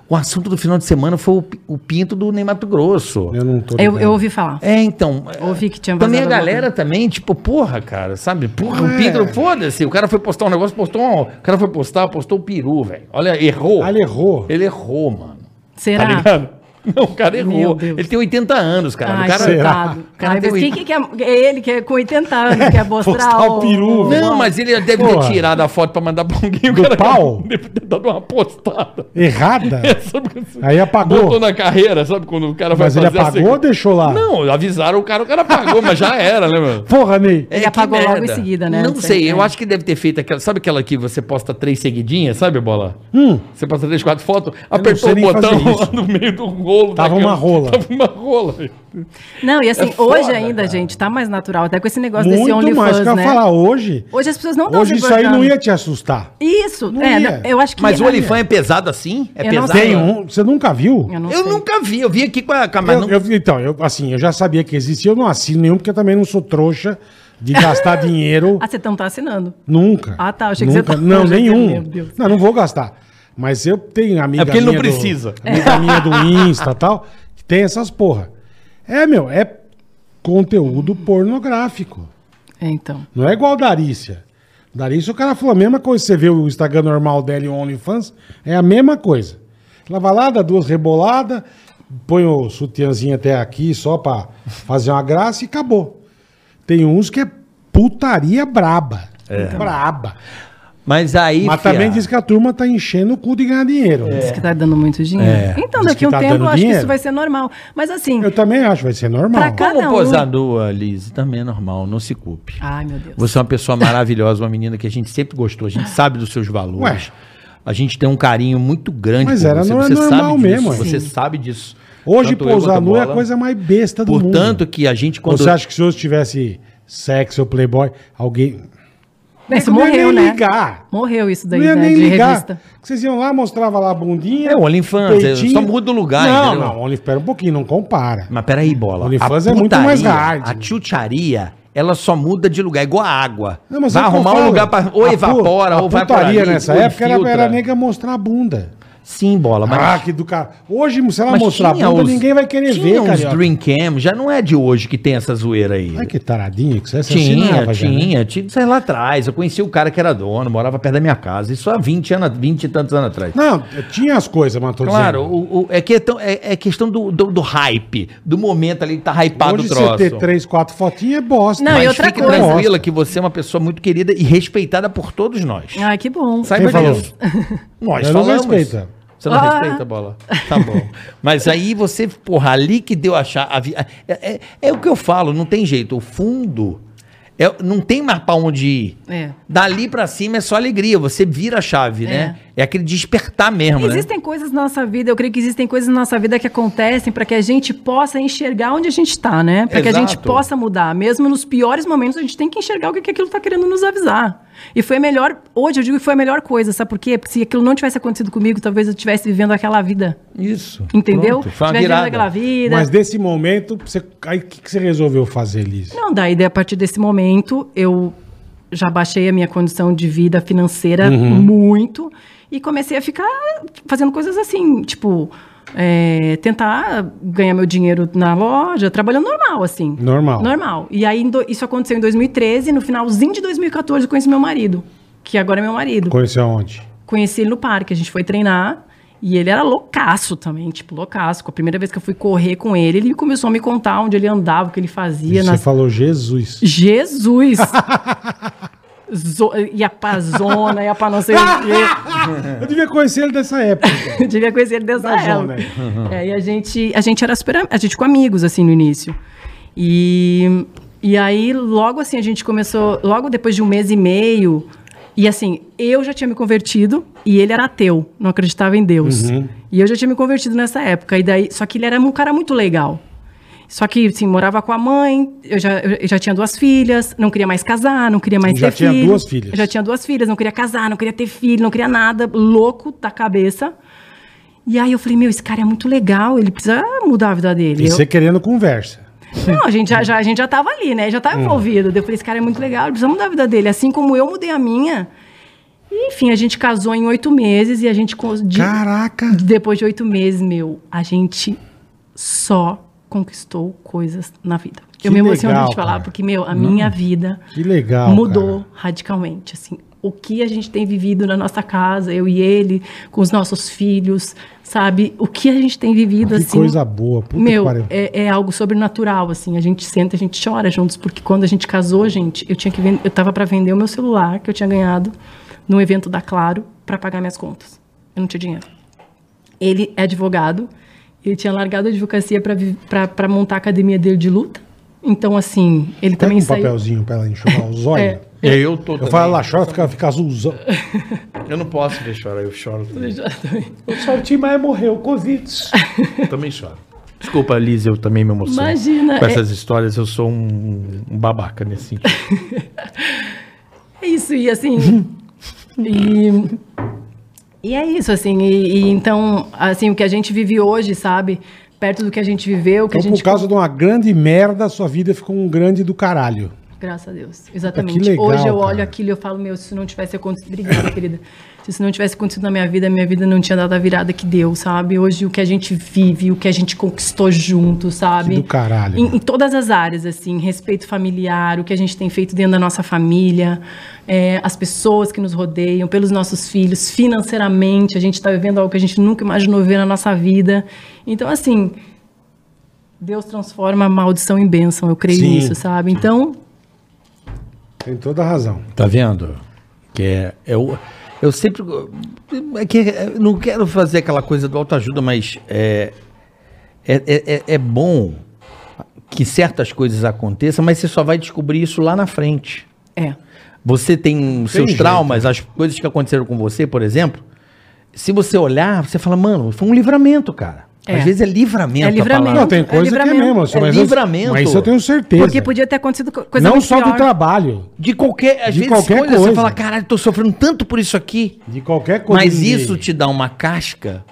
O assunto do final de semana foi o, o pinto do Ney Mato Grosso. Eu não tô Eu, eu ouvi falar. É, então. Ouvi que tinha Também a galera também, tipo, porra, cara, sabe? Porra, É. o pinto, foda-se. O cara foi postar um negócio, postou um. O cara foi postar, postou o peru, velho. Olha, errou. Ah, ele errou. Ele errou, mano. Será? Tá ligado? (laughs) Não, o cara errou. Ele tem 80 anos, cara. Ai, o cara. será? coitado. cara Ai, tem mas oit- quem que quer... É ele que é com 80 anos quer (laughs) mostrar Postar o peru, Não, mas ele deve Porra. ter tirado a foto pra mandar pra alguém. O Do cara pau? (laughs) Deve ter dado uma postada. Errada? Sabe quando- Aí apagou. Botou na carreira, sabe? Quando o cara vai Mas ele apagou ou deixou lá? Não, avisaram o cara, o cara apagou, mas já era, né, mano? Porra, Ney. Ele que apagou logo merda. em seguida, né? Não Não sei, sei, eu é. acho que deve ter feito aquela. Sabe aquela que você posta três seguidinhas, sabe, bola? Você posta três, quatro fotos, apertou o botão no meio do rolo. Tava uma rola. (laughs) Tava uma rola. Não, e assim, É foda, hoje ainda, cara. gente, tá mais natural. Até com esse negócio desse Muito mais. OnlyFans, que eu ia né? falar hoje. Hoje as pessoas não estão Hoje isso aí não ia te assustar. Isso, Não é, ia. eu acho que... Mas o ia- OnlyFans é pesado assim? É Eu não pesado? Tem um. Você nunca viu? Eu não Eu nunca vi, eu vi aqui com a. Com Eu- não- eu- então, eu, assim, eu já sabia que existia, eu não assino nenhum, porque eu também não sou trouxa de gastar (laughs) dinheiro. Ah, você não tá assinando. Nunca. Ah, tá, eu achei que Nunca. você tava- Não, nenhum. meu Deus. Não, não vou gastar. Mas eu tenho amiga É porque ele não minha do- precisa. (laughs) amiga minha do Insta e tal, que tem essas porra. É, meu, é conteúdo pornográfico. É, então. Não é igual Darícia. Darícia, o cara falou a mesma coisa. Você vê o Instagram normal dela e o OnlyFans, é a mesma coisa. Ela vai lá, dá duas reboladas, põe o sutiãzinho até aqui só pra fazer uma graça e acabou. Tem uns que é putaria braba. Braba. Mas aí. Mas fia, também diz que a turma tá enchendo o cu de ganhar dinheiro. Diz que tá dando muito dinheiro. É, Então, diz daqui que a um tá tempo, eu acho que dinheiro. isso vai ser normal. Mas assim... Eu também acho, vai ser normal. Pra Como um- posar nua, Liz, também é normal, não se culpe. Ai, meu Deus. Você é uma pessoa maravilhosa, uma menina que a gente sempre gostou, a gente sabe dos seus valores. Ué. A gente tem um carinho muito grande Mas era você. no- é você normal sabe disso, mesmo, é. Você Sim. sabe disso. Hoje Tanto pousar quanto nu é a coisa mais besta do mundo. Portanto, que a gente quando... Você acha que se hoje tivesse sexo ou playboy, alguém... Isso Não ia morreu, nem né? ligar. Morreu isso daí, Não ia né? nem De ligar. revista. Vocês iam lá, mostrava lá a bundinha. É, o OnlyFans, é, só muda o lugar, Não, entendeu? não, OnlyFans, espera um pouquinho, não compara. Mas peraí, bola. OnlyFans é muito mais hard, A né? tchutcharia, ela só muda de lugar, igual a água. Não, mas vai é arrumar um lugar pra... Ou A evapora, a ou vai pra putaria ali, nessa ou época era, era nega mostrar a bunda. Sim, bola, mas... Ah, que do cara. Hoje, se ela mas mostrar a tinha bunda, os- ninguém vai querer tinha ver, uns cara. Dream Cam, já não é de hoje que tem essa zoeira aí. Ai, que taradinho que você você Tinha, assinava já, né? tinha, tinha, isso aí lá atrás. Eu conheci o cara que era dono, morava perto da minha casa. Isso há 20 anos, 20 e tantos anos atrás. Não, tinha as coisas, mas tô Claro, dizendo. o, o- é, que é, tão- é- é questão do, do, do hype, do momento ali que tá hypado Hoje o troço. você ter três, quatro fotinhas é bosta. Não, Mas e outra fique coisa- tranquila que você é uma pessoa muito querida e respeitada por todos nós. Ai, que bom. Saiba Quem falou? disso. Nós Eu não falamos. respeito. Você não Ah. respeita a bola? Tá bom. Mas aí você, porra, ali que deu a chave. É, é, é o que eu falo, não tem jeito. O fundo. é- não tem mais pra onde ir. É. Dali pra cima é só alegria. Você vira a chave, né? É aquele despertar mesmo, né? Existem coisas na nossa vida, eu creio que existem coisas na nossa vida que acontecem para que a gente possa enxergar onde a gente está, né? Para que a gente possa mudar. Mesmo nos piores momentos, a gente tem que enxergar o que, que aquilo está querendo nos avisar. E foi a melhor, hoje eu digo que foi a melhor coisa, sabe por quê? Porque se aquilo não tivesse acontecido comigo, talvez eu estivesse vivendo aquela vida. Isso. Entendeu? Pronto, foi uma Tivesse vivendo aquela vida. Mas desse momento, você, aí o que, que você resolveu fazer, Liz? Não, daí a partir desse momento eu já baixei a minha condição de vida financeira Uhum. muito e comecei a ficar fazendo coisas assim, tipo, é, tentar ganhar meu dinheiro na loja, trabalhando normal, assim. Normal. Normal. E aí isso aconteceu em 2013, no finalzinho de 2014 eu conheci meu marido, que agora é meu marido. Conheceu aonde? Conheci ele no parque, a gente foi treinar. E ele era loucaço também, tipo, loucaço. A primeira vez que eu fui correr com ele, ele começou a me contar onde ele andava, o que ele E fazia. você nas- falou Jesus. Jesus! (laughs) Zo- ia pra zona, ia pra não sei o (laughs) quê. Eu devia conhecer ele dessa época. (laughs) Eu devia conhecer ele dessa Da zona, época. É, e a gente, a gente era super. A gente ficou amigos, assim, no início. E, e aí, logo assim, a gente começou. Logo depois de um mês e meio. E assim, eu já tinha me convertido e ele era ateu, não acreditava em Deus. E eu já tinha me convertido nessa época. E daí, só que ele era um cara muito legal. Só que, assim, morava com a mãe, eu já, eu já tinha duas filhas, não queria mais casar, não queria mais Já ter tinha filho. duas filhas. Eu já tinha duas filhas, não queria casar, não queria ter filho, não queria nada, louco da cabeça. E aí eu falei, meu, esse cara é muito legal, ele precisa mudar a vida dele. E Eu- você querendo conversa. Não, a gente já, já, a gente já tava ali, né? Já Hum. tava envolvido. Daí Eu falei, esse cara é muito legal, ele precisa mudar a vida dele. Assim como eu mudei a minha. E, enfim, a gente casou em oito meses e a gente... de- Caraca! depois de oito meses, meu, a gente só conquistou coisas na vida. Que eu me emociono legal, de falar, cara. porque, meu, a minha vida Que legal, mudou radicalmente, assim. O que a gente tem vivido na nossa casa, eu e ele, com os nossos filhos, sabe? O que a gente tem vivido, Que assim... coisa boa. Puta Meu, que é, é algo sobrenatural, assim. A gente senta, a gente chora juntos, porque quando a gente casou, gente, eu tinha que eu tava para vender o meu celular que eu tinha ganhado num evento da Claro para pagar minhas contas. Eu não tinha dinheiro. Ele é advogado, ele tinha largado a advocacia para montar a academia dele de luta. Então, assim, ele Pega também um saiu. papelzinho pra ela enxugar os olhos. (laughs) É. É, eu tô Eu falo, ela chora, fica, fica azulzão. Eu não posso ver chorar, eu choro também. (laughs) O seu time aí morreu, Covid. Eu também choro. Desculpa, Liz, eu também me emociono. Imagina, Com é- essas histórias, eu sou um, um babaca nesse sentido. (laughs) É isso, e assim. e, e é isso, assim. E, e então, assim, o que a gente vive hoje, sabe? Perto do que a gente viveu, que Então, a gente. por causa de uma grande merda, sua vida ficou um grande do caralho. Graças a Deus. Exatamente. Que legal, Hoje eu cara. olho aquilo e eu falo, meu, se isso não tivesse acontecido. Obrigada, querida. Se isso não tivesse acontecido na minha vida, minha vida não tinha dado a virada que deu, sabe? Hoje o que a gente vive, o que a gente conquistou junto, sabe? Que do caralho. Em, em todas as áreas, assim, respeito familiar, o que a gente tem feito dentro da nossa família, é, as pessoas que nos rodeiam, pelos nossos filhos, financeiramente, a gente está vivendo algo que a gente nunca imaginou ver na nossa vida. Então, assim, Deus transforma a maldição em bênção, eu creio Sim. nisso, sabe? Então, Tem toda a razão. Tá vendo? Que é. Eu, eu sempre. É que eu não quero fazer aquela coisa do autoajuda, mas é, é, é, é- é bom que certas coisas aconteçam, mas você só vai descobrir isso lá na frente. é. Você tem seus jeito. traumas, as coisas que aconteceram com você, por exemplo. Se você olhar, você fala, mano, foi um livramento, cara. É. Às vezes é livramento. É a livramento. Não, tem é coisa que é mesmo. É mas eu- livramento. Mas isso eu tenho certeza. Porque podia ter acontecido co- coisa Não só do pior. trabalho. De qualquer. Às De vezes qualquer coisa, você fala, caralho, tô sofrendo tanto por isso aqui. De qualquer coisa. Mas de- isso te dá uma casca,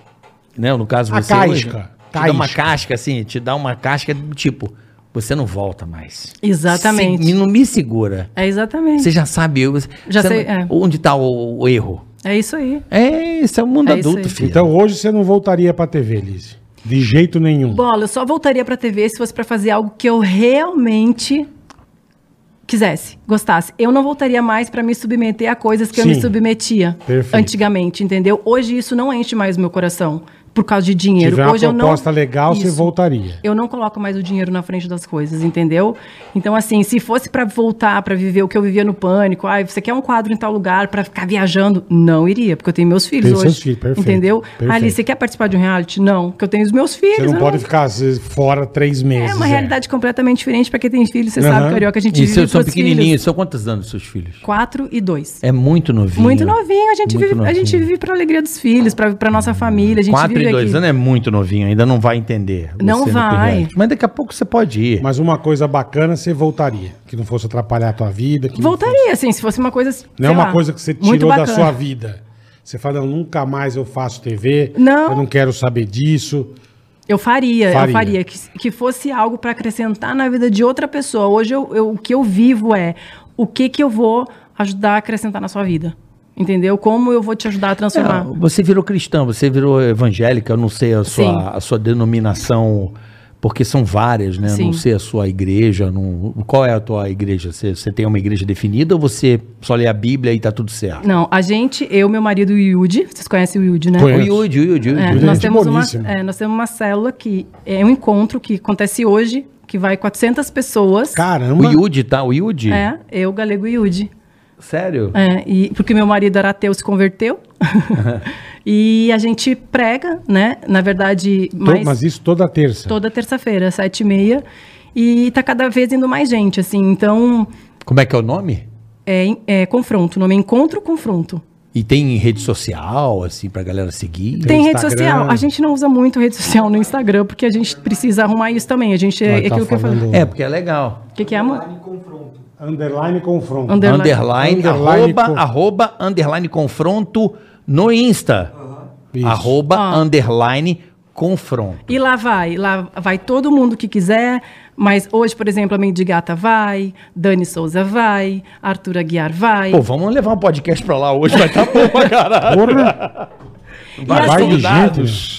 né? No caso A você casca, hoje, te dá uma casca assim, te dá uma casca do tipo, você não volta mais. Exatamente. Se- não me segura. É exatamente. Você já sabe eu, Já sei, não- é. onde tá o, o erro. É isso aí. É, esse é o mundo É isso adulto, aí. filho. Então hoje você não voltaria pra TV, Liz. De jeito nenhum. Bola, eu só voltaria pra TV se fosse pra fazer algo que eu realmente quisesse, gostasse. Eu não voltaria mais pra me submeter a coisas que eu Sim. me submetia Perfeito. antigamente, entendeu? Hoje isso não enche mais o meu coração. Por causa de dinheiro. tiver uma Hoje eu não proposta legal, você Isso. voltaria. Eu não coloco mais o dinheiro na frente das coisas, entendeu? Então, assim, se fosse pra voltar, pra viver o que eu vivia no pânico, ai, você quer um quadro em tal lugar pra ficar viajando? Não iria, porque eu tenho meus filhos Tem hoje. seus filhos, perfeito, entendeu? perfeito. Ali, você quer participar de um reality? Não, porque eu tenho os meus filhos. Você não eu pode ficar às vezes, fora três meses. É uma realidade completamente diferente pra quem tem filhos. Você Aham. sabe, Carioca, a gente E vive seus são pequenininhos. São quantos anos seus filhos? Quatro e dois. É muito novinho. Muito novinho, a gente, Muito vive, a gente novinho. vive pra alegria dos filhos, pra, pra nossa família, a gente 4 vive e 2 aqui. anos é muito novinho, ainda não vai entender. Não vai. Mas daqui a pouco você pode ir. Mas uma coisa bacana, você voltaria. Que não fosse atrapalhar a tua vida. Que não fosse- Voltaria, assim, se fosse uma coisa. Não é uma lá, coisa que você muito tirou da sua vida. Você fala, nunca mais eu faço TV. Não. Eu não quero saber disso. Eu faria, Faria. eu faria. Que, que fosse algo para acrescentar na vida de outra pessoa. Hoje eu, eu- o que eu vivo é o que, que eu vou ajudar a acrescentar na sua vida. Entendeu? Como eu vou te ajudar a transformar. É, você virou cristã, você virou evangélica, eu não sei a Sim. sua, a sua denominação, porque são várias, né? Eu Não Sim. sei a sua igreja. Não, qual é a tua igreja? Você, você tem uma igreja definida ou você só lê a Bíblia e tá tudo certo? Não, a gente, eu, meu marido e o Yudi, vocês conhecem o Yudi, né? O Conheço. Yudi, o Yudi, o É, Yudi. Yudi é nós, gente temos uma, é, nós temos uma célula que é um encontro que acontece hoje, que vai 400 pessoas. Caramba. O Yudi, tá? O Yudi? É, eu, Galego e Yudi. Sério? É, e, porque meu marido era ateu, se converteu. (laughs) e a gente prega, né? Na verdade, mais Mas isso toda terça. toda terça-feira, sete e meia. E tá cada vez indo mais gente, assim. Então, Como é que é o nome? é, é confronto. O nome é Encontro Confronto. E tem rede social, assim, pra galera seguir? Tem rede Instagram. social. A gente não usa muito rede social no Instagram, porque a gente precisa arrumar isso também. A gente é, Ela é tá aquilo que eu falei. falando- É, porque é legal. O que, que é, amor? Underline confronto. Underline. Underline, Underline arroba, arroba, underline confronto no Insta. Isso. Arroba, Ah. underline confronto. E lá vai, lá vai todo mundo que quiser, mas hoje, por exemplo, a Mendigata vai, Dani Souza vai, Arthur Aguiar vai. Pô, vamos levar um podcast pra lá hoje, vai estar tá bom pra caralho. (laughs)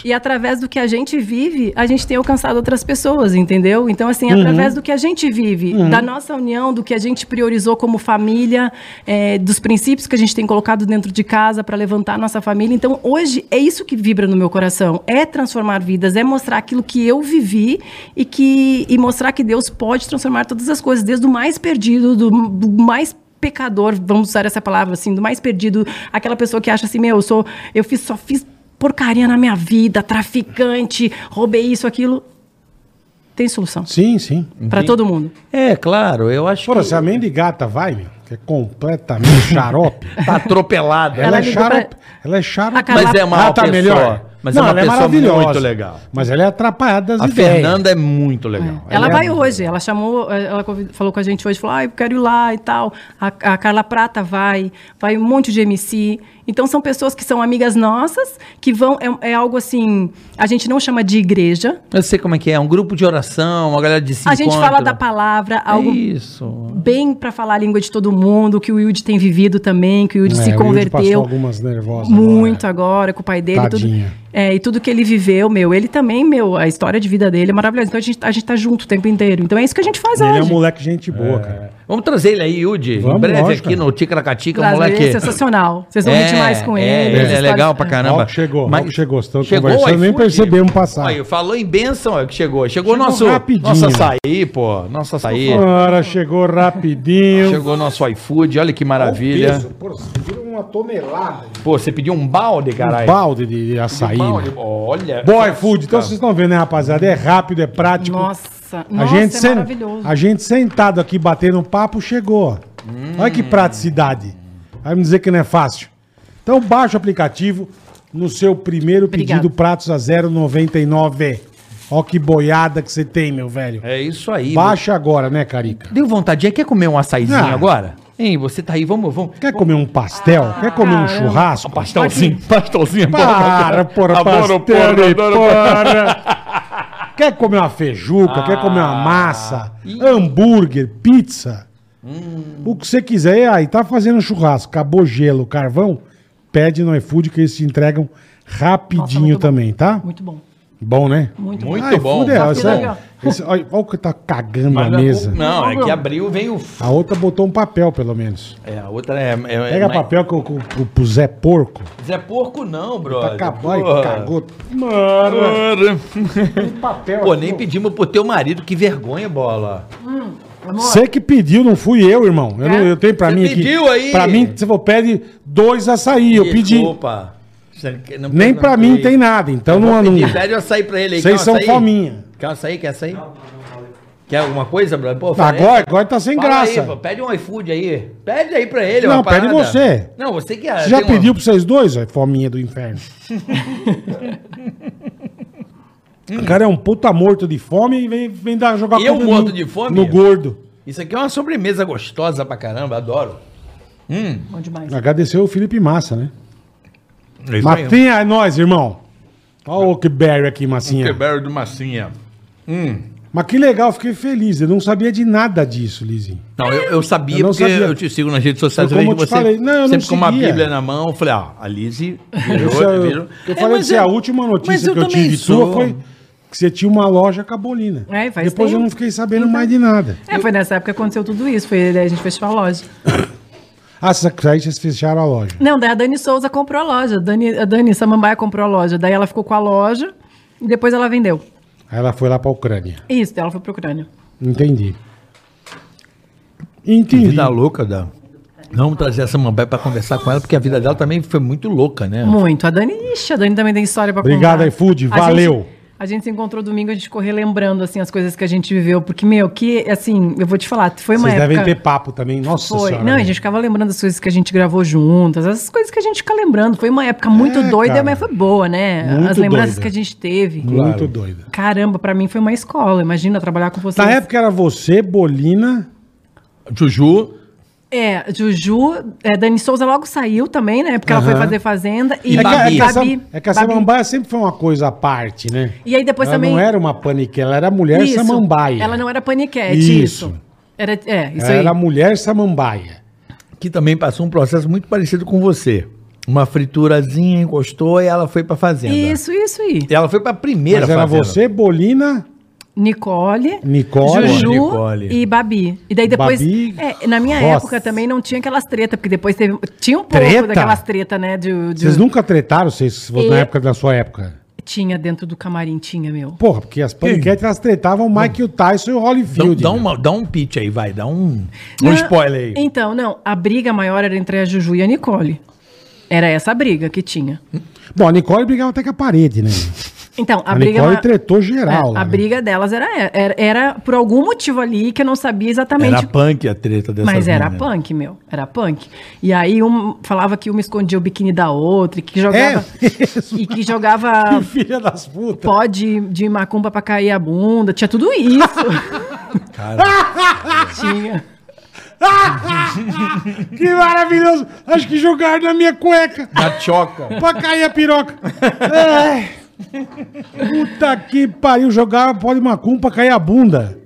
E. E através do que a gente vive, a gente tem alcançado outras pessoas, entendeu? Então, assim, Uhum. através do que a gente vive, da nossa união, do que a gente priorizou como família, é, dos princípios que a gente tem colocado dentro de casa para levantar a nossa família. Então, hoje, é isso que vibra no meu coração. É transformar vidas, é mostrar aquilo que eu vivi e, que, e mostrar que Deus pode transformar todas as coisas, desde o mais perdido, do, do mais pecador, vamos usar essa palavra assim, do mais perdido, aquela pessoa que acha assim, meu, eu sou, eu fiz, só fiz porcaria na minha vida, traficante, roubei isso, aquilo. Tem solução Sim, sim. para todo mundo. É, claro, eu acho Porra, que se a mendigata vai, meu, que é completamente (laughs) xarope. tá atropelada. Ela, Ela é xarope. pra- Ela é xarope. A Mas é uma Ela tá pessoa. melhor. Mas Não, é uma ela é pessoa maravilhosa. muito legal. Mas ela é atrapalhada das A ideias. Fernanda é muito legal. Ela, é- vai hoje, ela chamou, ela convid- falou com a gente hoje, falou, ah, eu quero ir lá e tal. A, a Carla Prata vai, vai um monte de MC. Então são pessoas que são amigas nossas, que vão, é, é algo assim, a gente não chama de igreja. Eu sei como é que é, um grupo de oração, uma galera de se a gente encontra. fala da palavra, algo Isso. bem para falar a língua de todo mundo, que o Wilde tem vivido também, que o Wilde É, se o Wilde converteu. passou algumas nervosas Muito agora. agora, com o pai dele. e Tudo, Tadinha. É, e tudo que ele viveu, meu, ele também, meu, a história de vida dele é maravilhosa. Então a gente, a gente tá junto o tempo inteiro. Então é isso que a gente faz Ele é um hoje. moleque gente boa, cara. Vamos trazer ele aí, Yudi. Vamos, em breve lógico, aqui cara. no Ticaracatica, Traz moleque. ele, é sensacional. Vocês vão rir demais com é, ele. as Ele é legal pra caramba. Ó chegou, ó que chegou. Estão chegou conversando, o nem iFood? percebemos passar. Olha, falou em bênção, ó, que chegou. Chegou, Chegou nosso, rapidinho. nosso açaí, pô. Nosso açaí. Ora, chegou rapidinho. Chegou nosso iFood, olha que o maravilha. peso. Virou uma tonelada. Pô, você pediu um balde, Um caralho. balde de, de açaí. Um balde? Olha. Boy Food. Então vocês estão vendo, né, rapaziada? É rápido, é prático. Nossa, a nossa, gente é sen- maravilhoso. A gente sentado aqui batendo papo chegou. ó. Olha que praticidade. Vai me dizer que não é fácil. Então baixa o aplicativo no seu primeiro Obrigada. pedido pratos a 0,99. Olha que boiada que você tem, meu velho. É isso aí. Baixa agora, né, Carica? Deu vontade. Quer comer um açaizinho Ah. agora? Hein, você tá aí, vamos, vamos. Quer comer um pastel? Quer comer um churrasco? Pastelzinho, pastelzinho. é bom. Para, porra, Adoro, pastel porra, adoro, porra. Quer comer uma feijuca? Quer comer uma massa? Hambúrguer? Pizza? O que você quiser. E aí, tá fazendo churrasco, acabou gelo, carvão? Pede no iFood que eles te entregam Nossa, rapidinho bom. também, tá? Muito bom. Bom, né? Muito, Muito Ai, bom. fudeu, Tá aqui, é- esse- olha, olha o que tá cagando Mas a não- mesa. Não, é que abriu, veio. A outra botou um papel, pelo menos. É, a outra é. é Pega mas- papel com, com, com, pro Zé Porco. Zé Porco não, Tá brother. acabou e cagou. Mano, tem papel Pô, aqui, nem ó. pedimos pro teu marido, que vergonha, bola. Amor, Você que pediu, não fui eu, irmão. Eu, não- eu tenho pra Você mim aqui. pediu aí? Pra mim, você falou, pede dois açaí. Eu pedi. Desculpa. Não- Nem não pra mim tem nada. Então Eu não. não pedir, Pede açaí pra ele aí. vocês Quer são fominha. Quer açaí? Quer açaí? Quer alguma coisa, brother? Pô, falei- Agora, agora tá sem Fala graça. Aí, pô, pede um iFood aí. Pede aí pra ele, Não, uma pede parada. você. Não, você que Você já pediu pra vocês dois, ó, fominha do inferno? (laughs) o cara é um puta morto de fome e vem, vem dar, jogar Eu morto no- de fome? No gordo. Isso aqui é uma sobremesa gostosa pra caramba, adoro. Hum. bom demais. Agradeceu o Felipe Massa, né? É isso Mas tem a nós, irmão. Olha o Oakberry aqui, massinha. Quebrado do massinha. Hum. Mas que legal, fiquei feliz. Eu não sabia de nada disso, Lizinho. Não, eu, eu sabia Eu não porque sabia. eu te sigo nas redes sociais. Foi como eu te falei. Não, eu não sempre com uma bíblia na mão. Eu falei, ó, a Lizzie (laughs) virou, eu, virou. eu É, falei que eu- a última notícia que eu tive sou. sua foi que você tinha uma loja cabolina. É, faz Depois eu tempo. não fiquei sabendo Então. mais de nada. É, foi nessa época que aconteceu tudo isso. Foi daí a gente fechou a loja. (laughs) Ah, aí vocês fecharam a loja. Não, daí a Dani Souza comprou a loja. A Dani, a Dani Samambaia comprou a loja. Daí ela ficou com a loja e depois ela vendeu. Aí ela foi lá pra Ucrânia. Isso, daí ela foi pro Ucrânia. Entendi. Que Entendi. vida louca da. Vamos trazer essa mambaia pra conversar com ela, porque a vida dela também foi muito louca, né? Muito. A Dani, ixi, a Dani também tem história pra Obrigado, contar. iFood, A valeu. gente- A gente se encontrou domingo, a gente ficou relembrando, assim, as coisas que a gente viveu. Porque, meu, que, assim, eu vou te falar, foi uma Vocês época... devem ter papo também. Nossa Foi. senhora. Não, a velho. gente ficava lembrando das coisas que a gente gravou juntas, essas coisas que a gente fica lembrando. Foi uma época muito É, doida, cara. mas foi boa, né? Muito As lembranças doida. que a gente teve. Muito doida. Caramba, pra mim foi uma escola. Imagina trabalhar com vocês. Na época era você, Bolina. Juju. É, Juju, é, Dani Souza logo saiu também, né? Porque ela foi fazer Fazenda. E, E que, é Babi. que Babi- é que a Babi. Samambaia sempre foi uma coisa à parte, né? E aí depois ela também. não era uma panique, ela era mulher Isso, samambaia. Ela não era paniquete, Isso. isso. Era, é, isso ela aí. era mulher samambaia. que também passou um processo muito parecido com você. Uma friturazinha encostou e ela foi pra fazenda. Isso, isso aí. Ela foi pra primeira Mas era fazenda. você, Bolina, Nicole, Nicole. Juju Nicole. e Babi. E daí depois. Babi, é, na minha Ross. época também não tinha aquelas tretas, porque depois teve. Tinha um pouco Treta? daquelas tretas, né? De, de- Vocês nunca tretaram, vocês, na E- época da sua época? Tinha dentro do camarim, tinha, meu. Porra, porque as paniquetes elas tretavam o Mike, o Tyson e o Dá, Holyfield. dá, né? uma, dá um pitch aí, vai. Dá um, um Não, spoiler aí. Então, não. A briga maior era entre a Juju e a Nicole. Era essa a briga que tinha. Bom, a Nicole brigava até com a parede, né? Então, a, A, briga. Nicole tretou geral. É, lá, a né? briga delas era, era, era por algum motivo ali que eu não sabia exatamente. Era punk a treta dessa Mas era mina. punk, meu. Era punk. E aí um falava que uma escondia o biquíni da outra, e que jogava. É e que jogava (laughs) Filha das putas. pó de, de macumba pra cair a bunda. Tinha tudo isso. (laughs) Cara, (laughs) Tinha. Que maravilhoso. Acho que jogaram na minha cueca. na choca. pra cair a piroca. Ai. Puta que pariu. Jogava pó de macumba pra cair a bunda.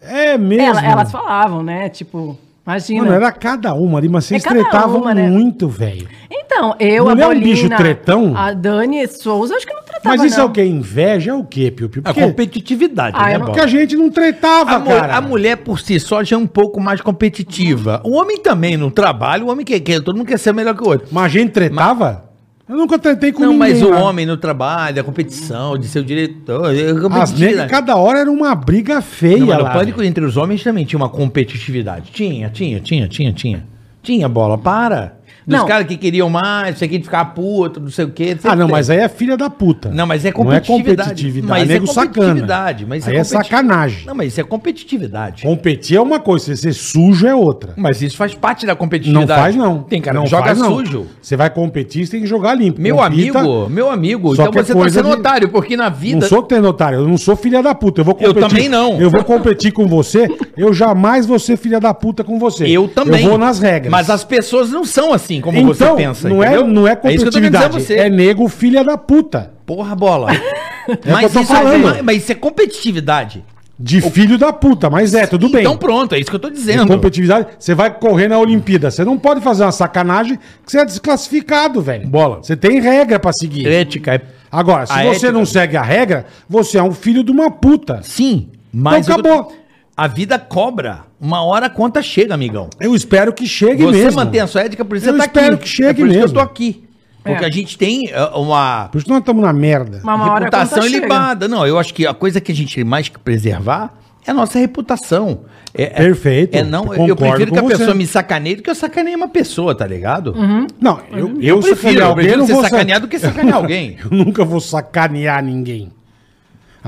É mesmo. Ela- elas falavam, né? Tipo, imagina. Mano, era cada uma ali, mas vocês É cada tretavam uma, né? muito, velho. Então, eu, Mulher é a um Bolina, bicho tretão? a Dani Souza, acho que não tretava, Mas isso é não. o quê? Inveja é o quê, Piu Piu? A Porque, competitividade, Ah, né, eu não- porque a gente não tretava, A, mu- cara. a mulher por si só já é um pouco mais competitiva. O homem também no trabalho, o homem quer, quer todo mundo quer ser melhor que o outro. Mas a gente tretava? Eu nunca tretei com Não, ninguém. mas o lá. homem no trabalho, a competição, de ser o diretor, é As negras, cada hora era uma briga feia Não, mas lá. pânico entre os homens também tinha uma competitividade. Tinha, tinha, tinha, tinha, tinha. Tinha bola, para. Dos Não. caras que queriam mais, isso aqui de ficar puto, não sei o quê. Ah, não, mas aí é filha da puta. Não, mas é Não é competitividade. competitividade. Mas é é nego sacana. competitividade. Mas aí é competi- sacanagem. Não, mas isso é competitividade. Competir é uma coisa, ser sujo é outra. Mas isso faz parte da Não competitividade. faz, não. Tem cara não que joga faz, não. sujo. Você vai competir, você tem que jogar limpo. Meu Compita- amigo, meu amigo, então que é você tá sendo de- otário, porque na vida. Não sou que tem otário, eu não sou filha da puta. Eu vou Eu competir. também não. Eu vou competir com você, eu jamais vou ser filha da puta com você. Eu também. Eu vou nas regras. Mas as pessoas não são assim como então, você pensa. não, é, não é a competitividade, você. é nego filha da puta. Porra, bola. É (laughs) mas, isso é, mas- isso é competitividade. De filho da puta, mas é, tudo bem. Então pronto, é isso que eu tô De dizendo. competitividade, você vai correr na Olimpíada. Você não pode fazer uma sacanagem que você é desclassificado, velho. Bola. Você tem regra pra seguir. Ética é Agora, se A você ética- não segue a regra, você é um filho de uma puta. Sim, mas. Então acabou. A vida cobra. Uma hora a conta chega, amigão. Eu espero que chegue Você mesmo. mantém a sua ética, por isso Eu você tá espero aqui. que chegue é por isso que mesmo. eu tô aqui. Porque É. a gente tem uh, uma Por isso nós estamos na merda. Mas uma hora a reputação conta chega. ilibada. Não, eu acho que a coisa que a gente tem mais que preservar é a nossa reputação. É, é- Perfeito, É, não, eu eu prefiro que a pessoa você. me sacaneie do que eu sacaneie uma pessoa, tá ligado? Não, eu, eu, Eu, prefiro, sacanear eu alguém, prefiro não ser sacaneado do que sacanear alguém. (laughs) Eu nunca vou sacanear ninguém.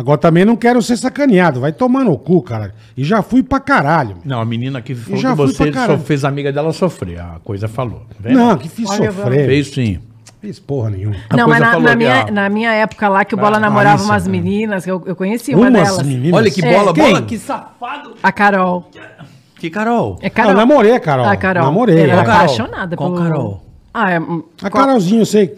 Agora também não quero ser sacaneado. Vai tomar no cu, cara. E já fui pra caralho. meu. Não, a menina que falou já que você só fez a amiga dela sofrer. A coisa falou. Vê? Não, que fiz Olha, sofrer. Fez sim. Fiz porra nenhuma. A Não, mas na, na minha, a- na minha época lá que o Bola Ah, namorava isso, umas né? meninas, eu, eu conheci uma Umas delas. meninas. Olha que É, bola, quem? bola, que safado. A Carol. Que Carol. É Carol. eu namorei a Carol. A Carol. Namorei. Ela é. Carol? apaixonada Qual pelo... Carol? Ah, é... A Carolzinha, eu sei.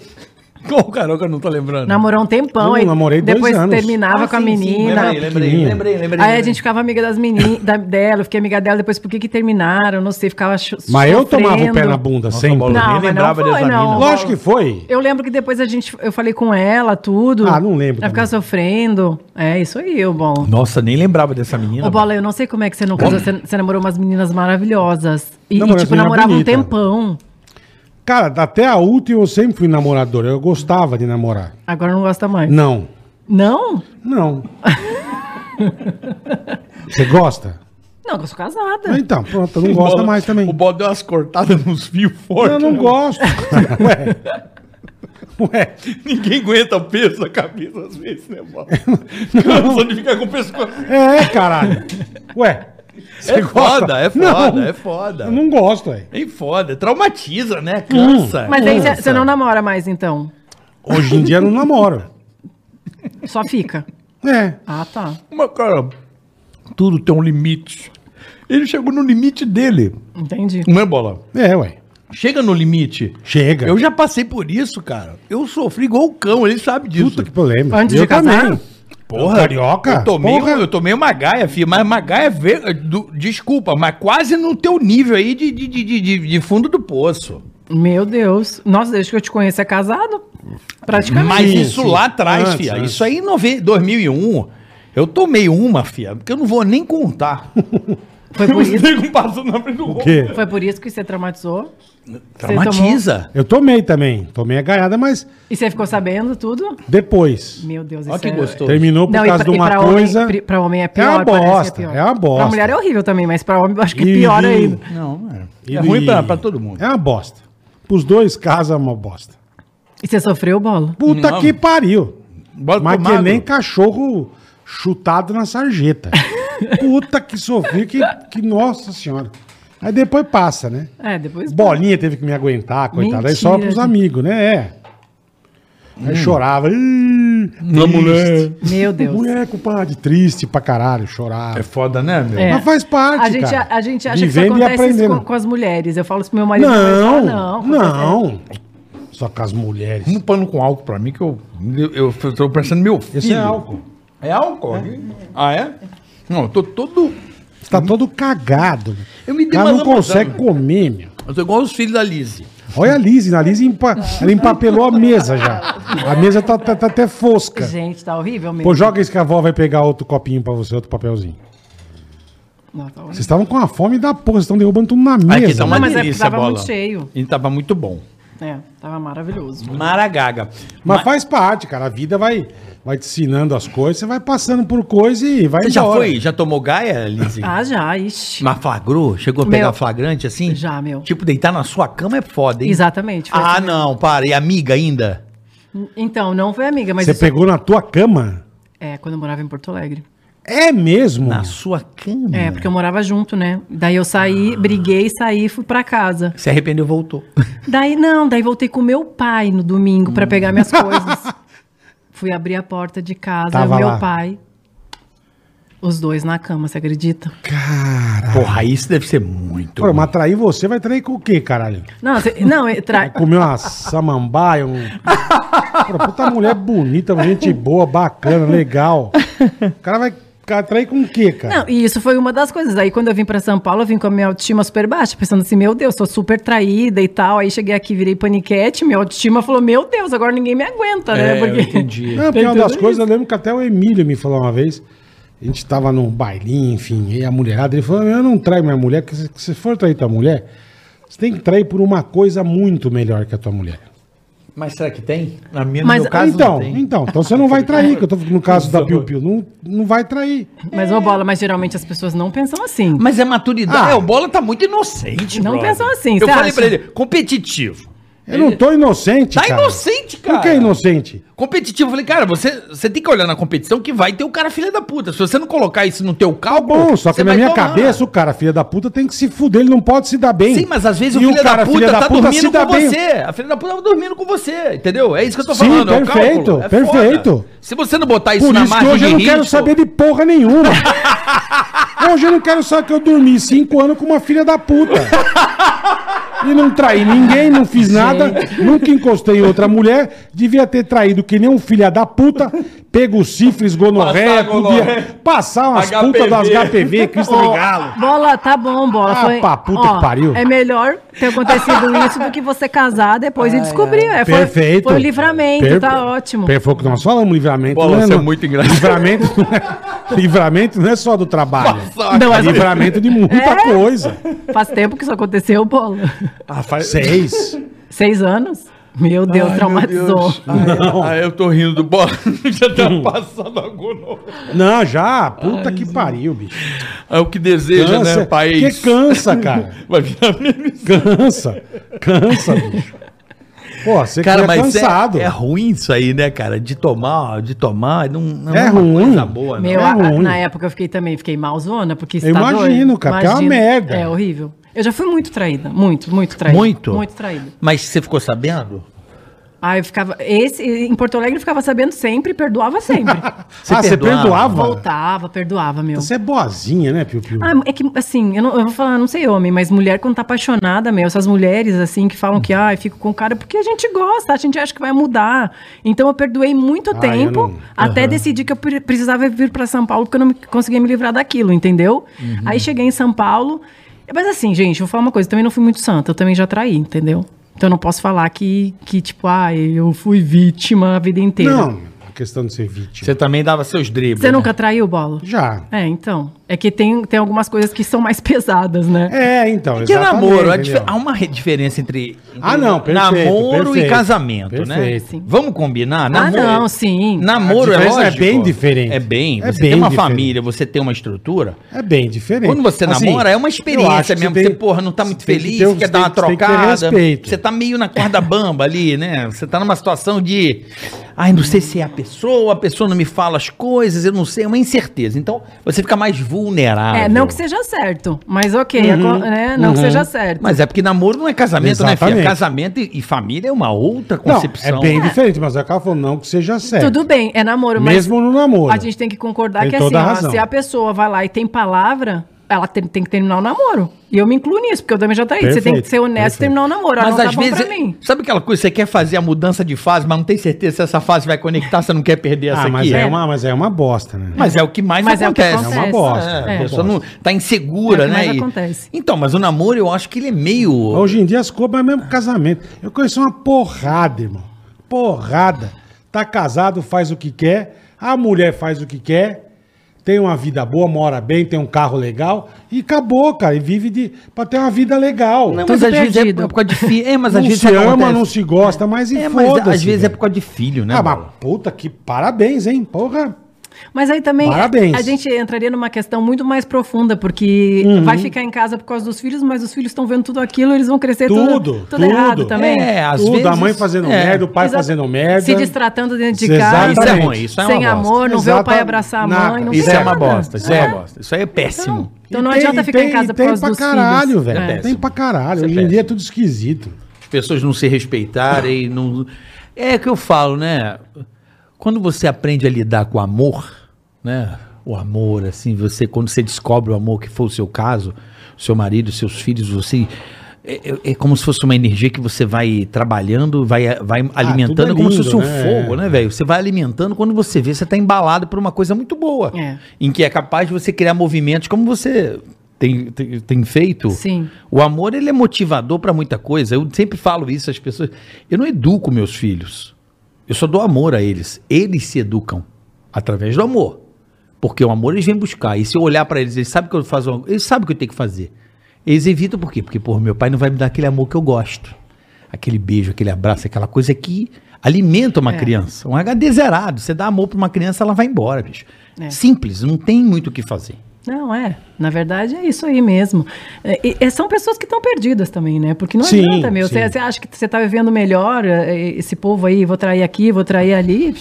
Qual que eu não tô lembrando? Namorou um tempão, Eu aí namorei dois depois anos. terminava Ah, com a sim, sim, menina. Lembrei, lembrei, pequenininha. lembrei, lembrei. Aí a gente ficava amiga das meninas, dela, eu fiquei amiga dela, depois por que que terminaram, não sei, ficava cho- Mas eu tomava o pé sofrendo. na bunda Nossa, sempre. Bola, Não, nem mas não lembrava foi, dessa não. mina. Lógico que foi. Eu lembro que depois a gente, eu falei com ela, tudo. Ah, não lembro Ela ficava sofrendo. É, isso aí, o bom. Nossa, nem lembrava dessa menina. Ô, Bola, eu não sei como é que você não casou, você, você namorou umas meninas maravilhosas. E, e, tipo, namorava um tempão. Cara, até a última eu sempre fui namorador. Eu gostava de namorar. Agora não gosta mais. Não. Não? Não. (laughs) Você gosta? Não, eu sou casada. Então, pronto, não gosta Bola- mais também. O Bola deu umas cortadas nos fios fortes. Eu não né? gosto. Ué. Ué. Ninguém aguenta o peso da cabeça às vezes, né, Bola? (laughs) Cansa de ficar com o pescoço. É, caralho. Ué. Você É foda, é foda, Não, é foda. Eu não gosto, velho. É foda, traumatiza, né? Cansa. Mas aí cansa. você não namora mais, então? Hoje em dia eu não namoro. Só fica. É. Ah, tá. Mas, cara, tudo tem um limite. Ele chegou no limite dele. Entendi. Não é, Bola? É, ué. Chega no limite. Chega. Eu já passei por isso, cara. Eu sofri igual o cão, ele sabe disso. Puta que problema. Antes eu de casar? também. Porra, Carioca? Eu tomei, Porra. eu tomei uma gaia, filho, mas uma gaia, ve- do- desculpa, mas quase no teu nível aí de, de, de, de, de fundo do poço. Meu Deus. Nossa, desde que eu te conheço é casado? Praticamente. Mas isso lá atrás, Antes, filha, antes. isso aí em nove- 2001, eu tomei uma, filha, porque eu não vou nem contar. (laughs) Foi por isso, na frente do O quê? foi por isso que você traumatizou? Traumatiza. Eu tomei também. Tomei a gaiada, mas E você ficou sabendo tudo? depois. Meu Deus, Olha isso que é- gostoso. Terminou por Não, e causa pra- de e uma pra coisa. Homem, pri- pra homem é É pior, uma parece que bosta. É uma bosta. Pra mulher é horrível também, mas pra homem eu acho que E- pior ainda. Não, é. É ruim pra, pra todo mundo. É uma bosta. Pros dois casos é uma bosta. E você sofreu, bola? Puta Não. que pariu. Bora Mas que nem cachorro chutado na sarjeta. (laughs) Puta que sofri, que, que nossa senhora. Aí depois passa, né? É, depois. Bolinha teve que me aguentar, coitada. Aí só pros amigos, né? É. Aí chorava. Ih, Uma triste. mulher. Meu Deus. Mulher, compadre, triste pra caralho, chorava. É foda, né, meu? É. Mas faz parte, A gente, cara. a, gente acha Vivendo que isso acontece com, com as mulheres. Eu falo isso pro meu marido. Não, fala, não, acontece- Só com as mulheres. Um pano com álcool pra mim que eu, eu, eu tô parecendo meu filho. Esse é álcool. É álcool? Ah, é? Não, eu tô todo... Você tá todo cagado. Eu me dei cara uma não consegue comer, meu. Eu tô igual os filhos da Lizzie. Olha a Lise, a Lise empa... ela empapelou a mesa já. A mesa tá, tá- tá até fosca. Gente, tá horrível mesmo. Pô, joga isso que a avó vai pegar outro copinho pra você, outro papelzinho. Não, tá horrível. Vocês estavam com a fome da porra, vocês estão derrubando tudo na mesa. Aqui tá uma Não, mas é, delícia, tava bola. muito cheio. E tava muito bom. É, tava maravilhoso. Maragaga. Mas faz parte, cara. A vida vai, vai te ensinando as coisas, você vai passando por coisa e vai Você já embora. foi? Já tomou gaia, Lizzie? Ah, já, ixi. Mas flagrou? Chegou a pegar Meu. flagrante assim? Já, meu. Tipo, deitar na sua cama é foda, hein? Exatamente. foi Ah, assim não, para. E amiga ainda? Então, não foi amiga, mas Você isso- pegou na tua cama? É, quando eu morava em Porto Alegre. É mesmo? Na sua cama? É, porque eu morava junto, né? Daí eu saí, briguei, saí e fui pra casa. Se arrependeu, voltou. (laughs) Daí não, daí voltei com meu pai no domingo pra pegar minhas coisas. (laughs) Fui abrir a porta de casa, Tava o meu lá. pai. Os dois na cama, você acredita? Cara. Porra, isso deve ser muito. Pô, mas trair você vai trair com o quê, caralho? Não, você- não, eu tra... (laughs) Comer uma samambaia, um. Pô, puta mulher bonita, gente boa, bacana, legal. O cara vai Cara, trair com o quê, cara? Não, e isso foi uma das coisas. Aí quando eu vim pra São Paulo, eu vim com a minha autoestima super baixa, pensando assim, meu Deus, sou super traída e tal. Aí cheguei aqui, virei paniquete, minha autoestima falou, meu Deus, agora ninguém me aguenta, né? É, eu entendi. Não, porque uma Tem das tudo coisas, eu lembro que até o Emílio me falou uma vez. A gente tava num bailinho, enfim, e a mulherada, ele falou: Eu não traio minha mulher, porque se se for trair tua mulher, você tem que trair por uma coisa muito melhor que a tua mulher. Mas será que tem? Na minha, Mas- no meu caso, então, não tem. então, então você não vai trair, que eu tô no caso da Piu Piu, não, não vai trair. Mas, ô bola, mas geralmente as pessoas não pensam assim. Mas é maturidade. Ah. É, o Bola tá muito inocente, Não brother. pensam assim, Eu você falei acha? pra ele, competitivo. Eu não tô inocente, Tá cara. inocente, cara. Por que inocente? Competitivo. Eu falei, cara, você, você tem que olhar na competição que vai ter o cara filha da puta. Se você não colocar isso no teu Tá cálculo... bom, só que na minha tomar. cabeça o cara, filha da puta, tem que se fuder, ele não pode se dar bem. Sim, mas às vezes E o filho da puta tá dormindo se dá com bem. você. A filha da puta tá dormindo com você, entendeu? É isso que eu tô Sim, falando. é o perfeito. É perfeito. Se você não botar isso Por na isso que margem hoje eu não risco... quero saber de porra nenhuma. (laughs) hoje eu não quero saber que eu dormi cinco anos com uma filha da puta. (laughs) E não traí ninguém, não fiz nada, nunca encostei em outra mulher, devia ter traído que nem um filho da puta, pego o sífilis, gonorreia, Passar podia gonorreia. passar umas HPV. putas das HPV, (laughs) Cristo de Ô, Galo. Bola, tá bom, bola. Ah, pra puta que pariu. É melhor ter acontecido (laughs) isso do que você casar depois e descobrir. É, foi, Perfeito. Foi o livramento, Per- tá ótimo. per- Foi o que nós falamos, livramento. Bola, não você é não- muito engraçado. Livramento não, (laughs) é, livramento não é só do trabalho. Não, é mas- livramento de muita É? coisa. Faz tempo que isso aconteceu, bola. Ah, faz... Seis. Seis anos? Meu Deus, Ai, traumatizou. Ai, ai, eu tô rindo do bola. (laughs) Já tá passando algum Não, já. Puta que pariu, bicho. É o que deseja, né, Cansa. país? Que cansa, cara. (laughs) Vai virar. Cansa. Cansa, bicho. Pô, você Cara, mas cansado. é, é ruim isso aí, né, cara? De tomar, de tomar, não, não É uma ruim. coisa boa, não. Meu, É a- ruim. na época eu fiquei também, fiquei malzona, porque Eu tá imagino, doido? cara, porque é uma merda. É horrível. Eu já fui muito traída, muito, muito traída. Muito? Muito traída. Mas você ficou sabendo? Ah, eu ficava. Esse, em Porto Alegre eu ficava sabendo sempre, perdoava sempre. (laughs) Você ah, você perdoava? perdoava? Voltava, perdoava, meu. Você é boazinha, né, Piu Piu? Ah, é que, assim, eu, não, eu vou falar, não sei homem, mas mulher quando tá apaixonada, meu, essas mulheres, assim, que falam que, ah, fico com o cara porque a gente gosta, a gente acha que vai mudar. Então eu perdoei muito Ah, eu tempo, não- até Aham. decidir que eu pre- precisava vir pra São Paulo porque eu não conseguia me livrar daquilo, entendeu? Uhum. Aí cheguei em São Paulo. Mas assim, gente, eu vou falar uma coisa, eu também não fui muito santa, eu também já traí, entendeu? Então eu não posso falar que, que tipo, ah, eu fui vítima a vida inteira. Não, a questão de ser vítima. Você também dava seus dribles. Você né? nunca traiu, bola? Já. É, então. É que tem, tem algumas coisas que são mais pesadas, né? É, então, Que exatamente, namoro? Há uma re- diferença entre, entre Ah, não, perfeito, namoro e perfeito, casamento, né? perfeito. Sim. Vamos combinar? Ah, Namoro- não, sim. Namoro é é lógico. bem diferente. É bem. É Você bem tem uma diferente. família, você tem uma estrutura. É bem diferente. Quando você Assim, namora, é uma experiência mesmo. você Você, tem- porra, não tá muito feliz, você quer dar uma tem- você tem que ter trocada. respeito. Você tá meio na corda bamba ali, né? Você tá numa situação de. Ai, não sei se é a pessoa, a pessoa não me fala as coisas, eu não sei, é uma incerteza. Então, você fica mais vulnerável. É, não que seja certo, mas ok, aco- né? não que seja certo. Mas é porque namoro não é casamento, né, filha? Exatamente. Casamento e, e família é uma outra Não, concepção. é bem diferente, mas o cara falou não que seja certo. Tudo bem, é namoro, mas Mesmo no namoro. a gente tem que concordar Tem que assim, toda a ó, razão. se a pessoa vai lá e tem palavra, ela tem, tem que terminar o namoro. E eu me incluo nisso, porque eu também já traí. Você tem Perfeito, que ser honesto e perfeito. terminar o namoro. Mas não às tá vezes, pra mim. sabe aquela coisa, você quer fazer a mudança de fase, mas não tem certeza se essa fase vai conectar, você não quer perder essa Ah, mas aqui. é, uma, mas é uma bosta, né? Mas é o que mais Mas é o que acontece. acontece. É uma bosta. É, É. A pessoa não tá insegura, É o que né? mais E- acontece. Então, mas o namoro eu acho que ele é meio. Hoje em dia as coisas é mesmo casamento. Eu conheço uma porrada, irmão. Porrada. Tá casado, faz o que quer. A mulher faz o que quer. Tem uma vida boa, mora bem, tem um carro legal. E acabou, cara. E vive de, pra ter uma vida legal. Não, Tudo mas às vezes é por causa de filho. É, mas não às vezes se ama, acontece? não se gosta, mas e É, mas foda-se. às vezes é por causa de filho, né? Ah, mas puta que parabéns, hein? Porra. Mas aí também Parabéns. a gente entraria numa questão muito mais profunda, porque Uhum. vai ficar em casa por causa dos filhos, mas os filhos estão vendo tudo aquilo, eles vão crescer Tudo, tudo, tudo, tudo. errado também. É, às Tudo, vezes. a mãe fazendo é. merda, o pai Exato. fazendo merda. Se distratando dentro de Exatamente. casa. Isso é ruim, isso é uma sem bosta. amor, não vê o pai abraçar a mãe, não Isso é uma bosta. Isso é, uma bosta. Isso aí é péssimo. Então E não tem- adianta ficar tem- em casa por tem causa pra dos caralho, filhos. velho. É. Tem pra caralho. É Hoje em dia é péssimo. tudo esquisito. As pessoas não se respeitarem, não. É que eu falo, né? Quando você aprende a lidar com o amor, né? O amor, assim, você, quando você descobre o amor, que foi o seu caso, seu marido, seus filhos, você É, é- é como se fosse uma energia que você vai trabalhando, vai, vai alimentando, tudo é como se lindo, fosse um né? fogo, né, velho? Você vai alimentando, quando você vê, você tá embalado por uma coisa muito boa. É. Em que é capaz de você criar movimentos como você tem, tem, tem feito. Sim. O amor, ele é motivador pra muita coisa. Eu sempre falo isso às pessoas. Eu não educo meus filhos. Eu só dou amor a eles. Eles se educam através do amor. Porque o amor eles vêm buscar. E se eu olhar pra eles, eles sabem que eu faço, eles sabem o que eu tenho que fazer. Eles evitam por quê? Porque, porra, meu pai não vai me dar aquele amor que eu gosto. Aquele beijo, aquele abraço, aquela coisa que alimenta uma É. criança. Um HD zerado. Você dá amor pra uma criança, ela vai embora, bicho. É. Simples, não tem muito o que fazer. Não, é. Na verdade, é isso aí mesmo. É, e- e são pessoas que estão perdidas também, né? Porque não Sim, adianta, meu. Você acha que você tá vivendo melhor, é, esse povo aí, vou trair aqui, vou trair ali.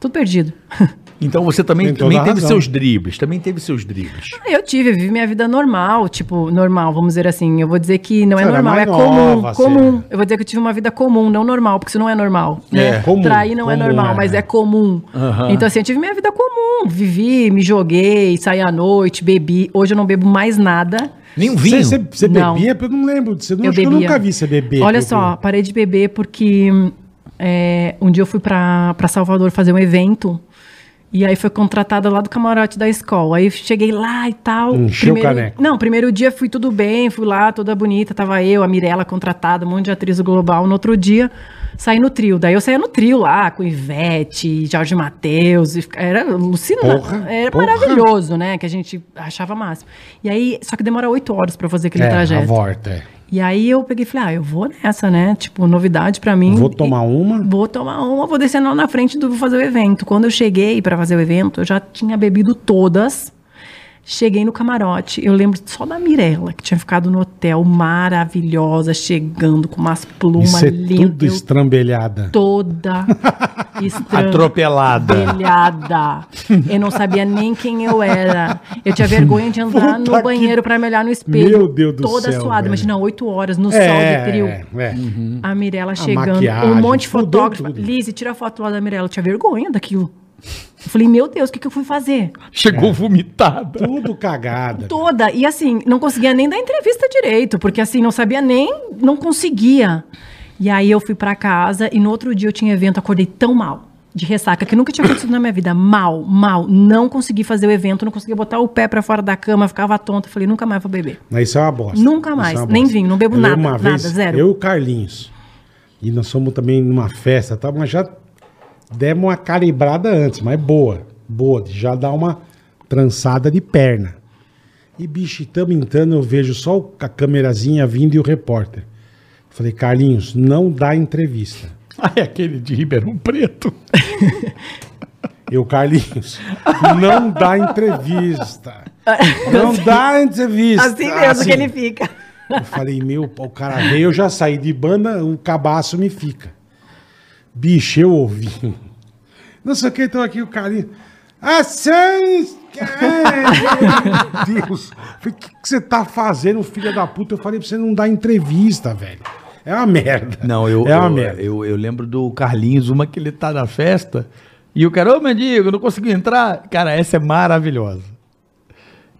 tudo perdido. (laughs) Então você também, também teve razão. seus dribles, também teve seus dribles. Eu tive, vivi minha vida normal, tipo, normal, vamos dizer assim. Eu vou dizer que não é normal, é comum, nova, comum. era. Eu vou dizer que eu tive uma vida comum, não normal, porque isso não é normal. né? É, comum, Trair não é comum, normal, é. mas é comum. Aham. Então, assim, eu tive minha vida comum. Vivi, me joguei, saí à noite, bebi. Hoje eu não bebo mais nada. Nem um Você, vinho. você, você Não. bebia? Eu não lembro. Você, não, Eu acho que eu nunca vi você beber. Olha só, parei de beber porque é, um dia eu fui pra Salvador fazer um evento. E aí foi contratada lá do camarote da escola. Aí cheguei lá e tal. Encheu o primeiro, caneco. Não, primeiro dia fui tudo bem, fui lá, toda bonita. Tava eu, a Mirella contratada, um monte de atriz Global. No outro dia, saí no trio. Daí eu saía no trio lá, com Ivete, Jorge Matheus. Era alucinante. Era porra. maravilhoso, né? Que a gente achava máximo. E aí, só que demora oito horas pra fazer aquele É, a trajeto. volta, é. E aí eu peguei e falei, ah, eu vou nessa, né? Tipo, novidade pra mim. Vou tomar uma. Vou tomar uma, vou descer lá na frente do vou fazer o evento. Quando eu cheguei pra fazer o evento, eu já tinha bebido todas. Cheguei no camarote, eu lembro só da Mirella, que tinha ficado no hotel, maravilhosa, chegando com umas plumas Isso é lindas. tudo eu estrambelhada. toda (laughs) Atropelada. estrambelhada. Eu não sabia nem quem eu era. Eu tinha vergonha de andar Puta no que- banheiro pra me olhar no espelho. Meu Deus do toda céu, suada. velho. Imagina, oito horas no É, sol de trio. é, é. A Mirella chegando, um monte de fotógrafo. Lizzie, tira a foto lá da Mirella. Eu tinha vergonha daquilo. Eu falei, meu Deus, o que, que eu fui fazer? Chegou vomitada. Tudo cagada. Toda. E assim, não conseguia nem dar entrevista direito, porque assim, não sabia nem, não conseguia. E aí eu fui pra casa e no outro dia eu tinha evento, acordei tão mal. De ressaca, que nunca tinha acontecido na minha vida. Mal, mal. Não consegui fazer o evento, não conseguia botar o pé pra fora da cama, ficava tonta. Falei, nunca mais vou beber. Mas isso é uma bosta. Nunca Isso mais. é Nem vinho, não bebo Eu nada, Uma nada, vez, zero. Eu e o Carlinhos. E nós fomos também numa festa, tá? mas já demos uma calibrada antes, mas boa. Boa, já dá uma trançada de perna. E bicho, estamos entrando, eu vejo só a câmerazinha vindo e o repórter. Falei, Carlinhos, não dá entrevista. (laughs) Ai, aquele de Ribeirão Preto. Eu, Carlinhos, não dá entrevista. (laughs) Não dá entrevista. Assim mesmo que ele fica. Eu falei, meu, o cara veio, eu já saí de banda, o cabaço me fica. Bicho, eu ouvi. Não sei o que, então aqui o carinho. Assim! Ai, (laughs) meu Deus! O que, que você tá fazendo, filha da puta? Eu falei pra você não dar entrevista, velho. É uma merda. Não, eu, É uma eu, merda. eu, eu lembro do Carlinhos, uma que ele tá na festa, e o cara, ô mendigo, não conseguiu entrar. Cara, essa é maravilhosa.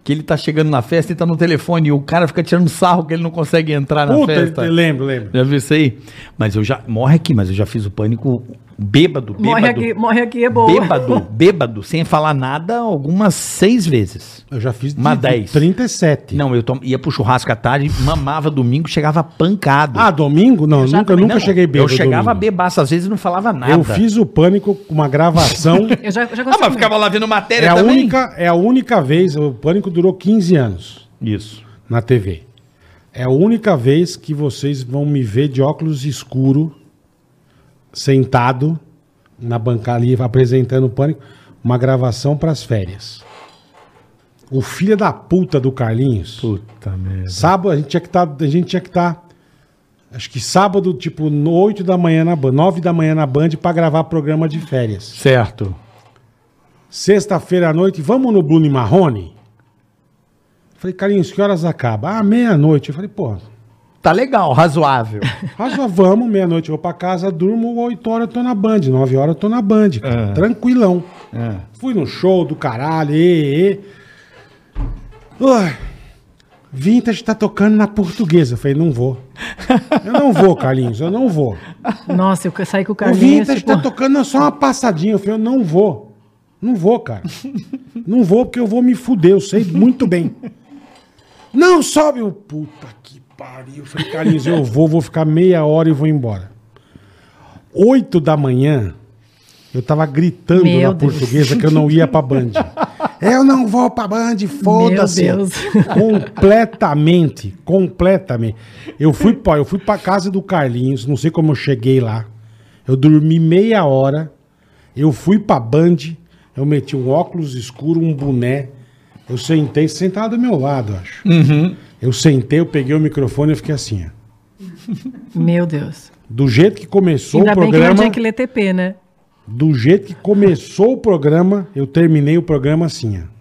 Que ele tá chegando na festa e tá no telefone, e o cara fica tirando sarro que ele não consegue entrar na Puta, festa. eu lembro, lembro. Já viu isso aí? Mas eu já. Morre aqui, mas eu já fiz o pânico bêbado, bêbado. Morre aqui, morre aqui é boa. Bêbado, (laughs) bêbado, sem falar nada, algumas seis vezes. Eu já fiz Uma de 10. 37. Não, eu tom- ia pro churrasco à tarde, mamava domingo, chegava pancado. Ah, domingo? Não, nunca, também nunca Não, cheguei bêbado. Eu chegava domingo. bebaço, às vezes não falava nada. Eu fiz o pânico com uma gravação. (laughs) Eu já, já Ah, gostei mas ficava lá vendo matéria é, a também? única, é a única vez, o pânico durou 15 anos Isso. na TV. É a única vez que vocês vão me ver de óculos escuro, sentado na bancada ali, apresentando o pânico, uma gravação para as férias. O filho da puta do Carlinhos. Puta merda. Sábado a gente tinha que estar, a gente tinha que estar acho que sábado, tipo, no 8 da manhã na Band, 9 da manhã na Band para gravar programa de férias. Certo. Sexta-feira à noite, vamos no Bruno Marrone? Falei, Carlinhos, que horas acaba? Ah, meia-noite. Eu falei, pô, Tá legal, razoável. (laughs) razo, vamos, meia-noite eu vou pra casa, durmo, 8 horas eu tô na Band, 9 horas eu tô na Band, cara, É. tranquilão. Fui no show do caralho, e, e. Ui. Vintage tá tocando na portuguesa. Eu falei, não vou. Eu não vou, Carlinhos, eu não vou. Nossa, eu saí com o O Carlinhos, Vintage tipo, tá tocando só uma passadinha. Eu falei, eu não vou. Não vou, cara. Não vou porque eu vou me fuder, eu sei muito bem. Não, sobe o puta que pariu. Eu falei, Carlinhos, eu vou, vou ficar meia hora e vou embora. Oito da manhã, eu tava gritando Meu na Deus. portuguesa que eu não ia pra Band. (laughs) Eu não vou pra Band, foda-se. Completamente, completamente. Eu fui, pra, eu fui pra casa do Carlinhos, não sei como eu cheguei lá. Eu dormi meia hora. Eu fui pra Band, eu meti um óculos escuro, um boné. Eu sentei, sentado do meu lado, acho. Eu sentei, eu peguei o microfone e fiquei assim, ó. meu Deus. Do jeito que começou Ainda o bem que não programa, tinha que ler TP, né? do jeito que começou o programa, eu terminei o programa assim, ó.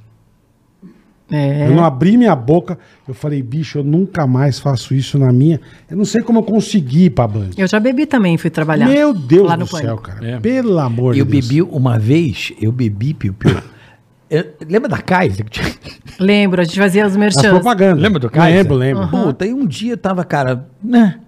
É. Eu não abri minha boca, eu falei, bicho, eu nunca mais faço isso na minha. Eu não sei como eu consegui ir pra Band. Eu já bebi também, fui trabalhar. Meu Deus lá do no céu, Pânico. cara. É. Pelo amor Eu de Deus. bebi uma vez, eu bebi, Piu Piu. Eu- lembra da Kaiser? Lembro, a gente fazia os As merchans. propagandas. Lembra do Kaiser? Lembro, lembro. Puta, e um dia tava, cara, né?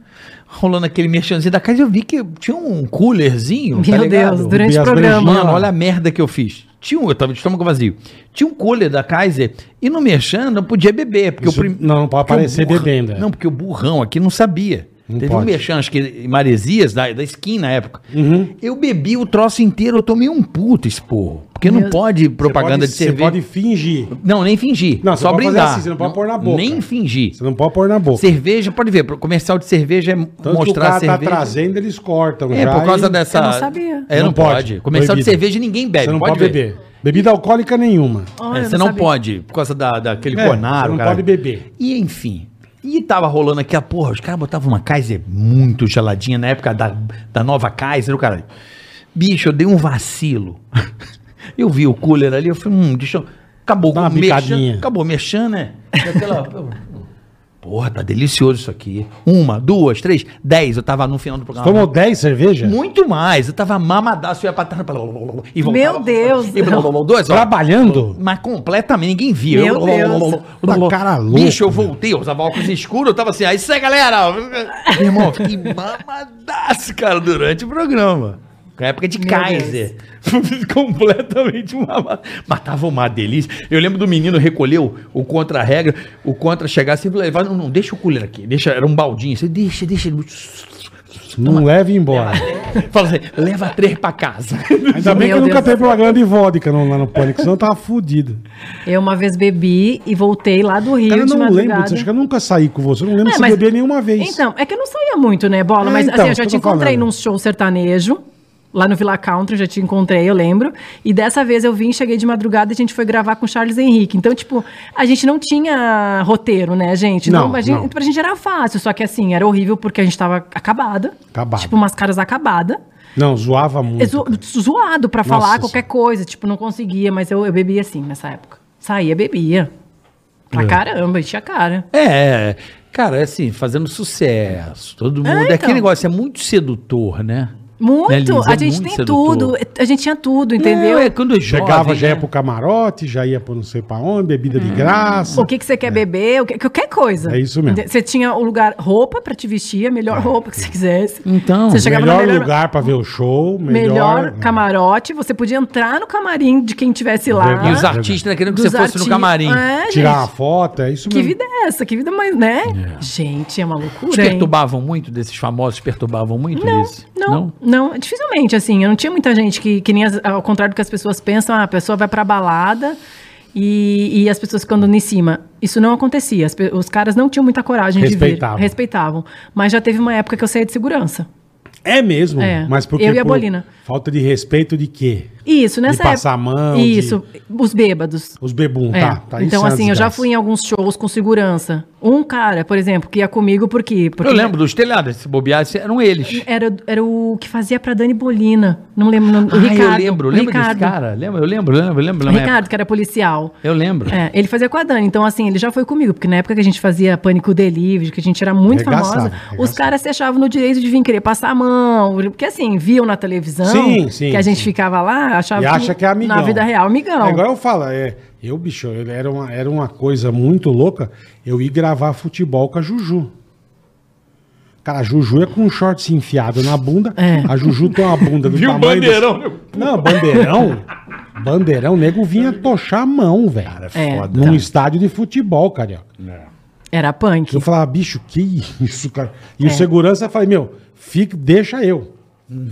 Rolando aquele merchanzinho da casa, eu vi que tinha um coolerzinho. tá Meu ligado? Deus, durante o programa. Mano, olha a merda que eu fiz. Tinha um, eu tava de estômago vazio. Tinha um cooler da Kaiser e no merchan não podia beber. Porque Isso o prim- não, não pode aparecer burra- bebendo, é. Não, porque o burrão aqui não sabia. Não Teve um pode. merchan, acho que em Maresias, da, da skin na época. Uhum. Eu bebi o troço inteiro, eu tomei um puto esporro. Porque não pode propaganda pode- de cerveja. Você pode fingir. Não, nem fingir. Não, só brindar. assim, você não pode pôr na boca. Nem fingir. Você não pode pôr na boca. Cerveja, pode ver, comercial de cerveja é Tanto que o mostrar cara cerveja. tá trazendo, eles cortam É, já por causa e dessa. Eu não sabia. É, não, Não pode. pode. Comercial Proibido. de cerveja ninguém bebe. Você não pode, pode, beber. Bebida alcoólica nenhuma. Olha, É, você não sabia. pode, por causa da, daquele É, conaro. você não cara. pode beber. E enfim. E tava rolando aqui a porra, os caras botavam uma Kaiser muito geladinha na época da, da nova Kaiser, o cara. Bicho, eu dei um vacilo. (laughs) Eu vi o cooler ali, eu falei, hum, deixa eu. Acabou Dá uma mexendo. Acabou mexendo, né? Aquela. (laughs) Porra, tá delicioso isso aqui. Uma, duas, três, dez. Eu tava no final do programa. Tomou 10 cervejas? Muito mais. Eu tava mamadaço, eu ia pra trás. E Meu Deus. E blá, blá, blá, horas. Trabalhando? Mas completamente, ninguém via. Meu Eu- Deus. Tá cara louco, Bicho, eu voltei, eu usava óculos escuros, eu tava assim, aí isso aí, galera. Meu irmão, fiquei mamadaço, cara, durante o programa. Na época de Meu Kaiser. (laughs) completamente mamado. Mas tava uma delícia. Eu lembro do menino recolher o, contra-regra, o contra chegar assim e levar, não, não, deixa o cooler aqui, deixa, era um baldinho. Você deixa, deixa ele. Não leve embora. (laughs) Fala assim, leva três pra casa. (laughs) Ainda bem Meu que nunca Deus. teve propaganda de vodka no, lá no Pânico, senão eu tava fudido. Eu uma vez bebi e voltei lá do Rio Cara, eu não lembro, acho que eu nunca saí com você, eu não lembro É, se mas- beber nenhuma vez. Então, é que eu não saía muito, né, Bola? É, mas então, assim, eu isso já te encontrei falando. num show sertanejo. Lá no Villa Country, já te encontrei, eu lembro. E dessa vez eu vim, cheguei de madrugada e a gente foi gravar com o Charles Henrique. Então, tipo, a gente não tinha roteiro, né, gente? Não, a gente, não. Pra gente era fácil, só que assim, era horrível porque a gente tava acabada. Acabada. Tipo, umas caras acabadas. Não, zoava muito. Zo- cara. zoado pra Nossa falar qualquer coisa. Tipo, não conseguia, mas eu, eu bebia assim nessa época. Saía, bebia. Pra É. caramba, enchia a cara. É, cara, é assim, fazendo sucesso. Todo mundo. É, então. aquele negócio, é muito sedutor, né? Muito. Né, Liz? É a gente muito tem sedutor. tudo. A gente tinha tudo, entendeu? É quando jovem, Chegava, já ia né? pro camarote, já ia pro não sei pra onde, bebida de graça. O que, que você quer beber, o que- qualquer coisa. É isso mesmo. Você tinha o lugar, roupa pra te vestir, a melhor roupa que você quisesse. Então, você chegava melhor, melhor lugar pra ver o show, melhor... melhor né? camarote, você podia entrar no camarim de quem tivesse lá. E os artistas né, querendo que Dos você fosse no camarim. É, Tirar gente. uma foto, é isso Que mesmo. vida é essa? Que vida mais, né? Gente, é uma loucura, hein? perturbavam muito desses famosos, perturbavam muito Não, Liz? não, não, dificilmente, assim, eu não tinha muita gente que, que nem as- ao contrário do que as pessoas pensam, ah, a pessoa vai pra balada e, e as pessoas ficando em cima. Isso não acontecia, as os caras não tinham muita coragem de vir. Respeitavam. Mas já teve uma época que eu saía de segurança. É mesmo? É, Mas porque eu e a por Bolina. Falta de respeito de quê? Isso, nessa passar época. a mão, de- Isso, os bêbados. Os bebum, É. tá, tá. então, assim, eu já fui em alguns shows com segurança. Um cara, por exemplo, que ia comigo por quê? Porque Eu lembro dos telhados, se bobear, eram eles. Era, era o que fazia pra Dani Bolina. Não lembro o nome. O Ah, Ricardo. eu lembro, lembro desse Ricardo. cara. Lembro, eu lembro, lembro, lembro. Ricardo, que era policial. época. Eu lembro. É, ele fazia com a Dani. Então, assim, ele já foi comigo. Porque na época que a gente fazia Pânico Delivery, que a gente era muito Arregaçava, famosa, arregaçava. os caras se achavam no direito de vir querer passar a mão. Porque, assim, viam na televisão Sim, sim, que a gente sim. ficava lá, achava E acha que é amigão. na vida real, amigão. É igual eu falo, é, Eu, bicho, eu- era uma, era uma coisa muito louca. Eu ia gravar futebol com a Juju. Cara, a Juju é com um shorts enfiado na bunda. É. A Juju tem uma bunda do Viu o tamanho bandeirão, meu? Não, bandeirão. bandeirão, o nego vinha tochar a mão, velho. É. foda. Num estádio de futebol, carioca. Era punk. Eu falava, bicho, que isso, cara? E É. o segurança falei, meu, fica, deixa eu.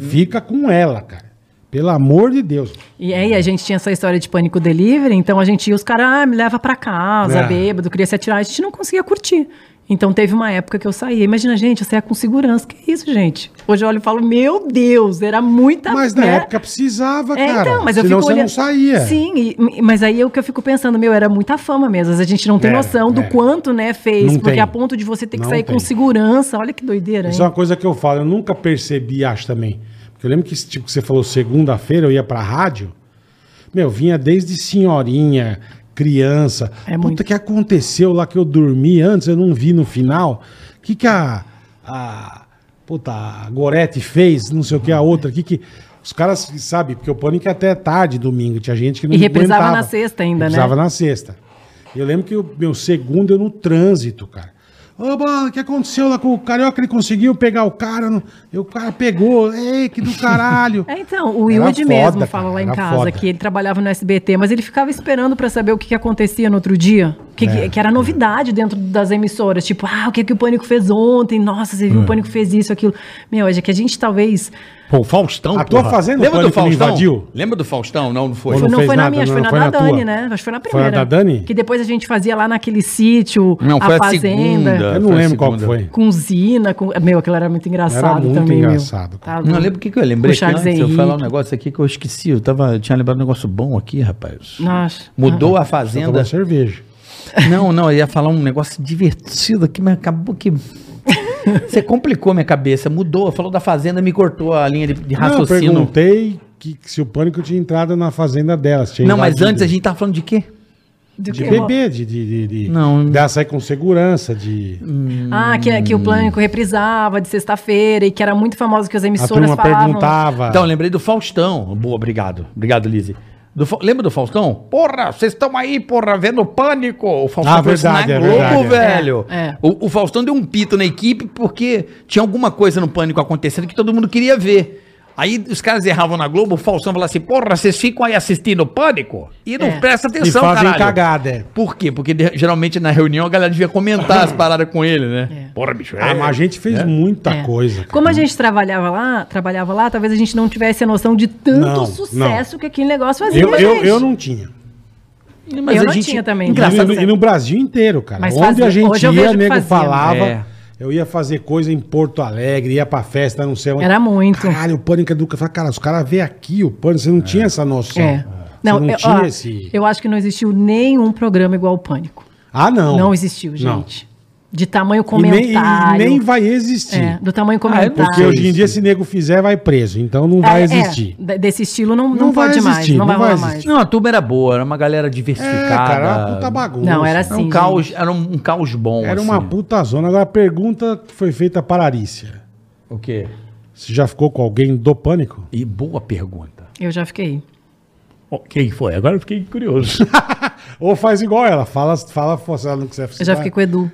Fica com ela, cara. Pelo amor de Deus. E aí a gente tinha essa história de pânico delivery, então a gente ia, os caras, ah, me leva pra casa, É. bêbado, queria se atirar, a gente não conseguia curtir. Então teve uma época que eu saía. Imagina, gente, eu saía com segurança. Que isso, gente? Hoje eu olho e falo, meu Deus, era muita. Mas na né? época precisava, É, cara. então, mas eu Senão fico você não olhando- saía. Sim, e- mas aí é o que eu fico pensando, meu, era muita fama mesmo. A gente não tem É, noção do é. quanto, né, fez. Não porque tem. a ponto de você ter que Não sair tem. com segurança. Olha que doideira, hein? Isso é uma coisa que eu falo, eu nunca percebi, acho também. Porque eu lembro que, tipo, que você falou segunda-feira, eu ia pra rádio. Meu, vinha desde senhorinha, criança. É Puta, muito. que aconteceu lá que eu dormi antes, eu não vi no final. O que que a... a puta, a Gorete fez, não sei o que, a outra. que que... Os caras, sabe, porque o pânico é até tarde, domingo. Tinha gente que não E reprisava aguentava. na sexta ainda, né? Reprisava na sexta. Eu lembro que o meu segundo eu no trânsito, cara. Ô, Bola, o que aconteceu lá com o Carioca? Ele conseguiu pegar o cara, não- e o cara pegou. Ei, que do (laughs) caralho. É, então, o Wilde mesmo cara, fala lá em casa foda. que ele trabalhava no SBT, mas ele ficava esperando pra saber o que, que acontecia no outro dia. Que, É. que era novidade dentro das emissoras. Tipo, ah, o que, que o Pânico fez ontem? Nossa, você viu É. o Pânico fez isso, aquilo. Meu, é que a gente talvez. Pô, o Faustão, A tua porra. fazenda, Lembra do não Faustão? invadiu? Lembra do Faustão? Não, não foi. Ou não fez foi na nada, minha, acho que não, foi na foi da na Dani, tua? né? Acho que foi na Foi na primeira. da Dani? Que depois a gente fazia lá naquele sítio, Não, a foi a fazenda. segunda. Eu não Foi a lembro qual segunda. foi. Com Zina, com... Meu, aquilo era muito engraçado Era muito também, engraçado. Tá Não, lembra o que, que eu lembrei que antes eu falar um negócio aqui que eu esqueci. Eu, tava, eu tinha lembrado um negócio bom aqui, rapaz. Nossa. Mudou a Você tomou fazenda. cerveja. Não, não, eu ia falar um negócio divertido aqui, mas acabou que. Você complicou minha cabeça, mudou, falou da fazenda, me cortou a linha de, de Não, eu raciocínio. Não, perguntei que, que se o Pânico tinha entrado na fazenda delas. tinha mas antes a gente tava falando de quê? De que, bebê, de, de, de, de Não. dela sair com segurança, de... Ah, que, que o Plânico reprisava de sexta-feira e que era muito famoso que as A emissoras turma falavam. perguntava. Então, eu lembrei do Faustão. Boa, obrigado. Obrigado, Lizzie. Do Lembra do Faustão? Porra, vocês estão aí, porra, vendo pânico. O Faustão Ah, foi isso verdade, é Globo, verdade, é. velho. É, é. O, o Faustão deu um pito na equipe porque tinha alguma coisa no pânico acontecendo que todo mundo queria ver. Aí os caras erravam na Globo, o Faustão falava assim: porra, vocês ficam aí assistindo pânico e não É. prestam e atenção, fazem caralho. cagada, é. Por quê? Porque de- geralmente na reunião a galera devia comentar as paradas com ele, né? É. Porra, bicho. Ah, mas a gente fez muita É. coisa. cara. Como a gente trabalhava lá, trabalhava lá, talvez a gente não tivesse a noção de tanto Não, sucesso que aquele negócio fazia, Eu, eu, eu não tinha. Mas Eu a não gente- tinha também. E Engraçado. no, e no Brasil inteiro, cara. Mas Onde fazia- a gente ia, nego fazia. falava. É. Eu ia fazer coisa em Porto Alegre, ia pra festa, não sei onde. Era muito. Caralho, o pânico é do Eu falei, cara, os caras vê aqui o pânico, você não tinha essa noção. É. Você não, eu, tinha ó, esse. eu acho que não existiu nenhum programa igual o Pânico. Ah, não. Não, existiu, Não. De tamanho E nem, comentário. e nem vai existir. É, do tamanho Ah, não comentário. Porque hoje em dia, se nego fizer, vai preso. Então não vai É, é, existir. de- desse estilo não, Não não, vai pode mais. existir, Não vai não vai rolar mais. existir. Não, a turma era boa, era uma galera É, diversificada. cara, era uma puta bagunça. Não, era Era um Sim, caos, gente. era um, caos bom. Era assim. uma puta zona. Agora a pergunta que foi feita para a Arícia. O quê? Você já ficou com alguém do pânico? E boa pergunta. Eu já fiquei. Quem foi? Agora eu fiquei curioso. (laughs) Ou faz igual ela, fala, fala se ela não quiser Eu já fiquei com o Edu.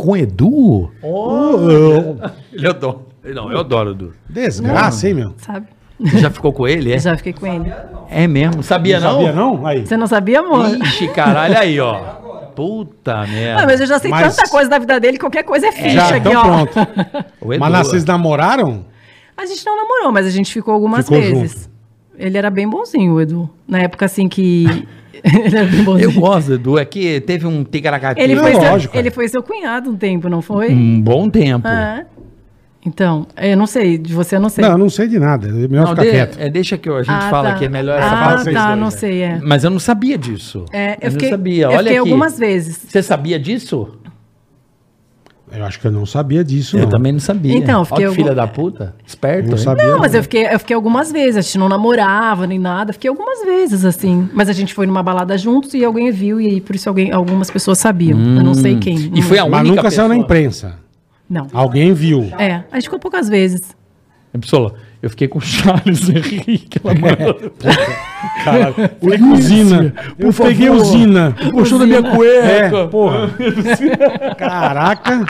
Com Edu? com. Ele adora. Não, eu adoro o Edu. Desgraça, hein, meu? Sabe? Você já ficou com ele, é? Eu já fiquei com ele. É mesmo? Sabia não? Sabia não? Aí. Você não sabia, amor? Ixi, caralho, aí, ó. Puta Ah, merda. mas eu já sei Mas- tanta coisa da vida dele, qualquer coisa é ficha Já, aqui, então ó. pronto. (laughs) O Edu, Mas lá vocês namoraram? A gente não namorou, mas a gente ficou algumas Ficou vezes. Ele era bem bonzinho, o Edu. Na época, assim, que... (laughs) ele era bem bonzinho. Eu gosto do Edu, é que teve um ticaracati. Ele, Não, foi lógico, seu, ele foi seu cunhado um tempo, não foi? Um bom tempo. É. Então, eu não sei, de você eu não sei. Não, eu não sei de nada. É melhor Não, ficar de- quieto. é, deixa que a gente Ah, fala tá. que é melhor essa Ah, parte. tá, não é. sei, é. Mas eu não sabia disso. É, eu não fiquei, sabia. eu Olha fiquei aqui. algumas vezes. Você sabia disso? Eu acho que eu não sabia disso, Eu não. também não sabia. Então, eu fiquei Olha que filha algum- da puta. Esperto, Não hein? sabia. Não, mas eu fiquei, eu fiquei algumas vezes. A gente não namorava nem nada. Fiquei algumas vezes, assim. Mas a gente foi numa balada juntos e alguém viu, e aí por isso alguém, algumas pessoas sabiam. Eu não sei quem. Hum. E foi a Mas única nunca saiu na pessoa- imprensa. Não. Alguém viu. É, a gente ficou poucas vezes. Pessoal, eu fiquei com o Charles Henrique. Ela. Caralho. Peguei usina. Eu peguei favor. usina. Puxou da minha cueca. É, porra. (laughs) Caraca.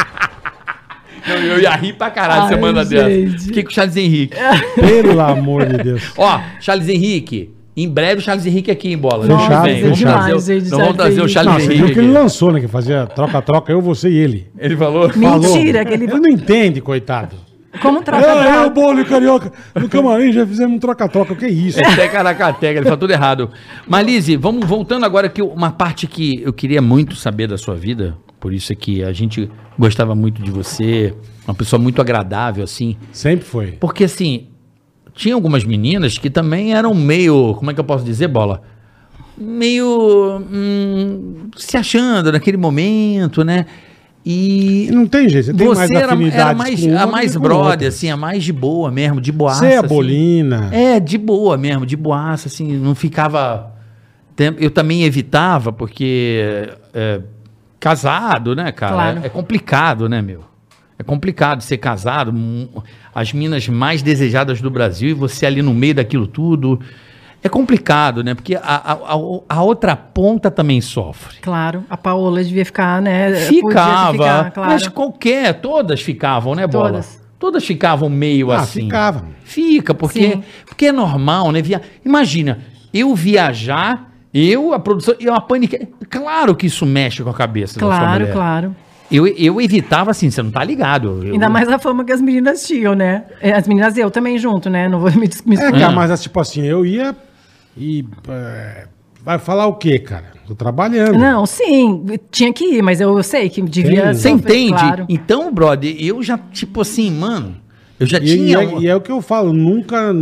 Eu, eu ia rir pra caralho Ai, semana gente. dessa. Fiquei com o Charles Henrique. Pelo amor de Deus. Ó, Charles Henrique. Em breve o Charles Henrique aqui em bola. Nossa, Vamos bem, é vamos demais, trazer, o- vamos Charles trazer o Henrique. Charles Não, você viu Henrique. que ele lançou, né? Que fazia troca-troca, eu, você e ele. Ele falou? Mentira, que ele. Ele não entende, coitado. Como troca É, é, o bolo e carioca. No camarim já fizemos um troca-troca. O que é isso? Até Caracatega, ele falou tudo errado. Mas, Lizzy, vamos voltando agora que uma parte que eu queria muito saber da sua vida, por isso é que a gente gostava muito de você, uma pessoa muito agradável, assim. Sempre foi. Porque, assim, tinha algumas meninas que também eram meio, como é que eu posso dizer, Bola? Meio hum, se achando naquele momento, né? E não tem jeito, você tem mais era, afinidade era mais, a mais brother, assim, a mais de boa mesmo, de boaça. Você é a assim. bolina. É, de boa mesmo, de boaça, assim, não ficava. Eu também evitava, porque é, casado, né, cara? Claro. É, é complicado, né, meu? É complicado ser casado, as minas mais desejadas do Brasil e você ali no meio daquilo tudo. É complicado, né? Porque a, a, a- outra ponta também sofre. Claro, a Paola devia ficar, né? Ficava, ficar, claro. mas qualquer, todas ficavam, né, Bola? Todas. Todas ficavam meio Ah, assim. ficava. Fica, porque, Sim. porque é normal, né? Via... Imagina, eu viajar, eu, a produção, eu a pânica. Claro que isso mexe com a cabeça da sua Claro, mulher. claro. Eu, eu evitava assim, você não tá ligado. Eu- Ainda mais a fama que as meninas tinham, né? É, As meninas e eu também junto, né? Não vou (laughs) me, me É, cara, mas tipo assim, eu ia e. é, vai falar o quê, cara? Tô trabalhando. Não, sim, tinha que ir, mas eu sei que devia. Você entende? Claro. Então, brother, eu já, tipo assim, mano, eu já E, tinha. e um- é, e é o que eu falo, nunca.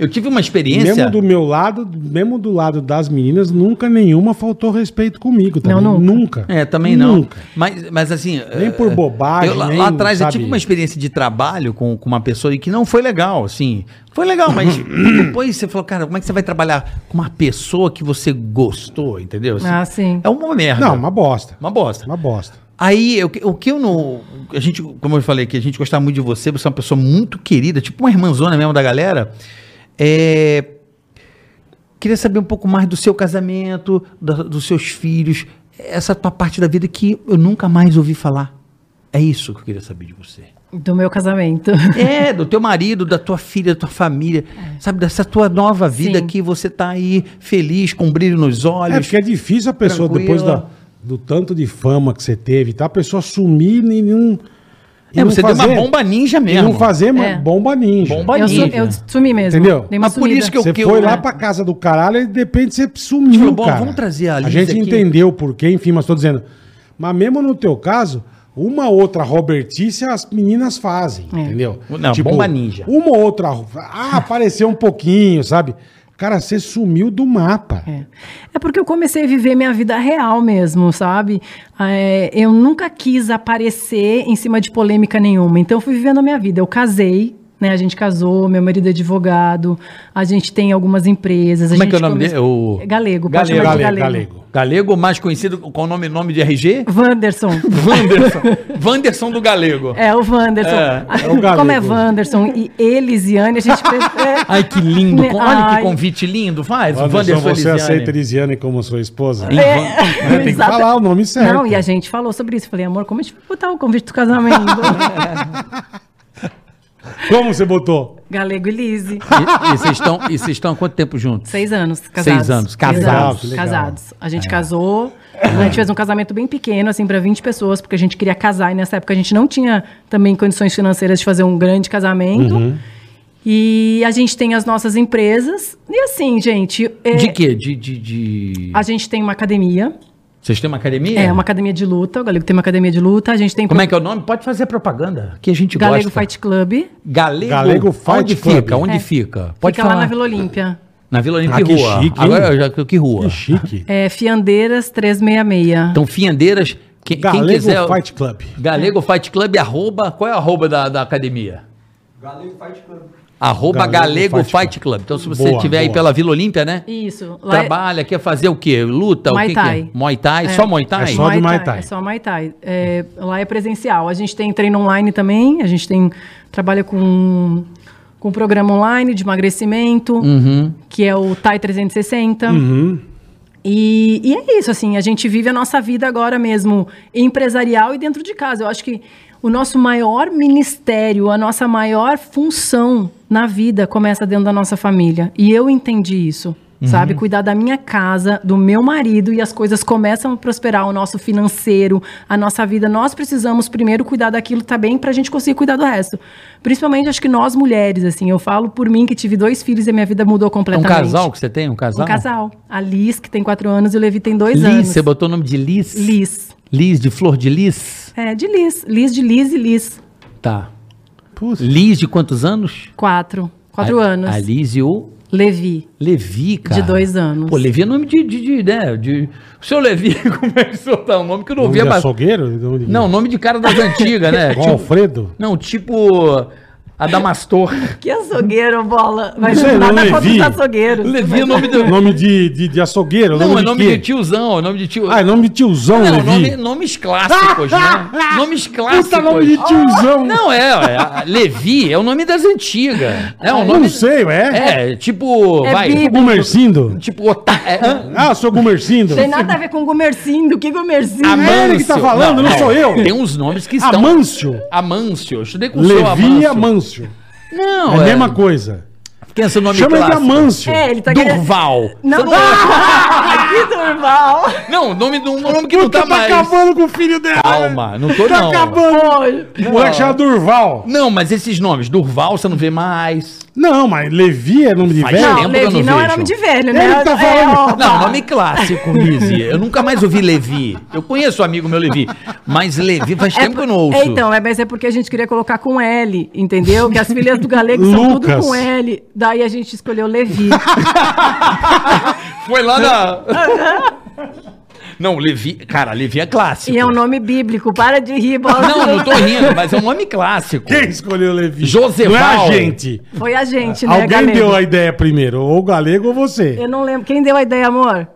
Eu tive uma experiência. Mesmo do meu lado, mesmo do lado das meninas, nunca nenhuma faltou respeito comigo. Também. Não, nunca. nunca. É, também não. Nunca. Mas, mas assim. Nem eh, por bobagem, eu lá, nem, lá atrás eu sabe? tive uma experiência de trabalho com, com uma pessoa e que não foi legal, assim. Foi legal, mas (clears throat) depois você falou, cara, como é que você vai trabalhar com uma pessoa que você gostou, entendeu? Assim, Ah, sim. É uma merda. Não, uma bosta. Uma bosta. Uma bosta. Aí, eu- o que eu não. A gente, como eu falei, que a gente gostava muito de você, você é uma pessoa muito querida, tipo uma irmãzona mesmo da galera. É. Queria saber um pouco mais do seu casamento, da- dos seus filhos, essa tua parte da vida que eu nunca mais ouvi falar. É isso que eu queria saber de você. Do meu casamento. É, do teu marido, da tua filha, da tua família, sabe, dessa tua nova vida Sim. que você tá aí feliz, com um brilho nos olhos. É porque é difícil a pessoa, depois da, Tranquila. do tanto de fama que você teve, tá? A pessoa sumir e não. e É, você deu uma bomba ninja E mesmo. não fazer uma É. bomba ninja. Bomba eu, su- ninja. eu sumi mesmo. Entendeu? Dei uma Mas por sumida. isso que eu- Você que foi eu- lá pra casa do caralho e de repente você sumiu, Falou, bom, cara. vamos trazer a Liz gente aqui. entendeu o porquê, enfim, mas tô dizendo. Mas mesmo no teu caso, uma outra Robertice as meninas fazem, É. entendeu? Não, bomba ninja. Uma outra, ah, apareceu um pouquinho, sabe? Cara, você sumiu do mapa. É. É porque eu comecei a viver minha vida real mesmo, sabe? É, eu nunca quis aparecer em cima de polêmica nenhuma. Então eu fui vivendo a minha vida. Eu casei, né? A gente casou, meu marido é advogado, a gente tem algumas empresas. a Como é que é o nome come- dele? O... Galego, pode Galego. chamar de Galego, Galego. galego. Galego, mais conhecido com o nome, nome de RG? Wanderson. (laughs) Wanderson. Wanderson do Galego. É, o Wanderson. É, é o Galego. (laughs) Como é Wanderson e Elisiane, a gente pensa. é, (laughs) Ai, que lindo. Olha que convite lindo. Faz. Wanderson, Wanderson você Elisiane. aceita Elisiane como sua esposa? É, Van- Tem que exato. falar o nome certo. Não, e a gente falou sobre isso. Falei, amor, como a gente vai botar o convite do casamento? Como você botou? Galego e Lise. E, vocês estão, e vocês estão há quanto tempo juntos? Seis anos casados. Seis anos, Seis casados. anos, Que legal. casados. A gente casou, a gente fez um casamento bem pequeno, assim, para 20 pessoas, porque a gente queria casar. E nessa época a gente não tinha também condições financeiras de fazer um grande casamento. Uhum. E a gente tem as nossas empresas. E assim, gente. é, De quê? De, de, de- A gente tem uma academia. Vocês têm uma academia? É, uma academia de luta. O Galego tem uma academia de luta. A gente tem. Como é que é o nome? Pode fazer propaganda. Que a gente Galego gosta. Fight Club. Galego, Galego Fight Onde Club. fica? Onde É. fica? Pode Fica falar. lá na Vila Olímpia. Na Vila Olímpia Ah, que Rua. chique? Agora eu já que rua. Que chique. É Fiandeiras 366. Então, Fiandeiras, que- quem, Galego quiser. Fight Club. Galego Fight Club, arroba. Qual é o arroba da, da academia? Galego Fight Club. Arroba Galego Galego, Fight Fight, Club. Então, se você estiver aí pela Vila Olímpia, né? Isso. Lá é- Trabalha, quer fazer o quê? Luta? Muay o que que Thai. é? Muay Thai? É. Só Muay Thai? É só de Muay Thai. É só Muay Thai. É, lá é presencial. A gente tem treino online também. A gente tem trabalha com com um programa online de emagrecimento, Uhum. que é o TAI 360. Uhum. E, e é isso, assim, a gente vive a nossa vida agora mesmo empresarial e dentro de casa. Eu acho que o nosso maior ministério, a nossa maior função na vida começa dentro da nossa família. E eu entendi isso, sabe? Cuidar da minha casa, do meu marido e as coisas começam a prosperar, o nosso financeiro, a nossa vida. Nós precisamos primeiro cuidar daquilo também pra gente conseguir cuidar do resto. Principalmente, acho que nós mulheres, assim, eu falo por mim que tive dois filhos e minha vida mudou É um completamente. casal que você tem? Um casal? Um casal. A Liz, que tem quatro anos, e o Levi tem dois Liz, anos. você botou o nome de Liz? Liz. Liz, de flor de Liz? É, de Liz. Liz de Liz e Liz. Tá. Putz. Liz de quantos anos? Quatro. Quatro A- anos. A Liz e o Levi. Levi, cara. De dois anos. Pô, Levi é nome de, de, de, né, de... O seu Levi, (laughs) como é que o senhor tá? Um nome que eu não Nome ouvia de mais. açougueiro? Não, nome de cara das (laughs) antigas, né? Tipo- Alfredo? Não, tipo... Adamastor. Que açougueiro, bola. Vai Não sei, nada não, contra Levi. os açougueiros. Levi é nome do... Nome de, de, de açougueiro? Não, é de nome quê? de tiozão, é nome de tio... Ah, é nome de tiozão, Não, Levi. nome, nomes clássicos, né? (laughs) Nomes clássicos. Puta nome de tiozão. Não, é, é, Levi é o nome das antigas. É um Não nome... sei, é? É, tipo... É vai... bíblico. Gumercindo? Tipo, Ota... É? Ah, seu Gumercindo? Tem nada a ver com Gumercindo. Que Gumercindo? É ele que tá falando, não sou eu. Tem uns nomes que estão... Amâncio? Amâncio. Eu estudei com o seu Levi e Amâncio. Amâncio. Não, É a mesma coisa. Pensa o nome Chama ele de clássico. Amâncio. É, ele tá querendo... Durval. Não, Você (laughs) que Durval. Não, nome do um nome que não tá tá mais. acabando com o filho dela. Calma, não tô Tá não. acabando. O moleque chama Durval. Não, mas esses nomes, Durval você não vê mais. Não, mas Levi é nome de Faz velho? tempo. Não, que eu Levi não não é vejo. nome de velho, né? Ele tá É, falando- Não, nome clássico, Lizzy. Eu nunca mais ouvi Levi. Eu conheço o amigo meu Levi, mas Levi faz tempo que eu não ouço. É, então, é, mas é porque a gente queria colocar com L, entendeu? Que as filhas do Galego são tudo com L. Daí a gente escolheu Levi. (laughs) Foi lá na. Não, Levi. Cara, Levi é clássico. e é um nome bíblico. Para de rir, bola. Não, não tô rindo, mas é um nome clássico. Quem escolheu Levi? Joseval. Não é a gente. Foi a gente, né, Alguém Galego? deu a ideia primeiro, ou o Galego ou você. Eu não lembro. Quem deu a ideia, amor?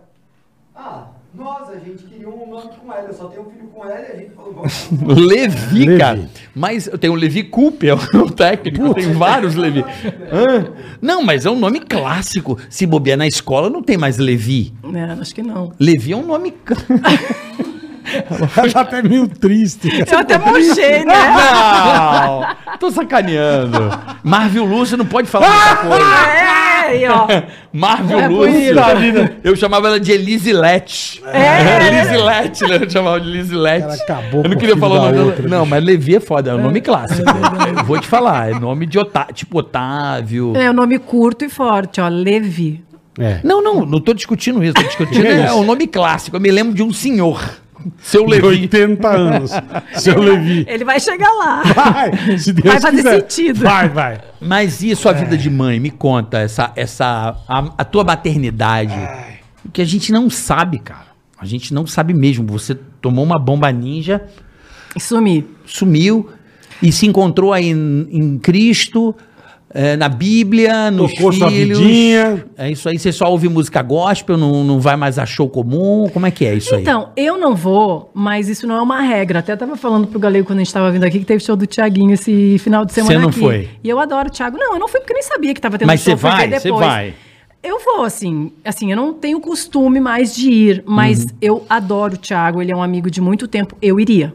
Ah, nós, a gente queria um nome com L. Eu só tenho um filho com L a gente falou, (laughs) vamos. Levi, Levi. cara. Mas eu tenho o Levi Cooper, (laughs) é o técnico. Tem vários Levi. Hã? Não, mas é um nome clássico. Se bobear na escola, não tem mais Levi. É, acho que não. Levi é um nome. (laughs) Ela tá até meio triste. Eu até murchei, né? Não! Tô sacaneando. Marvel Lúcio não pode falar muita coisa. É, aí, ó. (laughs) Marvel É Lúcio. bonito. Eu chamava ela de Elise Lete. É. (laughs) Elise Lete, né? Eu chamava de Elise Lete. Ela acabou Eu não queria falar o nome dela. outra, Não, mas Levi é foda, é um nome clássico. (laughs) Eu Vou te falar, é nome de Otávio, tipo Otávio. É um nome curto e forte, ó. Levi. É. Não, não, não tô discutindo isso. Tô discutindo é, isso? um nome clássico. Eu me lembro de um senhor. Seu De Levi. 80 anos. (laughs) Seu Levi. Ele vai chegar lá. Vai, se Deus Vai fazer quiser. sentido. Vai, vai. Mas e a sua vida de mãe? Me conta, essa, essa, a, a tua maternidade. O que a gente não sabe, cara. A gente não sabe mesmo. Você tomou uma bomba ninja, Sumi. sumiu e se encontrou aí em, em Cristo, eh, na Bíblia, nos Tocou sua filhos. vidinha. É isso aí. Você só ouve música gospel, não, não vai mais a show comum. Como é que é isso aí? Então, eu não vou, mas isso não é uma regra. Até tava falando pro Galego quando a gente tava vindo aqui que teve show do Tiaguinho esse final de semana Você não aqui. foi? E eu adoro o Thiago. Não, eu não fui porque eu nem sabia que tava tendo Mas show. você fui ver vai? Você depois. vai? Eu vou, assim. Assim, eu não tenho costume mais de ir, mas Uhum. eu adoro o Thiago. Ele é um amigo de muito tempo. Eu iria.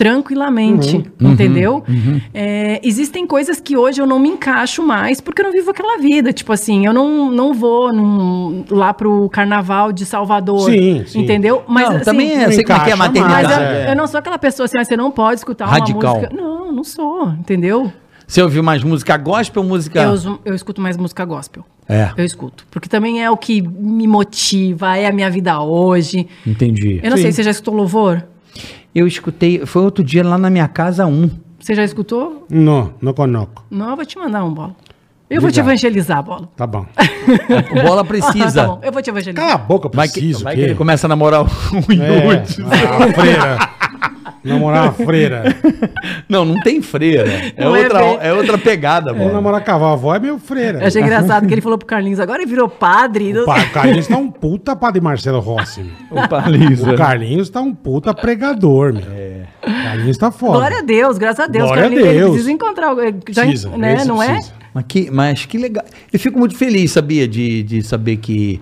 Tranquilamente, Uhum. entendeu? É, existem coisas que hoje eu não me encaixo mais porque eu não vivo aquela vida. Tipo assim, eu não, não vou num- lá pro carnaval de Salvador. Sim, sim. Entendeu? Mas não, assim, também é, sei como é que é a maternidade. mas eu, é. eu não sou aquela pessoa assim, ah, você não pode escutar Radical. uma música. Não, não sou, entendeu? Você ouviu mais música gospel ou música... Eu, eu escuto mais música gospel. É, Eu escuto. Porque também é o que me motiva, é a minha vida hoje. entendi. Eu não sei, você já escutou louvor? Eu escutei, foi outro dia lá na minha casa um. Você já escutou? Não, não conoco. Não, eu vou te mandar um bola. Eu vou te Obrigado. evangelizar, bola. Tá bom. (laughs) O bola precisa. (laughs) tá bom, eu vou te evangelizar. Cala a boca, Vai que, preciso. vai que ele começa a namorar um É, Yudi. a freira. (laughs) Namorar uma freira. (laughs) Não, não tem freira. É, Não é outra, bem- é outra pegada, Vou mano. namorar cavalo. A avó é meu freira. Eu achei engraçado que ele falou pro Carlinhos, agora ele virou padre. O Pa- o Carlinhos tá um puta padre Marcelo Rossi. meu. Opa, Lisa. O Carlinhos tá um puta pregador, meu. É. Carlinhos tá foda. Glória a Deus, graças a Deus. Glória a Carlinhos, ele Deus. precisa encontrar. Já, Precisa, né, não é? precisa. Mas que, mas que legal. Eu fico muito feliz, sabia, de, de saber que,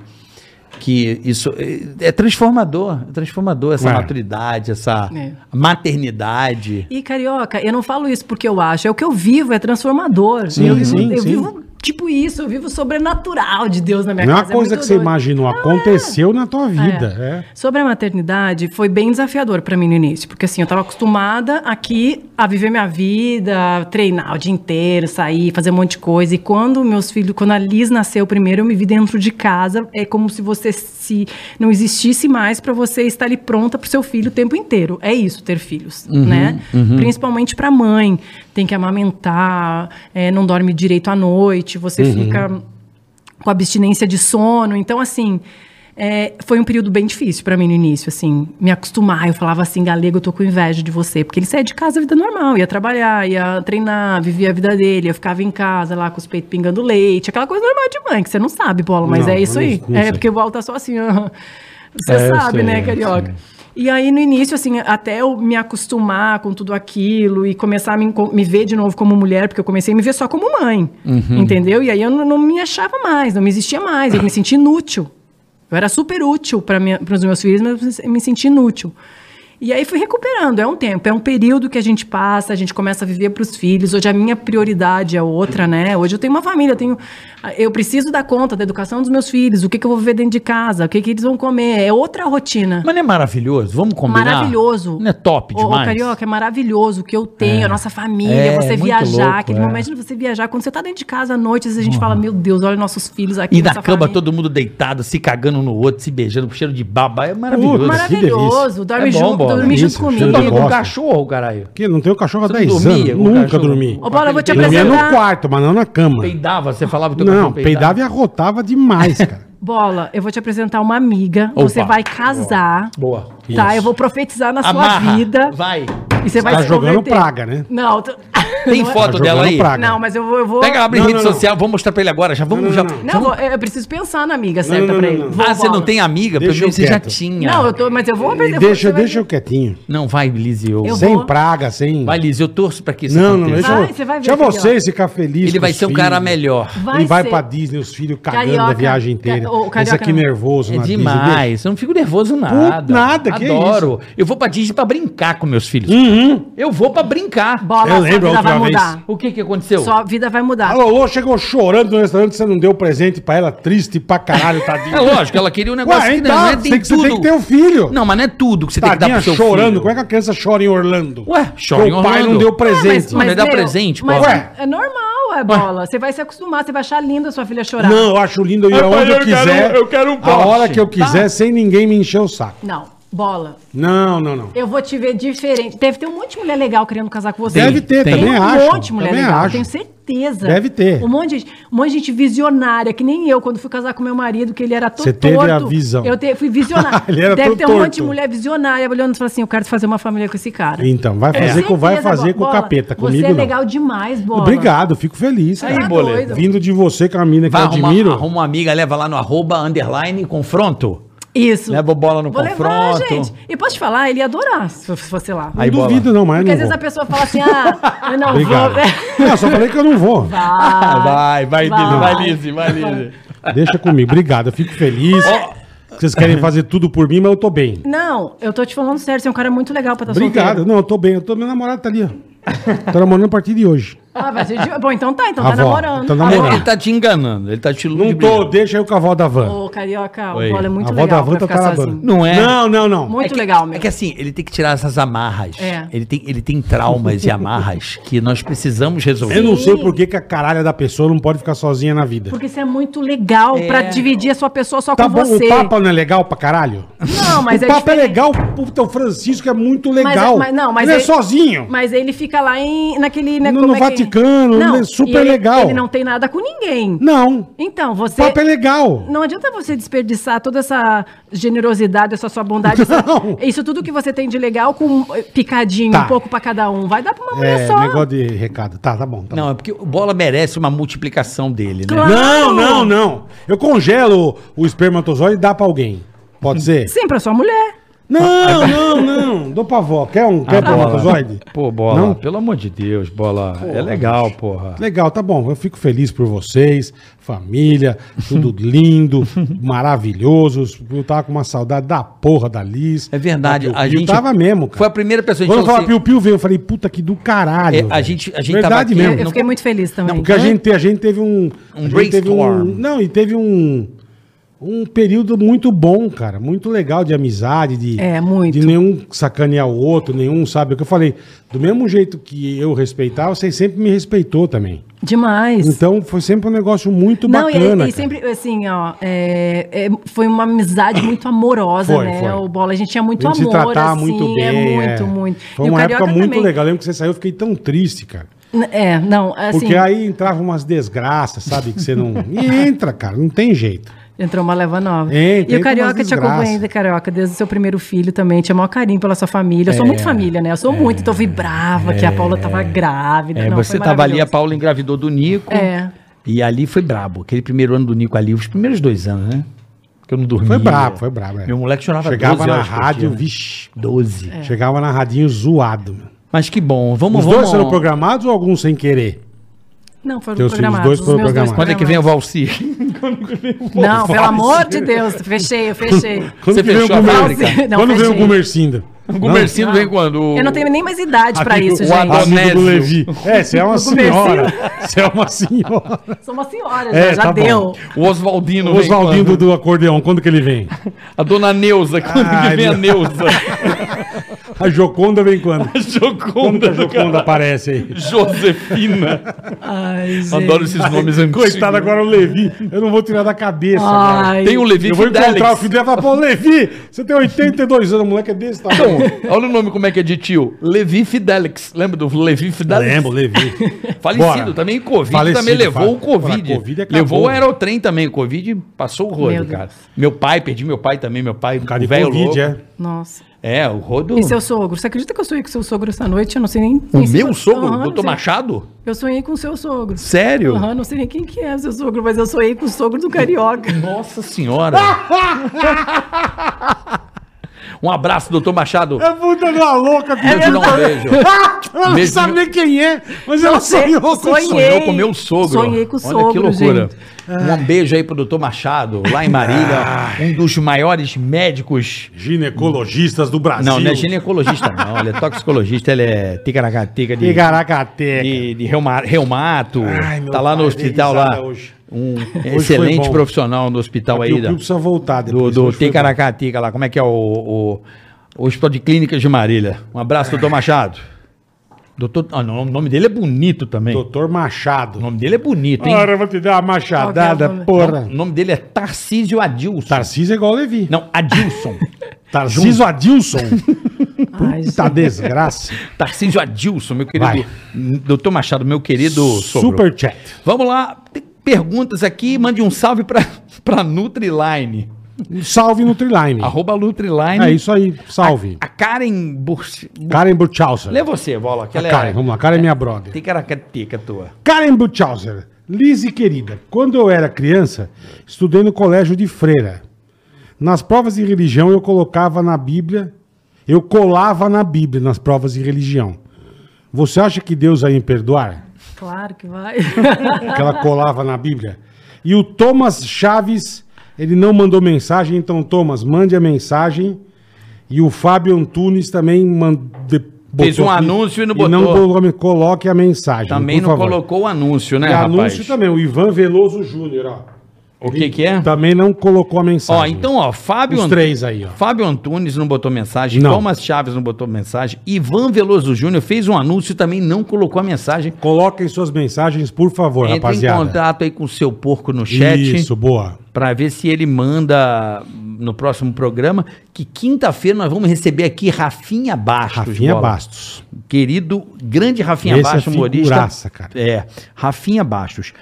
que isso é, é transformador. É transformador essa É. maturidade, essa É. maternidade. E carioca, eu não falo isso porque eu acho, é o que eu vivo, é transformador. Sim, eu sim, eu sim. vivo tipo isso, eu vivo sobrenatural de Deus na minha Não é uma casa. coisa muito que você doido. imaginou, aconteceu na tua vida. É. Sobre a maternidade, foi bem desafiador pra mim no início, porque assim, eu tava acostumada aqui a viver minha vida, treinar o dia inteiro, sair, fazer um monte de coisa. E quando meus filhos, quando a Liz nasceu primeiro, eu me vi dentro de casa, é como se você se não existisse mais pra você estar ali pronta pro seu filho o tempo inteiro. É isso, ter filhos, né? Principalmente pra mãe, tem que amamentar, é, não dorme direito à noite, você fica com abstinência de sono. Então, assim, é, foi um período bem difícil pra mim no início, assim, me acostumar. Eu falava assim, galego, eu tô com inveja de você, porque ele saía de casa a vida normal, ia trabalhar, ia treinar, vivia a vida dele, eu ficava em casa lá com os peitos pingando leite, aquela coisa normal de mãe, que você não sabe, bola, mas Não, é isso aí. é, porque o bola tá só assim. Você É, sabe, sei, né, carioca? E aí, no início, assim, até eu me acostumar com tudo aquilo e começar a me, me ver de novo como mulher, porque eu comecei a me ver só como mãe, entendeu? E aí eu não, não me achava mais, não me existia mais, eu me sentia inútil. Eu era super útil para os meus filhos, mas eu me sentia inútil. E aí fui recuperando, é um tempo, é um período que a gente passa, a gente começa a viver para os filhos. Hoje a minha prioridade é outra, né? Hoje eu tenho uma família, eu tenho, eu preciso dar conta da educação dos meus filhos, o que, que eu vou viver dentro de casa, o que, que eles vão comer, é outra rotina. Mas não é maravilhoso? Vamos combinar? Maravilhoso. Não é top ô, demais? Carioca, é maravilhoso o que eu tenho, a nossa família, É, você muito viajar, louco, aquele é. momento de você viajar. Quando você tá dentro de casa à noite, às vezes a gente fala, meu Deus, olha nossos filhos aqui. E na cama família. todo mundo deitado, se cagando no outro, se beijando, com cheiro de baba. É maravilhoso. Puta, Maravilhoso, dorme É bom, junto, bola. Dorme Isso, junto Você de comigo. dorme com bosta. cachorro, caralho? Que não tenho cachorro há Você 10 dormia anos. com o Nunca dormi. Ô, Bola, eu vou te Dormia no apresentar. quarto, mas não na cama. Peidava, você falava que teu Não, peidava e arrotava demais, cara. (laughs) Bola, eu vou te apresentar uma amiga. Opa. Você vai casar. Boa. Tá, Isso. eu vou profetizar na Amarra. sua vida. Vai. E você vai Tá se jogando converter. praga, né? Não, tô- Tem não é- foto Tá dela aí? praga. Não, mas eu vou. Eu vou... Pega, abre Não, rede não, não. social, vou mostrar pra ele agora. Já vamos, Não, já. não, não. Não, vou- eu preciso pensar na amiga certa não, pra não, ele. não. Vou, Ah, você não tem amiga? Pelo Deixa menos você já tinha. Não, eu tô, mas eu vou apresentar. deixa você vai deixa eu quietinho. Não, vai, Lizzie. Eu... Eu sem vou. praga, sem... Vai, Lizzie, eu torço pra que isso Não, não, aconteça. deixa, Vai, eu- você vai ver, deixa vocês ficar felizes Ele vai ser um cara melhor. Vai Ele vai pra Disney, os filhos cagando a viagem inteira. Esse aqui não. nervoso É na Disney. demais. Eu não fico nervoso nada. nada, que Adoro. Eu vou pra Disney pra brincar com meus filhos. Eu vou pra brincar. Bola, Eu lembro a vida vai vez. mudar. O que que aconteceu? Sua vida vai mudar. A Lolo chegou chorando no restaurante, você não deu presente pra ela, triste pra caralho, tadinha. É lógico, ela queria um negócio Ué, que então, não, não é, você, você tem que ter um filho. Não, mas não é tudo que você tem que dar Tadinha pro seu chorando. filho. Como é que a criança chora em Orlando? Ué, chora em Porque O pai Orlando. não deu É, presente. Mas dá presente, mas pô. Ué. é normal, é bola. Você vai se acostumar, você vai achar lindo a sua filha chorar. Não, eu acho lindo eu ir Ah, aonde eu quiser. eu quero um A hora que eu quiser, sem ninguém me encher o saco. Não, bola. Não, não, não. Eu vou te ver diferente. Deve ter um monte de mulher legal querendo casar com você. Deve ter, tem. também um acho. monte de mulher também legal, acho. tenho certeza. Deve ter. Um monte, de, gente- um monte de gente visionária, que nem eu, quando fui casar com meu marido, que ele era todo Você teve a visão. Eu te- fui visionária. (laughs) Ele era Deve ter um monte de torto. mulher visionária olhando e falando assim: eu quero fazer uma família com esse cara. Então, vai fazer, com, vai fazer com o capeta. Você Comigo é não. legal demais, bola. Obrigado, fico feliz. Aí, cara. boleto. Vindo de você, que é uma mina que Vai eu admiro. arruma uma amiga, leva lá no arroba, underline, confronto. Isso. Leva a bola no Vou levar, confronto. gente. E posso te falar, ele ia adorar se fosse lá. Não Aí, bola. duvido, não, mas Porque eu às não vezes a vou. pessoa fala assim, ah, eu não Obrigado. vou. Não, só falei que eu não vou. vai, vai, Vai. Lizzie, vai, Lizzie, vai, Lizzie. Deixa comigo. Obrigado, eu fico feliz. Vocês querem fazer tudo por mim, mas eu tô bem. Não, eu tô te falando sério, você é um cara muito legal pra estar Obrigado. solteiro. Não, eu tô bem. Eu tô, meu namorado tá ali, ó. Tô namorando a partir de hoje. Ah, vai ser de... Bom, então tá, então A tá avó, namorando. tá Ele, namorando. ele tá te enganando, ele tá te Não tô, ludibriando. deixa aí o cavalo da van. Ô, Carioca, Oi. o bola é muito a avó legal da van pra tá ficar taradona. sozinho. Não é? Não, não, não. Muito É que- legal, meu. É que assim, ele tem que tirar essas amarras. É. Ele, tem, ele tem traumas e amarras que nós precisamos resolver. Eu não sei por que, que a caralha da pessoa não pode ficar sozinha na vida. Porque você é muito legal pra dividir a sua pessoa só Tá com bom, você. o Papa não é legal pra caralho? Não, mas o é Papa é diferente. legal, puta, o Francisco é muito Mas- legal. mas- não, mas ele é ele- sozinho. Mas ele fica lá em, naquele... né, No- como no é que- Vaticano, ele é super e ele- legal. Ele não tem nada com ninguém. Não. Então, O você... Papa é legal. Não adianta você desperdiçar toda essa generosidade, essa sua bondade, essa- (laughs) Não. isso tudo que você tem de legal com eh, picadinho, Tá. um pouco pra cada um. Vai dar pra uma mulher É, só. negócio de recado. Tá, tá bom. Tá Não, é porque o bola merece uma multiplicação dele, né? Claro. Não, não, não. Eu congelo o, o espermatozoide e dá pra alguém. Pode ser? Sim, pra sua mulher. Não, não, não. Dou pra avó. Quer um? Quer Ah, bola. espermatozoide? Pô, bola, Não? pelo amor de Deus, bola. é legal, porra. Legal, tá bom. Eu fico feliz por vocês, família, tudo (laughs) lindo, maravilhoso. Eu tava com uma saudade da porra da Liz. É verdade, Da Piu a Piu. gente- tava mesmo, cara. Foi a primeira pessoa que Quando eu falava assim, Piu Piu veio, eu falei, puta que do caralho. É, a gente- a gente Verdade tava aqui- mesmo. Eu fiquei muito feliz também. Não, porque a gente, a gente teve um. Um teve um- brainstorm. não, e teve um. Um período muito bom, cara. Muito legal de amizade, de. É, muito. De nenhum sacanear o outro, nenhum, sabe? O que eu falei. Do mesmo jeito que eu respeitava, vocês sempre me respeitou também. Demais. Então foi sempre um negócio muito Não, e- bacana. e, cara. sempre, assim, ó, é, é, foi uma amizade muito amorosa, Foi, né? foi. O Bola, a gente tinha muito a gente amor, se tratava assim, muito bem. é muito, é. muito. Foi E uma época muito também. legal. Eu lembro que você saiu, eu fiquei tão triste, cara. É, não, assim, Porque aí entravam umas desgraças, sabe? Que você não. E entra, cara, não tem jeito. Entrou uma leva nova. Entra, e o Carioca te acompanha Carioca, desde o seu primeiro filho também. Tinha maior carinho pela sua família. Eu sou É, muito família, né? Eu sou muito, então vibrava que a Paula tava grávida. é, Não, você tava ali, a. Paula engravidou do Nico. É. E ali foi brabo. Aquele primeiro ano do Nico ali, os primeiros dois anos, né? Que eu não dormia. Foi brabo, foi brabo. é. Meu moleque chorava Chegava 12 na rádio, dia, vixi. 12. É. Chegava na radinho zoado. meu. Mas que bom. Vamos, Os vamos. dois foram programados ou alguns sem querer? Não, foram Teus filhos, programados. dois os foram dois programados. Quando é que vem o Valci? (laughs) Não, pelo amor de Deus. Fechei, eu fechei. Quando Você fechou o a fábrica? Não, Quando vem o fechei. Gumercindo? O Gumercindo vem quando? O- Eu não tenho nem mais idade pra Amigo- isso, o gente. amigo do Adonésio. Levi. É, você é uma senhora. Você é uma senhora. Sou uma senhora, É, já, já tá bom. deu. O Oswaldino O vem Oswaldinho do, acordeão, quando que ele vem? A dona Neuza. Quando Ai, que vem a meu- Neuza? (laughs) A Joconda vem quando? Quando que Joconda. a Joconda aparece aí? Josefina. Ai, gente. Adoro esses nomes antigos. Coitado, agora o Levi, eu não vou tirar da cabeça. cara. Ai. Tem o Levi Eu vou encontrar o Fidelix. filho dele e falar, pô, Levi, você tem 82 anos, o moleque é desse tamanho. Então, olha o nome como é que é de tio. Levi Fidelix. Lembra do Levi Fidelix? Lembro, Levi. (laughs) Falecido Bora. também, Covid Falecido, também levou fala- o Covid. Fala, Covid acabou. levou o aerotrem também, o Covid passou o rodo, Meu cara. Meu pai, perdi meu pai também, meu pai, Por causa de velho Covid, louco. é. Nossa. É, o rodo... E seu sogro? Você acredita que eu sonhei com seu sogro essa noite? Eu não sei nem. O meu sogro, não doutor. Machado? Eu sonhei com seu sogro. Sério? Aham, não sei nem quem que é o seu sogro, mas eu sonhei com o sogro do (laughs) Carioca. Nossa senhora. (laughs) um abraço, doutor Machado. É puta de uma louca, Vou te dar um beijo. (laughs) Ela não Beijo sabe nem quem é, mas ela sonhou com sonhei. isso. Sonhou com o meu sogro. Sonhei com o Olha que sogro, loucura. gente. Um beijo aí pro doutor Machado, lá em Marília. um dos maiores médicos. Ginecologistas do Brasil. Não, não é ginecologista, não. Ele é toxicologista, ele é ticaracateca de, Ticaracateca. de, de reuma- reumato. Ai, meu tá lá no pai, hospital dei lá. risada hoje. Um excelente profissional no hospital aí. Piu da- precisa voltar do depois. do bom. Ticaracatica lá. Como é que é o, o, o Hospital de Clínicas de Marília? Um abraço, doutor Machado. Doutor, ah, não, o nome dele é bonito também. Doutor Machado. O nome dele é bonito, hein? Ora, eu vou te dar uma machadada, é o nome? porra. O nome dele é Tarcísio Adilson. Tarcísio é igual o Levi. Não, Adilson. (laughs) Tarcísio Adilson. (laughs) Puta desgraça. Tarcísio Adilson, meu querido. Vai. Doutor Machado, meu querido sogro. Super chat. Vamos lá. Tem perguntas aqui. Mande um salve pra, (laughs) pra Nutriline. Salve Nutriline. Arroba Nutriline. É isso aí, salve. A Karen Burs... Karen Burchauser. Lê você, Bola. Que A ela Karen, é... vamos lá, Karen é minha brother. Tem caracateca tua. Karen Burchauser. Lise querida, quando eu era criança, estudei no colégio de freira. Nas provas de religião eu colocava na Bíblia, eu colava na Bíblia nas provas de religião. Você acha que Deus vai me perdoar? Claro que vai. (laughs) Que ela colava na Bíblia? E o Thomas Chaves, ele não mandou mensagem, então Thomas, mande a mensagem. E o Fábio Antunes também mandou. Fez um anúncio e não E não botou. colo- coloque a mensagem. Também por não favor. colocou o anúncio, né, E rapaz? anúncio também, o Ivan Veloso Júnior, ó. O que que é? Também não colocou a Ó, mensagem. então, ó, Fábio... Os Ant- três aí, ó. Fábio Antunes não botou mensagem, Não. Thomas Chaves não botou mensagem, Ivan Veloso Júnior fez um anúncio e também não colocou a mensagem. Coloquem suas mensagens, por favor, Entre rapaziada. em contato aí com o seu porco no chat Isso, boa. pra ver se ele manda no próximo programa, que quinta-feira nós vamos receber aqui Rafinha Bastos. Rafinha Bola. Bastos. Querido, grande Rafinha Esse Bastos, é humorista. figuraça, cara. É, Rafinha Bastos.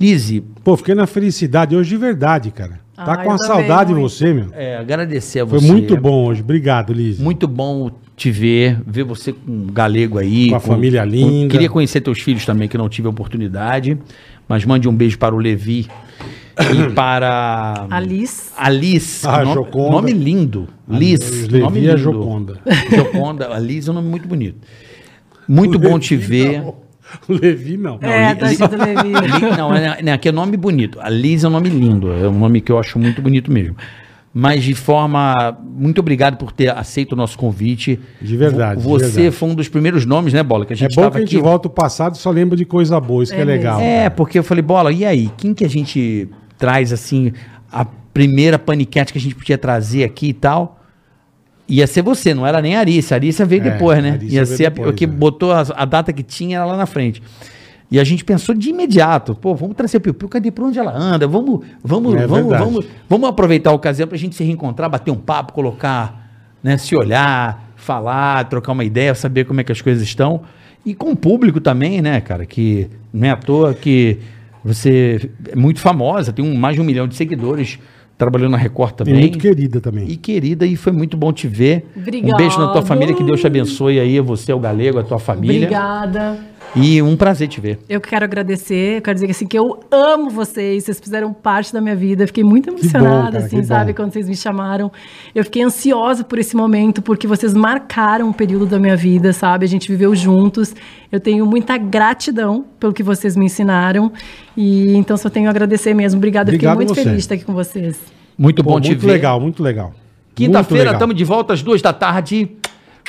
Lise, Pô, fiquei na felicidade hoje de verdade, cara. Tá Ah, com uma também, saudade de você, meu. é, agradecer a Foi você. muito bom hoje. Obrigado, Liz. Muito bom te ver, ver você com um galego aí. Com a família linda. queria conhecer teus filhos também, que não tive a oportunidade. Mas mande um beijo para o Levi e (coughs) para Alice. Alice, Ah, nome, Joconda. nome lindo. Liz, Levi nome é lindo. Joconda. Joconda, Alice é um nome muito bonito. Muito bom te ver. Não. O Levi não. é, Li- tá escrito Levi. Li- Não, é, é, aqui é nome bonito. A Liz é um nome lindo, é um nome que eu acho muito bonito mesmo. Mas de forma. Muito obrigado por ter aceito o nosso convite. De verdade, Vo- de Você verdade. foi um dos primeiros nomes, né, Bola? Que a É gente bom tava que a gente aqui. volta o passado e só lembra de coisa boa, isso que é É legal. É, porque eu falei, Bola, e aí? Quem que a gente traz, assim, a primeira paniquete que a gente podia trazer aqui e tal? Ia ser você, não era nem a Arícia. A Arícia veio É, depois, né? Ia ser a, depois, o que né? botou a, a data que tinha lá na frente. E a gente pensou de imediato, pô, vamos trazer a Piu Piu, cadê por onde ela anda? Vamos, vamos, É vamos, verdade. vamos, vamos aproveitar a ocasião pra gente se reencontrar, bater um papo, colocar, né, se olhar, falar, trocar uma ideia, saber como é que as coisas estão. E com o público também, né, cara, que não é à toa que você é muito famosa, tem um, mais de um milhão de seguidores, trabalhou na Record E também. muito querida também. E querida, e foi muito bom te ver. Obrigada. Um beijo na tua família, que Deus te abençoe aí, você, o Galego, a tua família. Obrigada. E um prazer te ver. Eu quero agradecer, eu quero dizer que, assim, que eu amo vocês, vocês fizeram parte da minha vida, fiquei muito bom, emocionada, cara, assim, sabe, bom. quando vocês me chamaram. Eu fiquei ansiosa por esse momento, porque vocês marcaram um período da minha vida, sabe, a gente viveu juntos. Eu tenho muita gratidão pelo que vocês me ensinaram, e então só tenho a agradecer mesmo. Obrigada, Obrigado fiquei muito você. feliz de estar aqui com vocês. Muito Pô, bom te muito ver. legal, muito legal. Muito Quinta-feira legal. estamos de volta às duas da tarde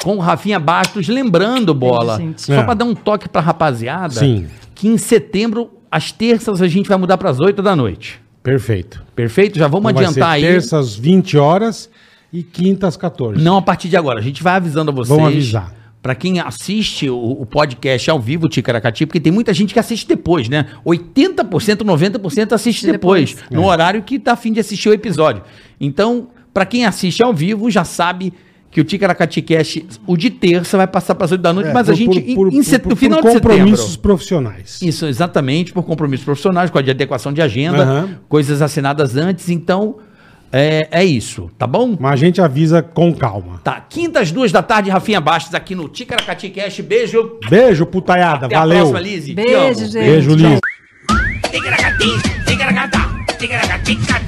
com o Rafinha Bastos. Lembrando, bola, gente. só É. para dar um toque pra rapaziada, Sim. que em setembro, às terças, a gente vai mudar para as oito da noite. Perfeito. Perfeito? Já vamos Então vai adiantar ser aí. terça às 20 horas e quinta às 14. Não a partir de agora. A gente vai avisando a vocês. Vamos avisar. Pra quem assiste o, o podcast ao vivo, Ticaracati, porque tem muita gente que assiste depois, né? 80%, 90% assiste depois, Depois. no horário que tá afim de assistir o episódio. Então, pra quem assiste ao vivo, já sabe que o Ticaracati Cast, o de terça, vai passar para as 8 da noite, É, mas a por- gente, por- em, em set- por- no por final de compromissos setembro. profissionais. Isso, exatamente, por compromissos profissionais, com a de adequação de agenda, Aham. coisas assinadas antes. Então, é, é isso, tá bom? Mas a gente avisa com calma. Tá, quintas duas da tarde, Rafinha Bastos aqui no Ticaracati Cast. Beijo. Beijo, putaiada. Até Valeu. a próxima, Lizzy. Beijo, gente. Beijo, Liz. Ticaracati, ticaracata, ticaracatica,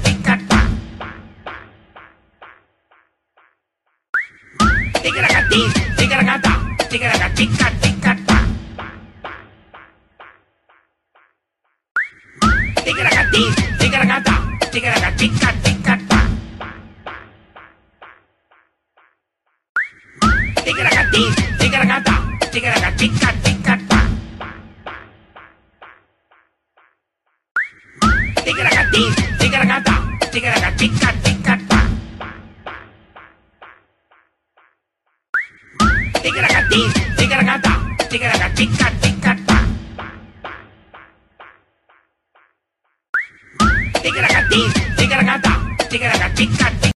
Ticaracati, ticaracata, ticaracatica, ticatá. Ticaracati, ticaracata, ticaracatica, ticatá. Ticaracati, ticaracata, ticaracatica, ticatá. Ticaracati, ticaracata, ticaracatica, ticatá. Ticaracati, ticaracata, ticaracatica, ticatá. Ticaracati, ticaracata, ticaracatica, ticatá.